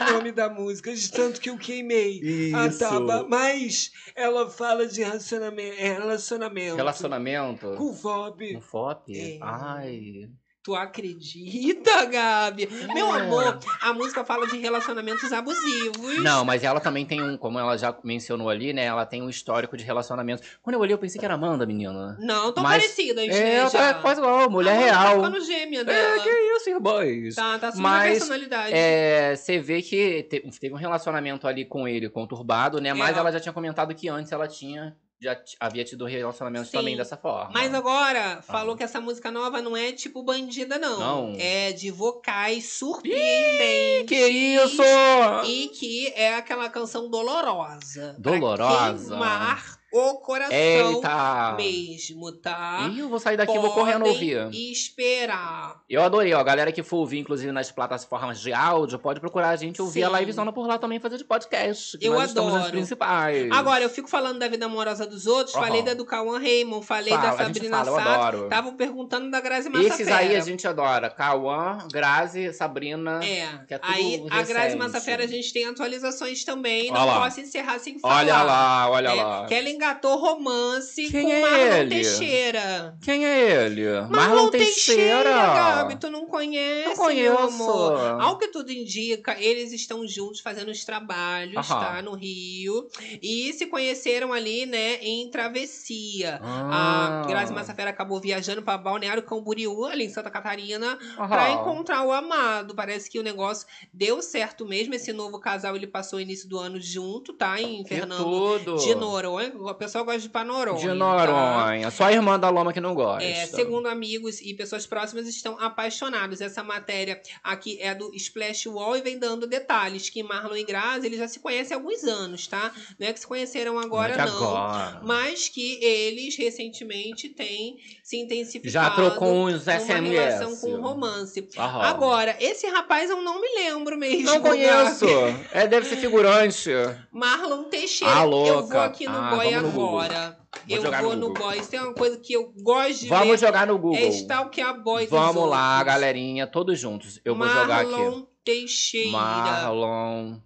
[SPEAKER 14] o nome da música, de tanto que eu queimei a
[SPEAKER 2] Isso.
[SPEAKER 14] taba. Mas ela fala de relacionamento, relacionamento.
[SPEAKER 2] Relacionamento.
[SPEAKER 14] Com FOB.
[SPEAKER 2] Com FOP?
[SPEAKER 1] É.
[SPEAKER 2] Ai.
[SPEAKER 1] Tu acredita, Gabi? Meu
[SPEAKER 2] É.
[SPEAKER 1] amor, a música fala de relacionamentos abusivos.
[SPEAKER 2] Não, mas ela também tem um, como ela já mencionou ali, né? Ela tem um histórico de relacionamento. Quando eu olhei, eu pensei que era Amanda, menina.
[SPEAKER 1] Não, tão
[SPEAKER 2] Mas-
[SPEAKER 1] parecidas,
[SPEAKER 2] É,
[SPEAKER 1] né?
[SPEAKER 2] ela
[SPEAKER 1] já.
[SPEAKER 2] tá quase igual, mulher
[SPEAKER 1] A
[SPEAKER 2] real.
[SPEAKER 1] Tá ficando gêmea dela.
[SPEAKER 2] É, que isso, irmãs.
[SPEAKER 1] Tá, tá assumindo
[SPEAKER 2] Mas
[SPEAKER 1] personalidade.
[SPEAKER 2] é, você vê que te- teve um relacionamento ali com ele conturbado, né? Mas
[SPEAKER 1] É.
[SPEAKER 2] ela já tinha comentado que antes ela tinha já havia tido relacionamentos
[SPEAKER 1] Sim.
[SPEAKER 2] também dessa forma.
[SPEAKER 1] Mas agora, falou que essa música nova não é tipo bandida, não.
[SPEAKER 2] Não.
[SPEAKER 1] É de vocais surpreendentes.
[SPEAKER 2] que isso!
[SPEAKER 1] E que é aquela canção dolorosa. pra
[SPEAKER 2] Dolorosa?
[SPEAKER 1] Queimar o coração
[SPEAKER 2] Eita!
[SPEAKER 1] mesmo, tá?
[SPEAKER 2] Ih, eu vou sair daqui e vou correndo ouvir.
[SPEAKER 1] esperar.
[SPEAKER 2] Eu adorei, ó. A galera que for ouvir, inclusive, nas plataformas de áudio, pode procurar a gente ouvir a
[SPEAKER 1] Sim.
[SPEAKER 2] livezona por lá também, fazer de podcast.
[SPEAKER 1] Eu adoro.
[SPEAKER 2] principais.
[SPEAKER 1] Agora, eu fico falando da vida amorosa dos outros,
[SPEAKER 2] Aham.
[SPEAKER 1] falei da do Cauã Raymond, falei
[SPEAKER 2] Fala,
[SPEAKER 1] da
[SPEAKER 2] a
[SPEAKER 1] Sabrina
[SPEAKER 2] fala, eu
[SPEAKER 1] Sato.
[SPEAKER 2] adoro.
[SPEAKER 1] Estavam perguntando da Grazi Massafera.
[SPEAKER 2] Esses aí a gente adora. Cauã, Grazi, Sabrina.
[SPEAKER 1] É,
[SPEAKER 2] que é tudo
[SPEAKER 1] aí a Grazi
[SPEAKER 2] recente.
[SPEAKER 1] Massafera a gente tem atualizações também, não
[SPEAKER 2] Olha lá.
[SPEAKER 1] posso encerrar sem falar.
[SPEAKER 2] Olha lá, olha
[SPEAKER 1] né?
[SPEAKER 2] lá.
[SPEAKER 1] Ela engatou romance
[SPEAKER 2] Quem
[SPEAKER 1] com
[SPEAKER 2] é
[SPEAKER 1] Marlon
[SPEAKER 2] ele?
[SPEAKER 1] Teixeira.
[SPEAKER 2] Quem é ele?
[SPEAKER 1] Marlon
[SPEAKER 2] Teixeira.
[SPEAKER 1] Gabi, tu não conhece,
[SPEAKER 2] Não conheço.
[SPEAKER 1] meu amor. Ao que tudo indica, eles estão juntos fazendo os trabalhos,
[SPEAKER 2] Aham.
[SPEAKER 1] tá? No Rio. E se conheceram ali, né, em Travessia.
[SPEAKER 2] Ah.
[SPEAKER 1] A Grazi Massafera acabou viajando pra Balneário Camboriú, ali em Santa Catarina,
[SPEAKER 2] Aham.
[SPEAKER 1] pra encontrar o amado. Parece que o negócio deu certo mesmo. Esse novo casal, ele passou o início do ano junto, tá? Em Fernando
[SPEAKER 2] tudo.
[SPEAKER 1] de Noronha. O pessoal gosta de ir pra Noronha.
[SPEAKER 2] De
[SPEAKER 1] tá?
[SPEAKER 2] Noronha. Só a irmã da Loma que não gosta.
[SPEAKER 1] É, segundo amigos e pessoas próximas estão apaixonados. Essa matéria aqui é do Splash Wall e vem dando detalhes que Marlon e Grazi eles já se conhecem há alguns anos, tá? Não é que se conheceram agora,
[SPEAKER 2] Não é
[SPEAKER 1] não.
[SPEAKER 2] agora.
[SPEAKER 1] Mas que eles recentemente têm se intensificado
[SPEAKER 2] Já trocou uns SMS.
[SPEAKER 1] relação com um romance.
[SPEAKER 2] Aham.
[SPEAKER 1] Agora, esse rapaz eu não me lembro mesmo.
[SPEAKER 2] Não conheço. É, deve ser figurante.
[SPEAKER 1] Marlon Teixeira.
[SPEAKER 2] Ah,
[SPEAKER 1] Eu vou
[SPEAKER 2] louca.
[SPEAKER 1] aqui no
[SPEAKER 2] Ah.
[SPEAKER 1] Agora.
[SPEAKER 2] Vou
[SPEAKER 1] eu vou
[SPEAKER 2] no
[SPEAKER 1] no,
[SPEAKER 2] Google.
[SPEAKER 1] boy. Isso tem uma coisa que eu gosto de.
[SPEAKER 2] Vamos jogar no Google.
[SPEAKER 1] É stalkear boy dos
[SPEAKER 2] Vamos lá, galerinha, todos juntos. Eu vou
[SPEAKER 1] Marlon
[SPEAKER 2] jogar aqui.
[SPEAKER 1] Teixeira.
[SPEAKER 2] Marlon.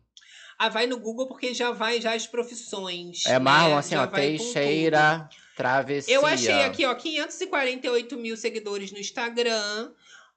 [SPEAKER 1] Ah, vai no Google porque já vai já as profissões.
[SPEAKER 2] É
[SPEAKER 1] né?
[SPEAKER 2] Marlon, assim,
[SPEAKER 1] Já
[SPEAKER 2] ó. Teixeira, travessia.
[SPEAKER 1] Eu achei aqui, ó, 548 mil seguidores no Instagram.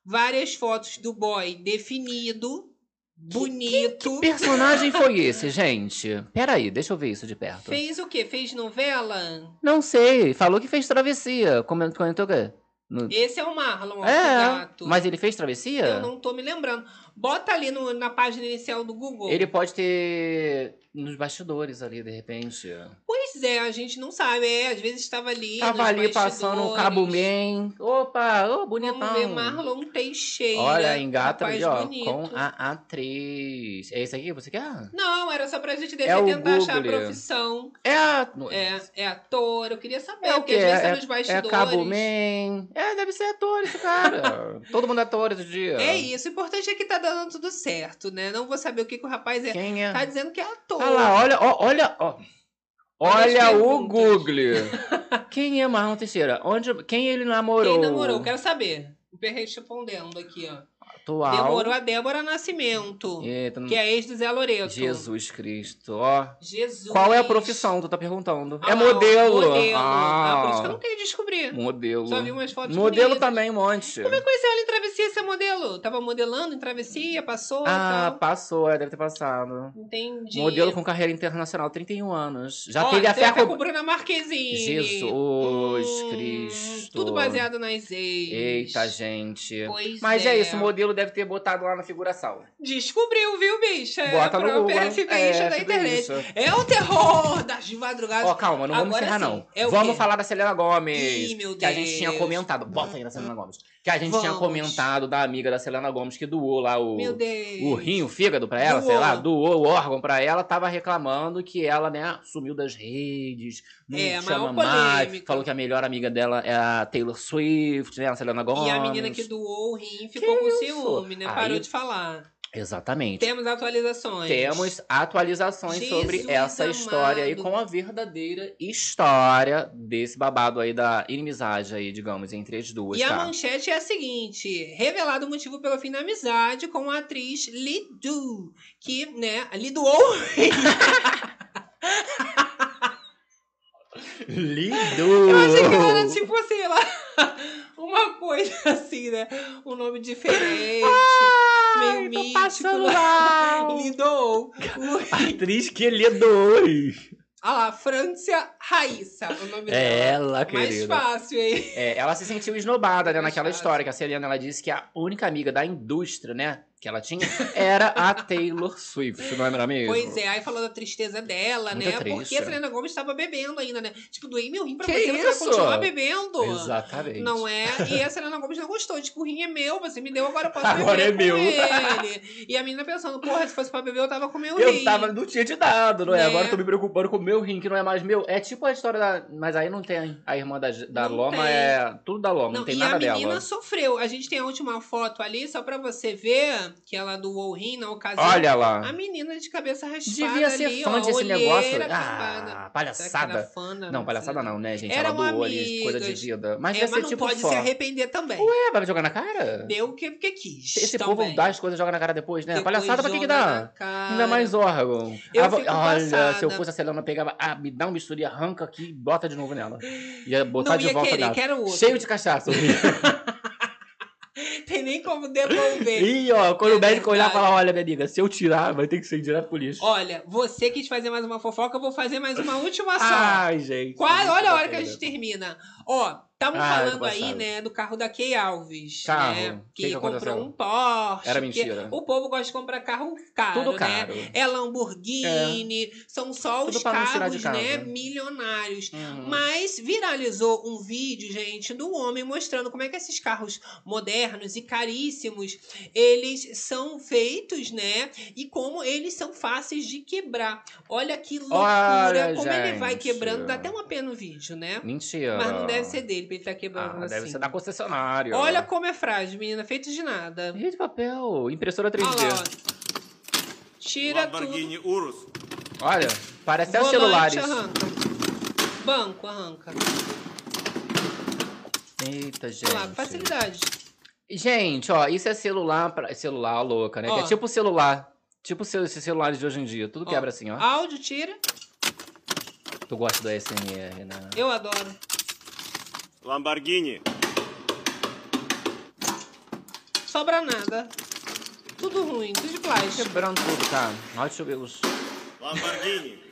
[SPEAKER 1] Várias fotos do boy definido, bonito.
[SPEAKER 2] Personagem foi esse, gente? Peraí, deixa eu ver isso de perto.
[SPEAKER 1] Fez o quê? Fez novela?
[SPEAKER 2] Não sei, falou que fez travessia. Comentou, comentou o quê? No-
[SPEAKER 1] Esse é o Marlon, que
[SPEAKER 2] É,
[SPEAKER 1] gato.
[SPEAKER 2] mas ele fez travessia?
[SPEAKER 1] Eu não tô me lembrando. Bota ali no- na página inicial do Google.
[SPEAKER 2] Ele pode ter nos bastidores ali, de repente.
[SPEAKER 1] Pois é, a gente não sabe. É, às vezes estava ali.
[SPEAKER 2] Tava
[SPEAKER 1] nos
[SPEAKER 2] ali passando um Cabo. Man. Opa, ô, bonitão.
[SPEAKER 1] Vamos ver Marlon Teixeira.
[SPEAKER 2] Olha, engata ali, ó,
[SPEAKER 1] bonito.
[SPEAKER 2] com a atriz. É esse aqui que você quer?
[SPEAKER 1] Não, era só pra gente
[SPEAKER 2] É o
[SPEAKER 1] tentar achar a
[SPEAKER 2] Google.
[SPEAKER 1] profissão.
[SPEAKER 2] É a...
[SPEAKER 1] É, é ator, eu queria saber,
[SPEAKER 2] É o
[SPEAKER 1] porque
[SPEAKER 2] quê?
[SPEAKER 1] às vezes
[SPEAKER 2] É,
[SPEAKER 1] é
[SPEAKER 2] é. Cabo Man. É, deve ser ator esse cara. Todo mundo é ator esse dia.
[SPEAKER 1] É isso, o importante é que tá dando tudo certo, né? Não vou saber o que, que o rapaz é.
[SPEAKER 2] Quem é?
[SPEAKER 1] Tá dizendo que é ator.
[SPEAKER 2] Olha lá, olha, ó, olha, ó.
[SPEAKER 1] Olha
[SPEAKER 2] o. Google. Quem é Marlon Teixeira? Onde, quem ele namorou?
[SPEAKER 1] Quem namorou? Quero saber. O Perre respondendo aqui, ó.
[SPEAKER 2] Atual.
[SPEAKER 1] Demorou a Débora Nascimento,
[SPEAKER 2] Eita,
[SPEAKER 1] que é ex do Zé Loreto.
[SPEAKER 2] Jesus Cristo, ó.
[SPEAKER 1] Jesus.
[SPEAKER 2] Qual é a profissão? Tu tá perguntando.
[SPEAKER 1] Ah
[SPEAKER 2] é
[SPEAKER 1] lá, ó,
[SPEAKER 2] modelo.
[SPEAKER 1] modelo.
[SPEAKER 2] Ah,
[SPEAKER 1] Ah, por isso que eu não queria descobrir.
[SPEAKER 2] Modelo.
[SPEAKER 1] Só vi umas fotos
[SPEAKER 2] Modelo
[SPEAKER 1] bonitas.
[SPEAKER 2] também, um monte.
[SPEAKER 1] Como é que conheceu ela em travessia, esse modelo? Tava modelando em travessia, passou
[SPEAKER 2] Ah,
[SPEAKER 1] tal.
[SPEAKER 2] passou, é, deve ter passado.
[SPEAKER 1] Entendi.
[SPEAKER 2] Modelo com carreira internacional, 31 anos. Já
[SPEAKER 1] Ó,
[SPEAKER 2] teve a
[SPEAKER 1] tem a
[SPEAKER 2] fé
[SPEAKER 1] fé
[SPEAKER 2] com...
[SPEAKER 1] com Bruna Marquezine.
[SPEAKER 2] Jesus
[SPEAKER 1] Hum,
[SPEAKER 2] Cristo.
[SPEAKER 1] Tudo baseado nas ex.
[SPEAKER 2] Eita, gente.
[SPEAKER 1] Pois
[SPEAKER 2] Mas é.
[SPEAKER 1] é.
[SPEAKER 2] isso, modelo deve ter botado lá na figuração.
[SPEAKER 1] Descobriu, viu, bicha? É
[SPEAKER 2] Bota no Google.
[SPEAKER 1] FBIcha
[SPEAKER 2] É,
[SPEAKER 1] da internet.
[SPEAKER 2] FBIcha.
[SPEAKER 1] É o terror das madrugadas.
[SPEAKER 2] Ó, calma, não vamos
[SPEAKER 1] Agora
[SPEAKER 2] encerrar,
[SPEAKER 1] sim,
[SPEAKER 2] não.
[SPEAKER 1] é o
[SPEAKER 2] vamos
[SPEAKER 1] quê?
[SPEAKER 2] falar da Selena Gomes.
[SPEAKER 1] Ih, meu
[SPEAKER 2] Que a gente
[SPEAKER 1] Deus.
[SPEAKER 2] tinha comentado. Bota aí na Selena Gomes. Que a gente tinha
[SPEAKER 1] Vamos.
[SPEAKER 2] comentado da amiga da Selena Gomes que doou lá o. O rim, o fígado pra ela, sei
[SPEAKER 1] Doou.
[SPEAKER 2] lá, doou o órgão pra ela, tava reclamando que ela, né, sumiu das redes, não
[SPEAKER 1] É,
[SPEAKER 2] chama mais, falou que a melhor amiga dela é a Taylor Swift, né, a Selena Gomes.
[SPEAKER 1] E a menina que doou o rim ficou com
[SPEAKER 2] isso?
[SPEAKER 1] ciúme, né? Parou
[SPEAKER 2] Aí-
[SPEAKER 1] de falar.
[SPEAKER 2] Exatamente.
[SPEAKER 1] Temos atualizações.
[SPEAKER 2] Temos atualizações
[SPEAKER 1] Jesus
[SPEAKER 2] sobre essa história aí,
[SPEAKER 1] amado.
[SPEAKER 2] com a verdadeira história desse babado aí da inimizade aí, digamos, entre as duas,
[SPEAKER 1] E a
[SPEAKER 2] tá?
[SPEAKER 1] manchete é a seguinte: revelado o motivo pelo fim da amizade com a atriz Lidu, que, né, lidoou.
[SPEAKER 2] Lindo!
[SPEAKER 1] Eu achei que ela era tipo, sei lá, uma coisa assim, né? Um nome diferente, meio místico.
[SPEAKER 2] passando
[SPEAKER 1] né?
[SPEAKER 2] mal.
[SPEAKER 1] Lidou.
[SPEAKER 2] Atriz que lidou.
[SPEAKER 1] Ah lá, Frância Raíssa, o nome dela.
[SPEAKER 2] É ela,
[SPEAKER 1] Mais
[SPEAKER 2] querida.
[SPEAKER 1] fácil, hein?
[SPEAKER 2] É, ela se sentiu esnobada, né, naquela
[SPEAKER 1] fácil.
[SPEAKER 2] história, que a Selena, ela disse que a única amiga da indústria, né, que ela tinha, era a Taylor Swift, não era mesmo?
[SPEAKER 1] Pois é, aí falou da tristeza dela,
[SPEAKER 2] Muita
[SPEAKER 1] né?
[SPEAKER 2] triste.
[SPEAKER 1] Porque a Selena Gomes estava bebendo ainda, né? Tipo, doei meu rim pra
[SPEAKER 2] Que
[SPEAKER 1] você, você vai
[SPEAKER 2] isso?
[SPEAKER 1] continuar bebendo.
[SPEAKER 2] Exatamente.
[SPEAKER 1] Não é? E a Selena Gomes não gostou. Tipo, o rim é meu, você me deu, agora eu posso
[SPEAKER 2] Agora
[SPEAKER 1] beber
[SPEAKER 2] é meu.
[SPEAKER 1] ele. E a menina pensando, porra, se fosse pra beber, eu tava com meu
[SPEAKER 2] Eu
[SPEAKER 1] rim.
[SPEAKER 2] tava, não tinha te dado, não é?
[SPEAKER 1] Né?
[SPEAKER 2] Agora eu tô me preocupando com o meu rim, que não é mais meu. É tipo a história da. Mas aí não tem. A irmã da, da
[SPEAKER 1] Não
[SPEAKER 2] Loma
[SPEAKER 1] tem.
[SPEAKER 2] é tudo da Loma, não, tem
[SPEAKER 1] e
[SPEAKER 2] nada
[SPEAKER 1] a menina
[SPEAKER 2] dela.
[SPEAKER 1] sofreu. A gente tem a última foto ali, só pra você ver que ela doou o rim na ocasião.
[SPEAKER 2] Olha lá.
[SPEAKER 1] A menina de cabeça raspada
[SPEAKER 2] Devia ser
[SPEAKER 1] ali,
[SPEAKER 2] fã
[SPEAKER 1] ó,
[SPEAKER 2] desse negócio. Ah,
[SPEAKER 1] era
[SPEAKER 2] palhaçada.
[SPEAKER 1] fã, né?
[SPEAKER 2] Não, palhaçada não, né, gente?
[SPEAKER 1] Eram
[SPEAKER 2] Ela doou ali coisa de vida. Mas
[SPEAKER 1] É, mas
[SPEAKER 2] ser
[SPEAKER 1] não
[SPEAKER 2] tipo
[SPEAKER 1] pode
[SPEAKER 2] fã.
[SPEAKER 1] se arrepender também.
[SPEAKER 2] Ué, vai jogar na cara?
[SPEAKER 1] Deu o que, porque quis.
[SPEAKER 2] Esse
[SPEAKER 1] também.
[SPEAKER 2] povo dá as coisas e joga na cara depois, né?
[SPEAKER 1] Depois
[SPEAKER 2] Palhaçada pra que que dá? Ainda mais órgão.
[SPEAKER 1] Eu
[SPEAKER 2] Ah, olha,
[SPEAKER 1] passada.
[SPEAKER 2] se eu fosse a Selena, pegava, ah, me dá um bisturi, arranca arranca aqui e bota de novo nela. Ia botar
[SPEAKER 1] Não
[SPEAKER 2] de
[SPEAKER 1] ia
[SPEAKER 2] volta
[SPEAKER 1] querer,
[SPEAKER 2] nela.
[SPEAKER 1] quero outro.
[SPEAKER 2] Cheio de cachaça.
[SPEAKER 1] Tem nem como devolver.
[SPEAKER 2] Ih, ó, quando
[SPEAKER 1] É
[SPEAKER 2] o médico olhar e falar, olha, minha amiga, se eu tirar, vai ter que ser direto pro lixo.
[SPEAKER 1] Olha, você quis fazer mais uma fofoca, eu vou fazer mais uma última só.
[SPEAKER 2] Ai, gente.
[SPEAKER 1] Quase, olha a hora que a gente termina. Ó, estavam
[SPEAKER 2] Ai,
[SPEAKER 1] falando
[SPEAKER 2] tô
[SPEAKER 1] aí, né, do carro da Kay Alves,
[SPEAKER 2] Carro.
[SPEAKER 1] né? Que,
[SPEAKER 2] que que
[SPEAKER 1] comprou
[SPEAKER 2] aconteceu?
[SPEAKER 1] um Porsche.
[SPEAKER 2] Era mentira.
[SPEAKER 1] O povo gosta de comprar carro caro,
[SPEAKER 2] Tudo caro.
[SPEAKER 1] né? É Lamborghini, são só
[SPEAKER 2] Tudo
[SPEAKER 1] os carros, né, milionários.
[SPEAKER 2] Uhum.
[SPEAKER 1] Mas viralizou um vídeo, gente, do homem mostrando como é que esses carros modernos e caríssimos, eles são feitos, né? E como eles são fáceis de quebrar. Olha que loucura,
[SPEAKER 2] Olha,
[SPEAKER 1] como ele vai
[SPEAKER 2] gente.
[SPEAKER 1] quebrando. Dá até uma pena no vídeo, né?
[SPEAKER 2] Mentira.
[SPEAKER 1] Mas não deve ser dele, ele estar quebrando
[SPEAKER 2] Ah,
[SPEAKER 1] assim.
[SPEAKER 2] deve ser da concessionária.
[SPEAKER 1] Olha como é frágil, menina, feito de nada.
[SPEAKER 2] E de papel, impressora 3D.
[SPEAKER 1] Olha lá, ó. Tira
[SPEAKER 4] Lamborghini Urus.
[SPEAKER 2] Olha, parece até os celulares.
[SPEAKER 1] arranca. Banco arranca.
[SPEAKER 2] Eita, gente.
[SPEAKER 1] Olha lá, com facilidade.
[SPEAKER 2] Gente, ó, isso é celular, pra... celular louca, né? Que
[SPEAKER 1] Ó.
[SPEAKER 2] é tipo celular. Tipo esses celulares de hoje em dia. Tudo
[SPEAKER 1] Ó,
[SPEAKER 2] quebra assim, ó.
[SPEAKER 1] Áudio, tira.
[SPEAKER 2] Tu gosta do ASMR, né?
[SPEAKER 1] Eu adoro.
[SPEAKER 4] Lamborghini.
[SPEAKER 1] Sobra nada. Tudo ruim, tudo de plástico.
[SPEAKER 2] Quebrando tudo, cara. Olha, ver os...
[SPEAKER 4] Lamborghini.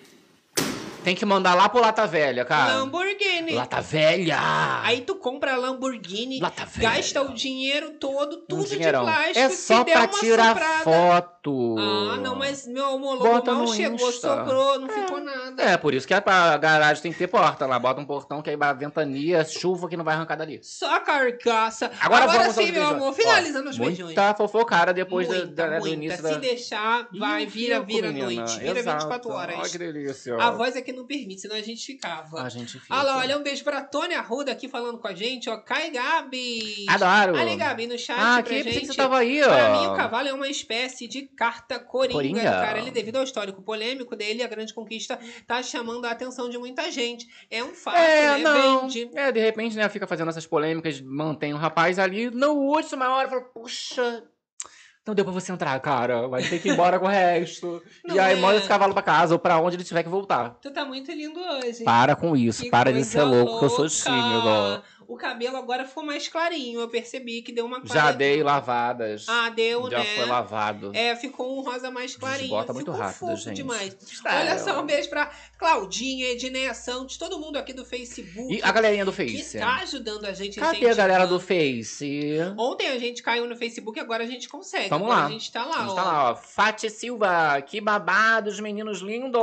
[SPEAKER 2] Tem que mandar lá pro Lata Velha, cara.
[SPEAKER 1] Lamborghini.
[SPEAKER 2] Lata Velha!
[SPEAKER 1] Aí tu compra a Lamborghini,
[SPEAKER 2] Lata velha.
[SPEAKER 1] gasta o dinheiro todo,
[SPEAKER 2] Um
[SPEAKER 1] tudo de
[SPEAKER 2] dinheirão.
[SPEAKER 1] plástico.
[SPEAKER 2] É só pra tirar
[SPEAKER 1] soprada-
[SPEAKER 2] foto.
[SPEAKER 1] Ah, não, mas meu amor, logo
[SPEAKER 2] Bota
[SPEAKER 1] mal
[SPEAKER 2] no
[SPEAKER 1] chegou,
[SPEAKER 2] Insta.
[SPEAKER 1] sobrou, não ficou nada.
[SPEAKER 2] É, por isso que a garagem tem que ter porta lá. Bota um portão que aí vai ventania, chuva que não vai arrancar dali.
[SPEAKER 1] Só carcaça.
[SPEAKER 2] Agora,
[SPEAKER 1] Agora sim, meu amor, finalizando
[SPEAKER 2] Ó,
[SPEAKER 1] os beijões.
[SPEAKER 2] Muita fofocada depois da-
[SPEAKER 1] Muita,
[SPEAKER 2] da- do
[SPEAKER 1] muita.
[SPEAKER 2] início
[SPEAKER 1] Se
[SPEAKER 2] da...
[SPEAKER 1] deixar, vai, vira, vira
[SPEAKER 2] menina.
[SPEAKER 1] noite. Vira
[SPEAKER 2] Exato.
[SPEAKER 1] 24 horas.
[SPEAKER 2] Ai, que delícia.
[SPEAKER 1] A voz é que não permite, senão a gente ficava.
[SPEAKER 2] A gente fica.
[SPEAKER 1] Ah lá, olha, um beijo pra Tônia Arruda aqui falando com a gente, ó. Cai Gabi.
[SPEAKER 2] Adoro.
[SPEAKER 1] Ali, Gabi, no chat
[SPEAKER 2] Ah,
[SPEAKER 1] pra
[SPEAKER 2] que
[SPEAKER 1] gente.
[SPEAKER 2] que você tava aí, ó.
[SPEAKER 1] Pra mim, o cavalo é uma espécie de carta coringa,
[SPEAKER 2] Coringa.
[SPEAKER 1] do cara. Ele, devido ao histórico polêmico dele, a grande conquista tá chamando a atenção de muita gente. É um fato,
[SPEAKER 2] É,
[SPEAKER 1] né?
[SPEAKER 2] não.
[SPEAKER 1] Vende.
[SPEAKER 2] É, de repente, né, fica fazendo essas polêmicas, mantém o rapaz ali. No última hora, fala, puxa, não deu pra você entrar, cara. Vai ter que ir embora com o resto.
[SPEAKER 1] Não
[SPEAKER 2] e aí,
[SPEAKER 1] é.
[SPEAKER 2] manda esse cavalo pra casa ou pra onde ele tiver que voltar.
[SPEAKER 1] Tu tá muito lindo hoje.
[SPEAKER 2] Para com isso,
[SPEAKER 1] Que
[SPEAKER 2] para de ser louco, que eu sou
[SPEAKER 1] louca.
[SPEAKER 2] tímido.
[SPEAKER 1] O cabelo agora ficou mais clarinho. Eu percebi que deu uma
[SPEAKER 2] Já
[SPEAKER 1] clare-
[SPEAKER 2] dei lavadas.
[SPEAKER 1] Ah, deu,
[SPEAKER 2] Já
[SPEAKER 1] né?
[SPEAKER 2] foi lavado.
[SPEAKER 1] É, ficou um rosa mais clarinho.
[SPEAKER 2] Desbota muito rápido,
[SPEAKER 1] fofo
[SPEAKER 2] gente.
[SPEAKER 1] demais. Olha só, um beijo pra Claudinha, Edneia Santos, todo mundo aqui do Facebook.
[SPEAKER 2] E a galerinha do
[SPEAKER 1] Que
[SPEAKER 2] Face?
[SPEAKER 1] tá ajudando a gente.
[SPEAKER 2] Cadê a galera do
[SPEAKER 1] incentivando.
[SPEAKER 2] Face?
[SPEAKER 1] Ontem a gente caiu no Facebook, agora a gente consegue.
[SPEAKER 2] Vamos
[SPEAKER 1] agora
[SPEAKER 2] lá.
[SPEAKER 1] A gente tá lá,
[SPEAKER 2] A gente
[SPEAKER 1] ó.
[SPEAKER 2] tá lá, ó. Fati Silva, que babados, meninos lindos.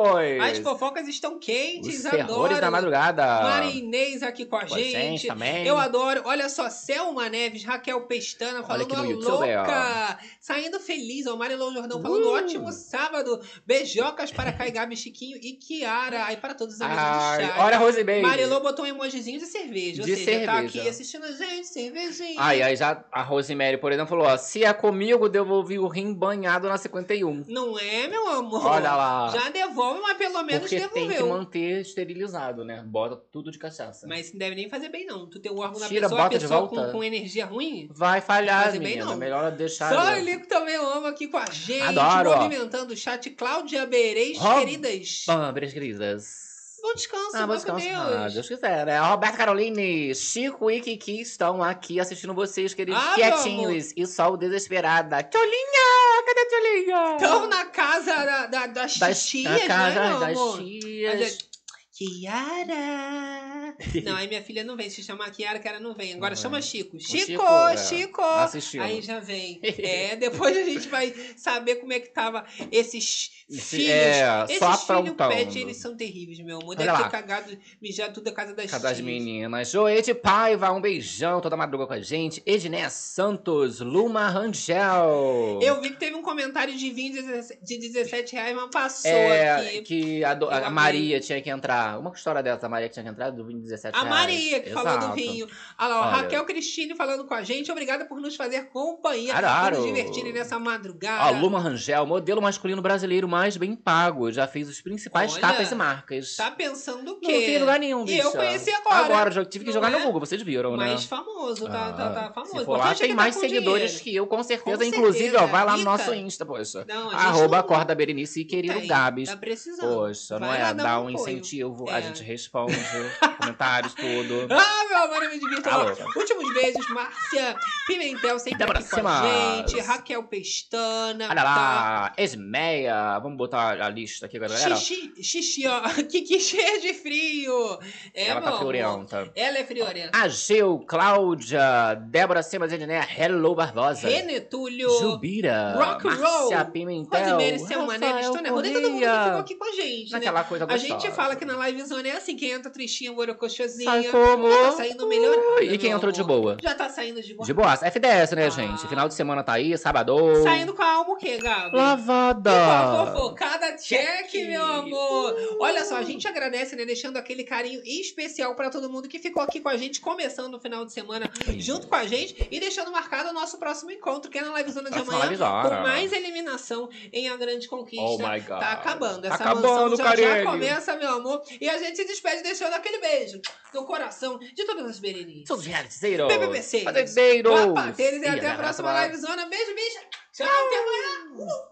[SPEAKER 1] As fofocas estão quentes,
[SPEAKER 2] Os
[SPEAKER 1] adoro.
[SPEAKER 2] da madrugada.
[SPEAKER 1] Mari Inês aqui com a
[SPEAKER 2] Com
[SPEAKER 1] gente.
[SPEAKER 2] gente também.
[SPEAKER 1] Eu adoro. Olha só, Selma Neves, Raquel Pestana falando
[SPEAKER 2] aqui no
[SPEAKER 1] "Ó,
[SPEAKER 2] YouTube,
[SPEAKER 1] louca. Saindo feliz. Ó, Marilão Jordão falando
[SPEAKER 2] Uh.
[SPEAKER 1] ótimo sábado. Beijocas para Kai Gabi, Chiquinho e Kiara. Aí para todos os amigos
[SPEAKER 2] Ai,
[SPEAKER 1] do chat.
[SPEAKER 2] olha a Rose Baby.
[SPEAKER 1] Marilô botou um emojizinho de cerveja.
[SPEAKER 2] De
[SPEAKER 1] ou seja, tá
[SPEAKER 2] cerveja.
[SPEAKER 1] aqui assistindo a gente, cervejinha.
[SPEAKER 2] Ai, aí já a Rosemary, por exemplo, falou: ó, se é comigo, devolvi o rim banhado na 51.
[SPEAKER 1] Não é, meu amor?
[SPEAKER 2] Olha lá.
[SPEAKER 1] Já devolve, mas pelo menos
[SPEAKER 2] Porque tem que
[SPEAKER 1] devolveu.
[SPEAKER 2] manter esterilizado, né? Bota tudo de cachaça.
[SPEAKER 1] Mas não deve nem fazer bem, não. Tu tem o órgão na
[SPEAKER 2] Tira,
[SPEAKER 1] pessoa, a pessoa com, com energia ruim.
[SPEAKER 2] Vai falhar,
[SPEAKER 1] bem,
[SPEAKER 2] menina.
[SPEAKER 1] não.
[SPEAKER 2] Melhor deixar.
[SPEAKER 1] Só
[SPEAKER 2] ali.
[SPEAKER 1] ele também eu amo aqui com a gente.
[SPEAKER 2] Adoro, ó.
[SPEAKER 1] Movimentando o chat. Cláudia Beirês,
[SPEAKER 2] Rob-
[SPEAKER 1] queridas.
[SPEAKER 2] Pambres, queridas.
[SPEAKER 1] Bom descanso,
[SPEAKER 2] Ah,
[SPEAKER 1] meu
[SPEAKER 2] vou descansar.
[SPEAKER 1] Deus.
[SPEAKER 2] Deus quiser, né? Roberto Caroline, Chico e Kiki estão aqui assistindo vocês, queridos,
[SPEAKER 1] Ah,
[SPEAKER 2] quietinhos. E só o desesperada. Tcholinha! Cadê a Tcholinha?
[SPEAKER 1] Estão na casa da, da- das,
[SPEAKER 2] Das-
[SPEAKER 1] tias,
[SPEAKER 2] na casa
[SPEAKER 1] né, meu
[SPEAKER 2] das tias.
[SPEAKER 1] Kiara. Não, aí minha filha não vem. Se chamar Kiara, Kiara não vem. Agora
[SPEAKER 2] Não
[SPEAKER 1] chama
[SPEAKER 2] é.
[SPEAKER 1] Chico. Chico,
[SPEAKER 2] Chico, é.
[SPEAKER 1] Chico. Aí já vem. É, depois a gente vai saber como é que tava esses
[SPEAKER 2] Esse-
[SPEAKER 1] filhos.
[SPEAKER 2] é,
[SPEAKER 1] esses
[SPEAKER 2] só
[SPEAKER 1] filhos pet, eles são terríveis, meu amor. Deve ter cagado, mijado tudo a casa das
[SPEAKER 2] das meninas. Joete Paiva, um beijão toda madruga com a gente. Edneia Santos, Luma Rangel.
[SPEAKER 1] Eu vi que teve um comentário de vinho de 17 de 17 reais, mas passou
[SPEAKER 2] É,
[SPEAKER 1] aqui.
[SPEAKER 2] que a, do- a. Maria tinha que entrar. Uma história dessa, a Maria que tinha que entrar, do vinho de 17
[SPEAKER 1] A
[SPEAKER 2] reais.
[SPEAKER 1] Maria, que falou do
[SPEAKER 2] Exato.
[SPEAKER 1] vinho. Olha lá, ó,
[SPEAKER 2] Olha.
[SPEAKER 1] Raquel Cristine falando com a gente. Obrigada por nos fazer companhia e nos divertirem nessa
[SPEAKER 2] Ó,
[SPEAKER 1] madrugada.
[SPEAKER 2] Luma Rangel, modelo masculino brasileiro mais bem pago. Já fez os principais
[SPEAKER 1] Olha,
[SPEAKER 2] capas e marcas.
[SPEAKER 1] Tá pensando o
[SPEAKER 2] Não
[SPEAKER 1] quê?
[SPEAKER 2] tem lugar nenhum,
[SPEAKER 1] E
[SPEAKER 2] bicha.
[SPEAKER 1] eu conheci agora.
[SPEAKER 2] Agora, eu tive que
[SPEAKER 1] Não
[SPEAKER 2] jogar
[SPEAKER 1] é?
[SPEAKER 2] no Google, vocês viram, né?
[SPEAKER 1] Mais famoso, tá, tá, tá famoso.
[SPEAKER 2] Se for lá,
[SPEAKER 1] é
[SPEAKER 2] tem
[SPEAKER 1] que
[SPEAKER 2] mais
[SPEAKER 1] tá
[SPEAKER 2] seguidores
[SPEAKER 1] dinheiro.
[SPEAKER 2] que eu, com certeza.
[SPEAKER 1] Com
[SPEAKER 2] Inclusive,
[SPEAKER 1] certeza,
[SPEAKER 2] ó, vai lá no nosso Insta, poxa.
[SPEAKER 1] Não,
[SPEAKER 2] Arroba
[SPEAKER 1] não-
[SPEAKER 2] Acorda Berenice e querido
[SPEAKER 1] Tem,
[SPEAKER 2] Gabs.
[SPEAKER 1] tá precisando.
[SPEAKER 2] Poxa, não
[SPEAKER 1] Vai
[SPEAKER 2] é?
[SPEAKER 1] lá dar
[SPEAKER 2] Dá
[SPEAKER 1] um
[SPEAKER 2] um incentivo,
[SPEAKER 1] É.
[SPEAKER 2] a gente responde comentários, tudo.
[SPEAKER 1] Ah, meu amor, eu me divirto.
[SPEAKER 2] Tá.
[SPEAKER 1] Últimos beijos, Márcia Pimentel sempre
[SPEAKER 2] Débora
[SPEAKER 1] aqui com a gente. Raquel Pestana.
[SPEAKER 2] Olha lá, Esmeia. Vamos botar a lista aqui, galera.
[SPEAKER 1] Xixi, xixi, ó. Kiki cheia de frio. É,
[SPEAKER 2] Ela tá friorenta.
[SPEAKER 1] Ela é friorenta.
[SPEAKER 2] Ageu, Cláudia, Débora Simas Edneia, Hello Barbosa.
[SPEAKER 1] Renetúlio.
[SPEAKER 2] Jubira,
[SPEAKER 1] Rock and Roll.
[SPEAKER 2] Márcia Pimentel,
[SPEAKER 1] Rosemary Selmané,
[SPEAKER 2] Rafael
[SPEAKER 1] Stone Rodei, todo mundo que ficou aqui com a gente,
[SPEAKER 2] Naquela
[SPEAKER 1] né?
[SPEAKER 2] coisa
[SPEAKER 1] A gente
[SPEAKER 2] gostosa.
[SPEAKER 1] fala que na live zone é assim, quem entra tristinha, borocochosinha.
[SPEAKER 2] Sai como?
[SPEAKER 1] Já tá saindo melhorada,
[SPEAKER 2] E quem entrou de boa?
[SPEAKER 1] Já tá saindo de boa.
[SPEAKER 2] De boa, FDS,
[SPEAKER 1] Ah.
[SPEAKER 2] né, gente? Final de semana tá aí, sábado.
[SPEAKER 1] Saindo com a alma o quê, Gabi?
[SPEAKER 2] Lavada.
[SPEAKER 1] Com a fofocada check, meu amor. Olha só, a gente agradece, né? Deixando aquele carinho especial pra todo mundo que ficou aqui com a gente, começando o final de semana junto com a gente e deixando marcado o nosso próximo encontro, que é na Livezona de amanhã,
[SPEAKER 2] livezona.
[SPEAKER 1] com mais eliminação em A Grande Conquista.
[SPEAKER 2] Oh my God.
[SPEAKER 1] Tá acabando.
[SPEAKER 2] Tá
[SPEAKER 1] Essa
[SPEAKER 2] acabando,
[SPEAKER 1] mansão já, já começa, meu amor. E a gente se despede deixando aquele beijo no coração de todas as berenices.
[SPEAKER 2] Seus realizeiros.
[SPEAKER 1] BBBceiros.
[SPEAKER 2] Fazendeiros.
[SPEAKER 1] Papateiros e até a próxima livezona. Beijo, bicha. Tchau, até amanhã.